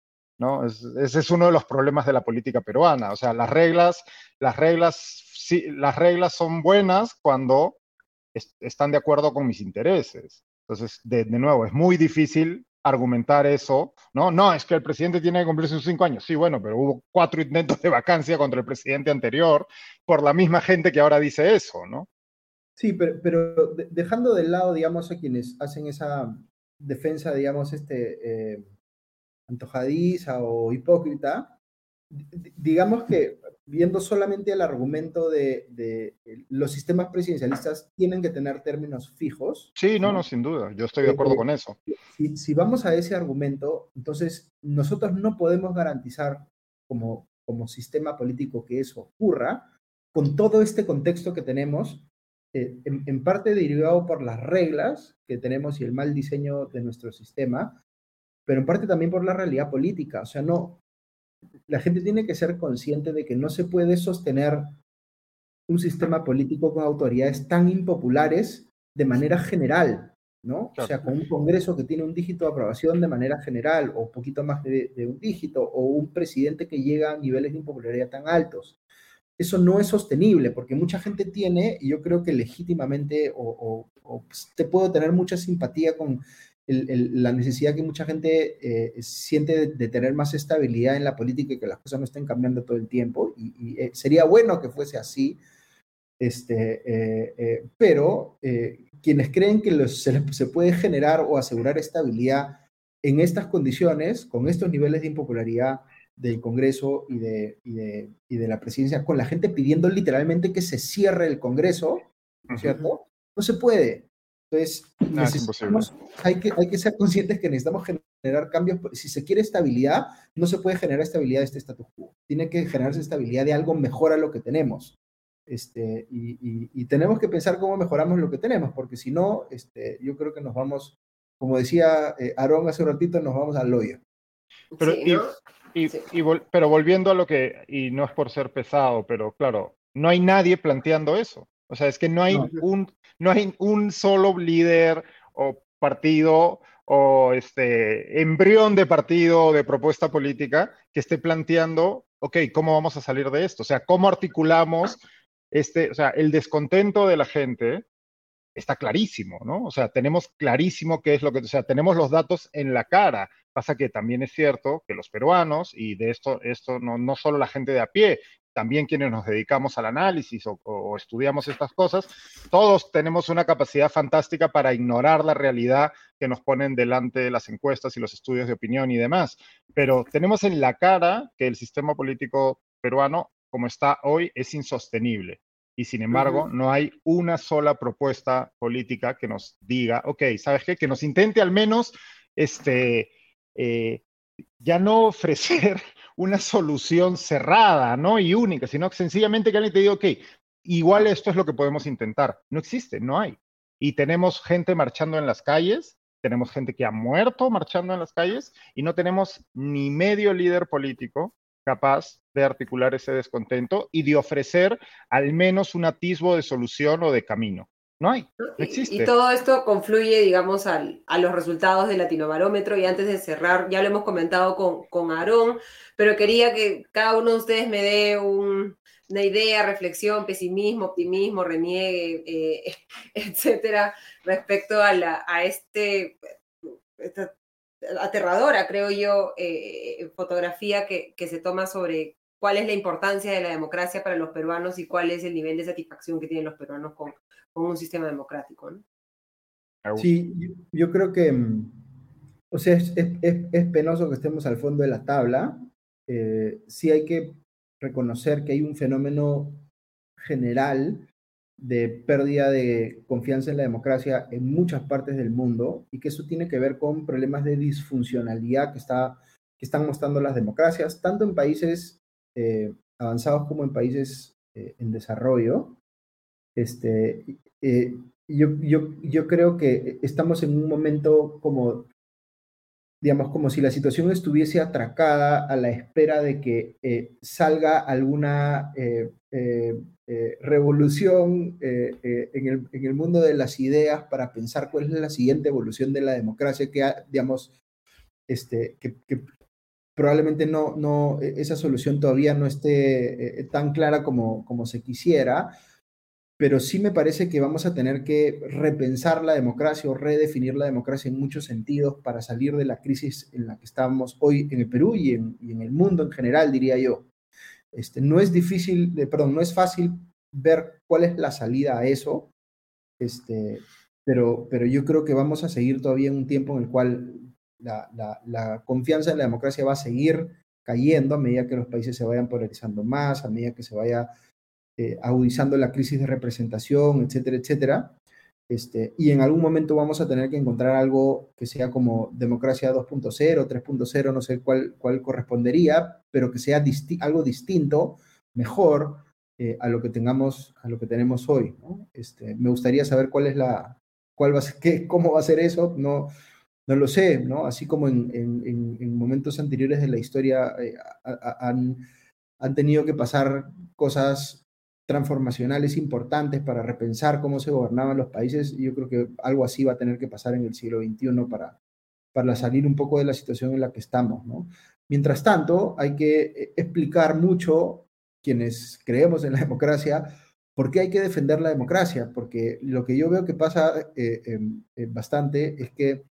Ese es uno de los problemas de la política peruana. O sea, las reglas, las reglas, sí, las reglas son buenas cuando están de acuerdo con mis intereses. Entonces, de, nuevo, es muy difícil argumentar eso, ¿no? No, es que el presidente tiene que cumplir sus cinco años. Sí, bueno, pero hubo cuatro intentos de vacancia contra el presidente anterior por la misma gente que ahora dice eso, ¿no? Sí, pero, pero dejando de lado, digamos, a quienes hacen esa defensa, digamos, este, eh, antojadiza o hipócrita, digamos que viendo solamente el argumento de, los sistemas presidencialistas tienen que tener términos fijos. Sí, no, no, sin duda, yo estoy de acuerdo con eso. Si, si, vamos a ese argumento, entonces nosotros no podemos garantizar como, como sistema político que eso ocurra con todo este contexto que tenemos, eh, en, en parte derivado por las reglas que tenemos y el mal diseño de nuestro sistema, pero en parte también por la realidad política. O sea, no, la gente tiene que ser consciente de que no se puede sostener un sistema político con autoridades tan impopulares de manera general, ¿no? O sea, con un Congreso que tiene un dígito de aprobación de manera general o un poquito más de, un dígito o un presidente que llega a niveles de impopularidad tan altos. eso no es sostenible, porque mucha gente tiene, y yo creo que legítimamente, o, pues, te puedo tener mucha simpatía con la necesidad que mucha gente eh, siente de, tener más estabilidad en la política y que las cosas no estén cambiando todo el tiempo, y, eh, sería bueno que fuese así, este, eh, pero quienes creen que se, se puede generar o asegurar estabilidad en estas condiciones, con estos niveles de impopularidad, del Congreso y de, y de, y de la presidencia, con la gente pidiendo literalmente que se cierre el Congreso, ¿no es cierto? No se puede. Entonces, hay, que, hay que ser conscientes que necesitamos generar cambios. Si se quiere estabilidad, no se puede generar estabilidad de este status quo. Tiene que generarse estabilidad de algo mejor a lo que tenemos. Este, y, y, tenemos que pensar cómo mejoramos lo que tenemos, porque si no, este, yo creo que nos vamos, como decía eh, Aarón hace un ratito, nos vamos al hoyo. Pero, pero volviendo a lo que, y no es por ser pesado, pero claro, no hay nadie planteando eso. O sea, es que no hay, Un, no hay un solo líder o partido o este embrión de partido o de propuesta política que esté planteando, ok, ¿cómo vamos a salir de esto? O sea, ¿cómo articulamos este, o sea, el descontento de la gente está clarísimo, ¿no? O sea, tenemos clarísimo qué es lo que, o sea, tenemos los datos en la cara. Pasa que también es cierto que los peruanos, y de esto, esto no, no solo la gente de a pie, también quienes nos dedicamos al análisis o, estudiamos estas cosas, todos tenemos una capacidad fantástica para ignorar la realidad que nos ponen delante de las encuestas y los estudios de opinión y demás. Pero tenemos en la cara que el sistema político peruano, como está hoy, es insostenible y sin embargo no hay una sola propuesta política que nos diga, ok, ¿sabes qué? Que nos intente al menos, este, eh, ya no ofrecer una solución cerrada, ¿no? Y única, sino que sencillamente que alguien te diga, ok, igual esto es lo que podemos intentar. No existe, no hay. Y tenemos gente marchando en las calles, tenemos gente que ha muerto marchando en las calles y no tenemos ni medio líder político capaz de articular ese descontento y de ofrecer al menos un atisbo de solución o de camino. No hay, no existe. Y, todo esto confluye, digamos, al, a los resultados del latinobarómetro. Y antes de cerrar, ya lo hemos comentado con, con Aarón, pero quería que cada uno de ustedes me dé una idea, reflexión, pesimismo, optimismo, reniegue, eh, etcétera, respecto a, la, a este, aterradora, creo yo, eh, fotografía que, que, se toma sobre cuál es la importancia de la democracia para los peruanos y cuál es el nivel de satisfacción que tienen los peruanos con, con un sistema democrático. ¿no? Sí, yo, creo que, mm, o sea, es, es, es, penoso que estemos al fondo de la tabla. Eh, sí hay que reconocer que hay un fenómeno general de pérdida de confianza en la democracia en muchas partes del mundo y que eso tiene que ver con problemas de disfuncionalidad que, está, que están mostrando las democracias, tanto en países eh, avanzados como en países eh, en desarrollo. Este, eh, yo, yo, yo creo que estamos en un momento como digamos, como si la situación estuviese atracada a la espera de que eh, salga alguna eh, eh, revolución en el, en, el, mundo de las ideas para pensar cuál es la siguiente evolución de la democracia que, digamos, este, que, que probablemente no, no, e, esa solución todavía no esté tan clara como, como se quisiera, pero sí me parece que vamos a tener que repensar la democracia o redefinir la democracia en muchos sentidos para salir de la crisis en la que estamos hoy en el Perú y en, el mundo en general, diría yo. Este, no es difícil, perdón, no es fácil ver cuál es la salida a eso, este, pero, pero yo creo que vamos a seguir todavía un tiempo en el cual la, confianza en la democracia va a seguir cayendo a medida que los países se vayan polarizando más, a medida que se vaya eh, agudizando la crisis de representación, etcétera, etcétera. Este, y en algún momento vamos a tener que encontrar algo que sea como democracia 2.0, 3.0, no sé cuál, cuál correspondería, pero que sea algo distinto, mejor eh, a lo que tengamos, a lo que tenemos hoy. Este, me gustaría saber cuál es la, cuál va qué, cómo va a ser eso, no, no lo sé, ¿no? Así como en, en, en momentos anteriores de la historia eh, han, han tenido que pasar cosas transformacionales importantes para repensar cómo se gobernaban los países. Yo creo que algo así va a tener que pasar en el siglo XXI para, para salir un poco de la situación en la que estamos. ¿no? Mientras tanto, hay que eh, explicar mucho quienes creemos en la democracia, ¿por qué hay que defender la democracia? Porque lo que yo veo que pasa eh, bastante es que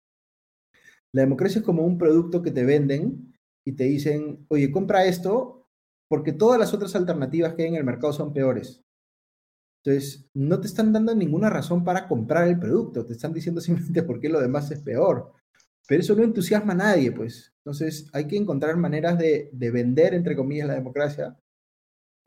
la democracia es como un producto que te venden y te dicen, oye, compra esto porque todas las otras alternativas que hay en el mercado son peores. Entonces, no te están dando ninguna razón para comprar el producto, te están diciendo simplemente por qué lo demás es peor. Pero eso no entusiasma a nadie, pues. Entonces, hay que encontrar maneras de, vender, entre comillas, la democracia,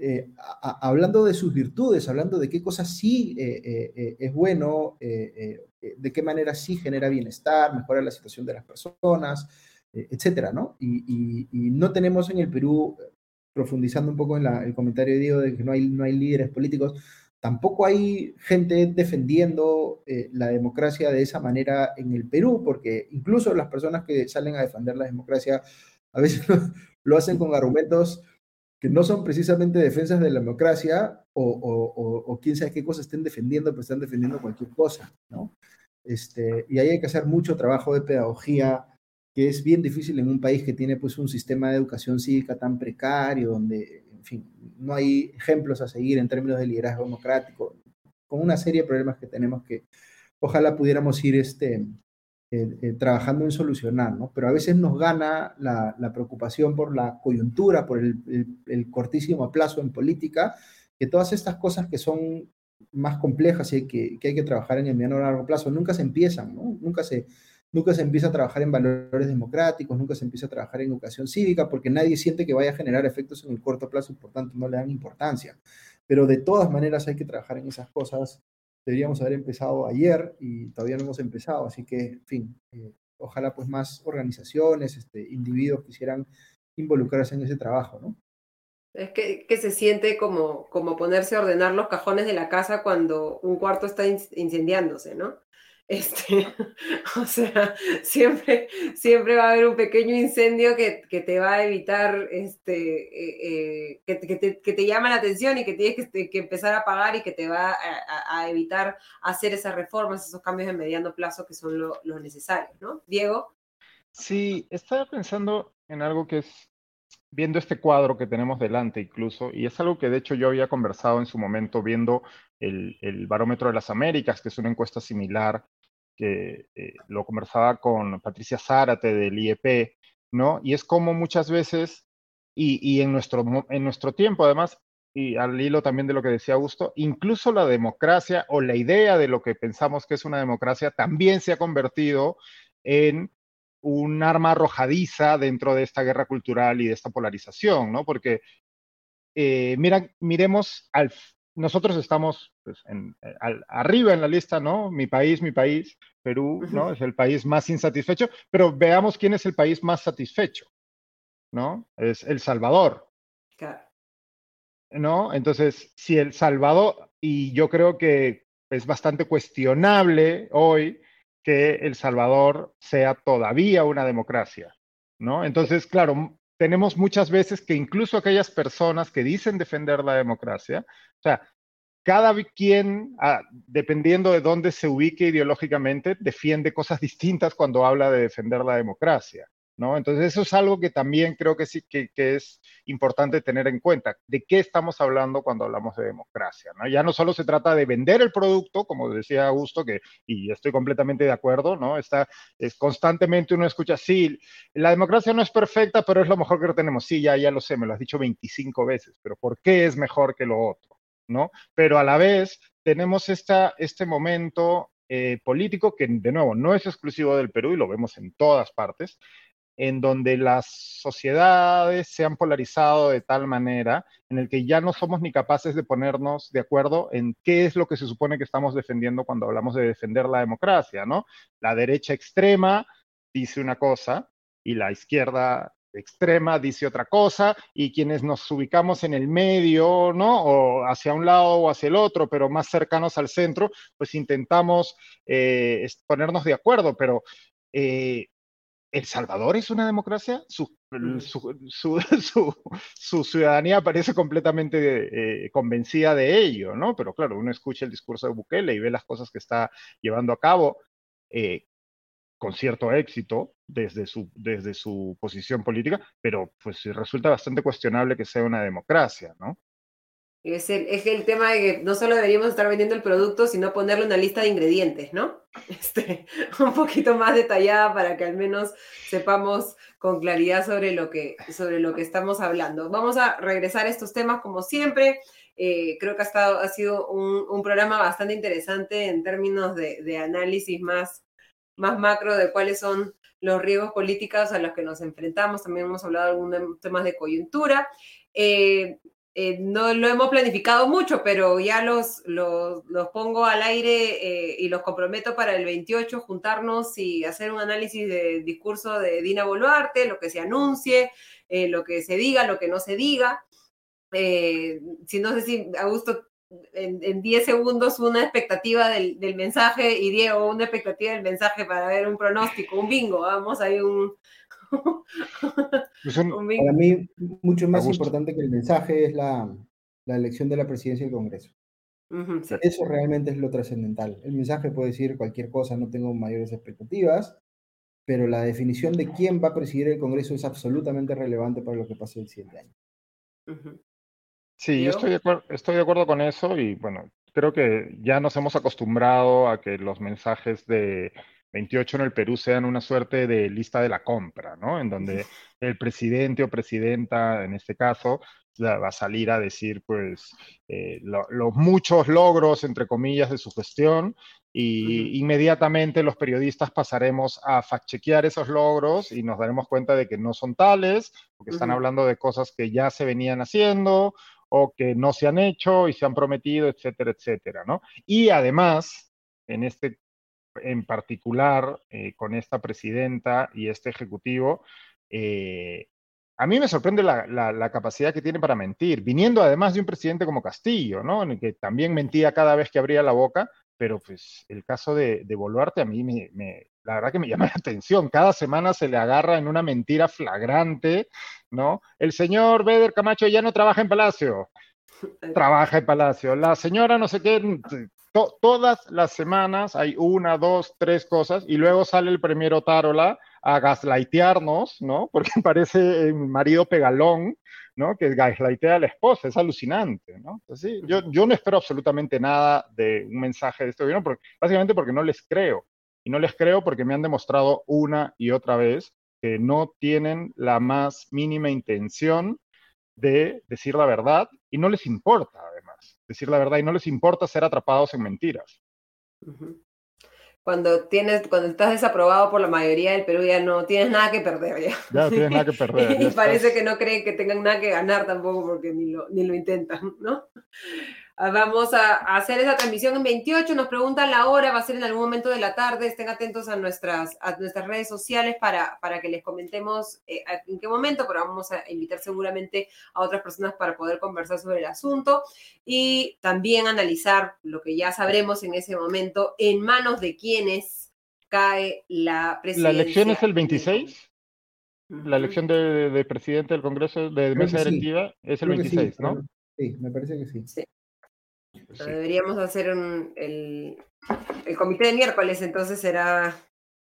eh, hablando de sus virtudes, hablando de qué cosas sí eh, eh, es bueno, de qué manera sí genera bienestar, mejora la situación de las personas, etcétera, ¿no? Y, no tenemos en el Perú, profundizando un poco en el comentario de Diego de que no hay, no hay líderes políticos, Tampoco hay gente defendiendo la democracia de esa manera en el Perú, porque incluso las personas que salen a defender la democracia a veces lo, hacen con argumentos que no son precisamente defensas de la democracia o, quién sabe qué cosa estén defendiendo, pero están defendiendo cualquier cosa, ¿no? Este, y ahí hay que hacer mucho trabajo de pedagogía, que es bien difícil en un país que tiene pues un sistema de educación cívica tan precario, donde en fin, no hay ejemplos a seguir en términos de liderazgo democrático, con una serie de problemas que tenemos que ojalá pudiéramos ir este, eh, eh, trabajando en solucionar, ¿no? Pero a veces nos gana la, preocupación por la coyuntura, por el, cortísimo plazo en política, que todas estas cosas que son más complejas y que, hay que trabajar en el mediano o largo plazo nunca se empiezan, ¿no? Nunca se, nunca se empieza a trabajar en valores democráticos, nunca se empieza a trabajar en educación cívica, porque nadie siente que vaya a generar efectos en el corto plazo y por tanto no le dan importancia. Pero de todas maneras hay que trabajar en esas cosas. Deberíamos haber empezado ayer y todavía no hemos empezado, así que, en fin, eh, ojalá pues más organizaciones, este, individuos quisieran involucrarse en ese trabajo, ¿no? Es que, que, se siente como, como ponerse a ordenar los cajones de la casa cuando un cuarto está incendiándose, ¿no? Este, o sea, siempre, siempre va a haber un pequeño incendio que, te va a evitar, este, eh, eh, que, te, llama la atención y que tienes que, empezar a apagar y que te va a, evitar hacer esas reformas, esos cambios de mediano plazo que son los lo necesarios, ¿no? Diego. Sí, estaba pensando en algo que es, viendo este cuadro que tenemos delante incluso, y es algo que de hecho yo había conversado en su momento viendo el, el Barómetro de las Américas, que es una encuesta similar que eh, lo conversaba con Patricia Zárate del IEP, ¿no? Y es como muchas veces, y, en, nuestro, en nuestro tiempo además, y al hilo también de lo que decía Augusto, incluso la democracia o la idea de lo que pensamos que es una democracia también se ha convertido en un arma arrojadiza dentro de esta guerra cultural y de esta polarización, ¿no? Porque eh, mira, miremos al, nosotros estamos pues, en, eh, arriba en la lista, ¿no? Mi país, mi país, Perú, ¿no? Es el país más insatisfecho, pero veamos quién es el país más satisfecho, ¿no? Es El Salvador. Claro. ¿No? Entonces, si El Salvador, y yo creo que es bastante cuestionable hoy que El Salvador sea todavía una democracia, ¿no? Entonces, claro, tenemos muchas veces que incluso aquellas personas que dicen defender la democracia, o sea, cada quien, ah, dependiendo de dónde se ubique ideológicamente, defiende cosas distintas cuando habla de defender la democracia. Entonces eso es algo que también creo que sí que, es importante tener en cuenta. ¿De qué estamos hablando cuando hablamos de democracia? Ya no solo se trata de vender el producto, como decía Augusto, que, y estoy completamente de acuerdo, ¿no? Está, es constantemente uno escucha, sí, la democracia no es perfecta, pero es lo mejor que tenemos. Sí, ya, ya lo sé, me lo has dicho 25 veces, pero ¿por qué es mejor que lo otro? ¿no? Pero a la vez tenemos esta, este momento eh, político que, de nuevo, no es exclusivo del Perú y lo vemos en todas partes, en donde las sociedades se han polarizado de tal manera en el que ya no somos ni capaces de ponernos de acuerdo en qué es lo que se supone que estamos defendiendo cuando hablamos de defender la democracia, ¿no? La derecha extrema dice una cosa y la izquierda extrema dice otra cosa y quienes nos ubicamos en el medio, ¿no? O hacia un lado o hacia el otro, pero más cercanos al centro, pues intentamos eh, ponernos de acuerdo, pero eh, ¿El Salvador es una democracia? Su, ciudadanía parece completamente eh, convencida de ello, ¿no? Pero claro, uno escucha el discurso de Bukele y ve las cosas que está llevando a cabo con cierto éxito desde su, desde su posición política, pero pues resulta bastante cuestionable que sea una democracia, ¿no? Es el, es el tema de que no solo deberíamos estar vendiendo el producto, sino ponerle una lista de ingredientes, ¿no? Este, un poquito más detallada para que al menos sepamos con claridad sobre lo que, sobre lo que estamos hablando. Vamos a regresar a estos temas como siempre. Eh, creo que ha, estado, ha sido un, un, programa bastante interesante en términos de, de análisis más, más macro de cuáles son los riesgos políticos a los que nos enfrentamos. También hemos hablado de algunos temas de coyuntura. Eh, eh, no lo hemos planificado mucho, pero ya los, los, los pongo al aire eh, y los comprometo para el 28 juntarnos y hacer un análisis del discurso de Dina Boluarte, lo que se anuncie, eh, lo que se diga, lo que no se diga. Si no sé si Augusto en 10 segundos una expectativa del, del, mensaje y Diego una expectativa del mensaje para ver un pronóstico, un bingo, vamos, hay un, pues Para mí, mucho más importante que el mensaje es la, la elección de la presidencia del Congreso. Uh -huh, sí. Eso realmente es lo trascendental. El mensaje puede decir cualquier cosa, no tengo mayores expectativas, pero la definición de quién va a presidir el Congreso es absolutamente relevante para lo que pase el siguiente año. Uh -huh. Sí, yo estoy de, estoy de acuerdo con eso y bueno, creo que ya nos hemos acostumbrado a que los mensajes de 28 en el Perú sean una suerte de lista de la compra, ¿no? En donde el presidente o presidenta, en este caso, va a salir a decir, pues, eh, lo, los muchos logros, entre comillas, de su gestión y uh -huh. inmediatamente los periodistas pasaremos a fact-chequear esos logros y nos daremos cuenta de que no son tales, porque están uh -huh. hablando de cosas que ya se venían haciendo o que no se han hecho y se han prometido, etcétera, etcétera, ¿no? Y además, en este en particular eh, con esta presidenta y este ejecutivo, eh, a mí me sorprende la, la, la, capacidad que tiene para mentir, viniendo además de un presidente como Castillo, ¿no? En el que también mentía cada vez que abría la boca, pero pues el caso de, de Boluarte a mí me, me, la verdad que me llama la atención. Cada semana se le agarra en una mentira flagrante, ¿no? El señor Beder Camacho ya no trabaja en Palacio. Trabaja en Palacio. La señora no sé qué, to todas las semanas hay una, dos, tres cosas y luego sale el premier Otárola a gaslightearnos, ¿no? Porque parece el marido pegalón, ¿no? Que gaslightea a la esposa, es alucinante, ¿no? Entonces, sí, yo, yo no espero absolutamente nada de un mensaje de este gobierno, porque, básicamente porque no les creo. Y no les creo porque me han demostrado una y otra vez que no tienen la más mínima intención de decir la verdad y no les importa, decir la verdad y no les importa ser atrapados en mentiras. Cuando tienes, cuando estás desaprobado por la mayoría del Perú ya no tienes nada que perder ya. Ya no tienes nada que perder. y parece estás... que no creen que tengan nada que ganar tampoco porque ni lo, ni lo intentan, ¿no? Vamos a, hacer esa transmisión en 28, nos preguntan la hora, va a ser en algún momento de la tarde, estén atentos a nuestras, a nuestras redes sociales para, para que les comentemos eh, en qué momento, pero vamos a invitar seguramente a otras personas para poder conversar sobre el asunto y también analizar lo que ya sabremos en ese momento, en manos de quienes cae la presidencia. ¿La elección es el 26? La elección de, de presidente del Congreso de mesa directiva sí. es el Creo 26, sí, ¿no? Sí, me parece que sí. sí. Sí. Deberíamos hacer un, el, el, comité de miércoles, entonces será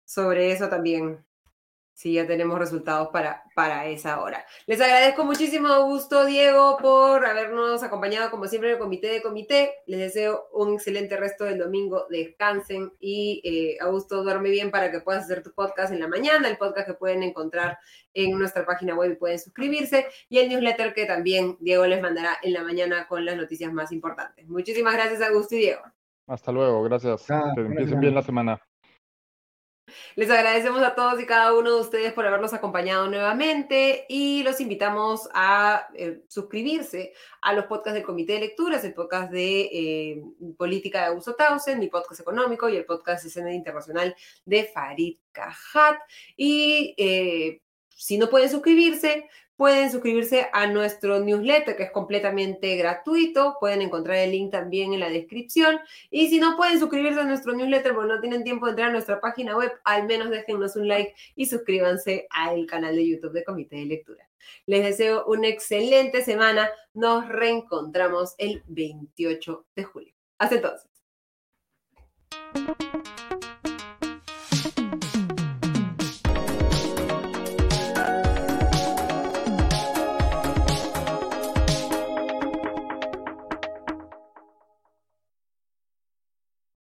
sobre eso también, si ya tenemos resultados para, para esa hora. Les agradezco muchísimo, Augusto, Diego, por habernos acompañado como siempre en el comité de comité. Les deseo un excelente resto del domingo, descansen y eh, Augusto, duerme bien para que puedas hacer tu podcast en la mañana, el podcast que pueden encontrar en nuestra página web y pueden suscribirse, y el newsletter que también Diego les mandará en la mañana con las noticias más importantes. Muchísimas gracias, Augusto y Diego. Hasta luego, gracias. Ah, que empiecen bien la semana. Les agradecemos a todos y cada uno de ustedes por habernos acompañado nuevamente y los invitamos a eh, suscribirse a los podcasts del Comité de Lecturas, el podcast de eh, Política de Augusto Tausen, mi podcast económico y el podcast de escena internacional de Farid Cajat. Y eh, si no pueden suscribirse, pueden suscribirse a nuestro newsletter que es completamente gratuito. Pueden encontrar el link también en la descripción. Y si no pueden suscribirse a nuestro newsletter porque no tienen tiempo de entrar a nuestra página web, al menos déjennos un like y suscríbanse al canal de YouTube de Comité de Lectura. Les deseo una excelente semana. Nos reencontramos el 28 de julio. Hasta entonces.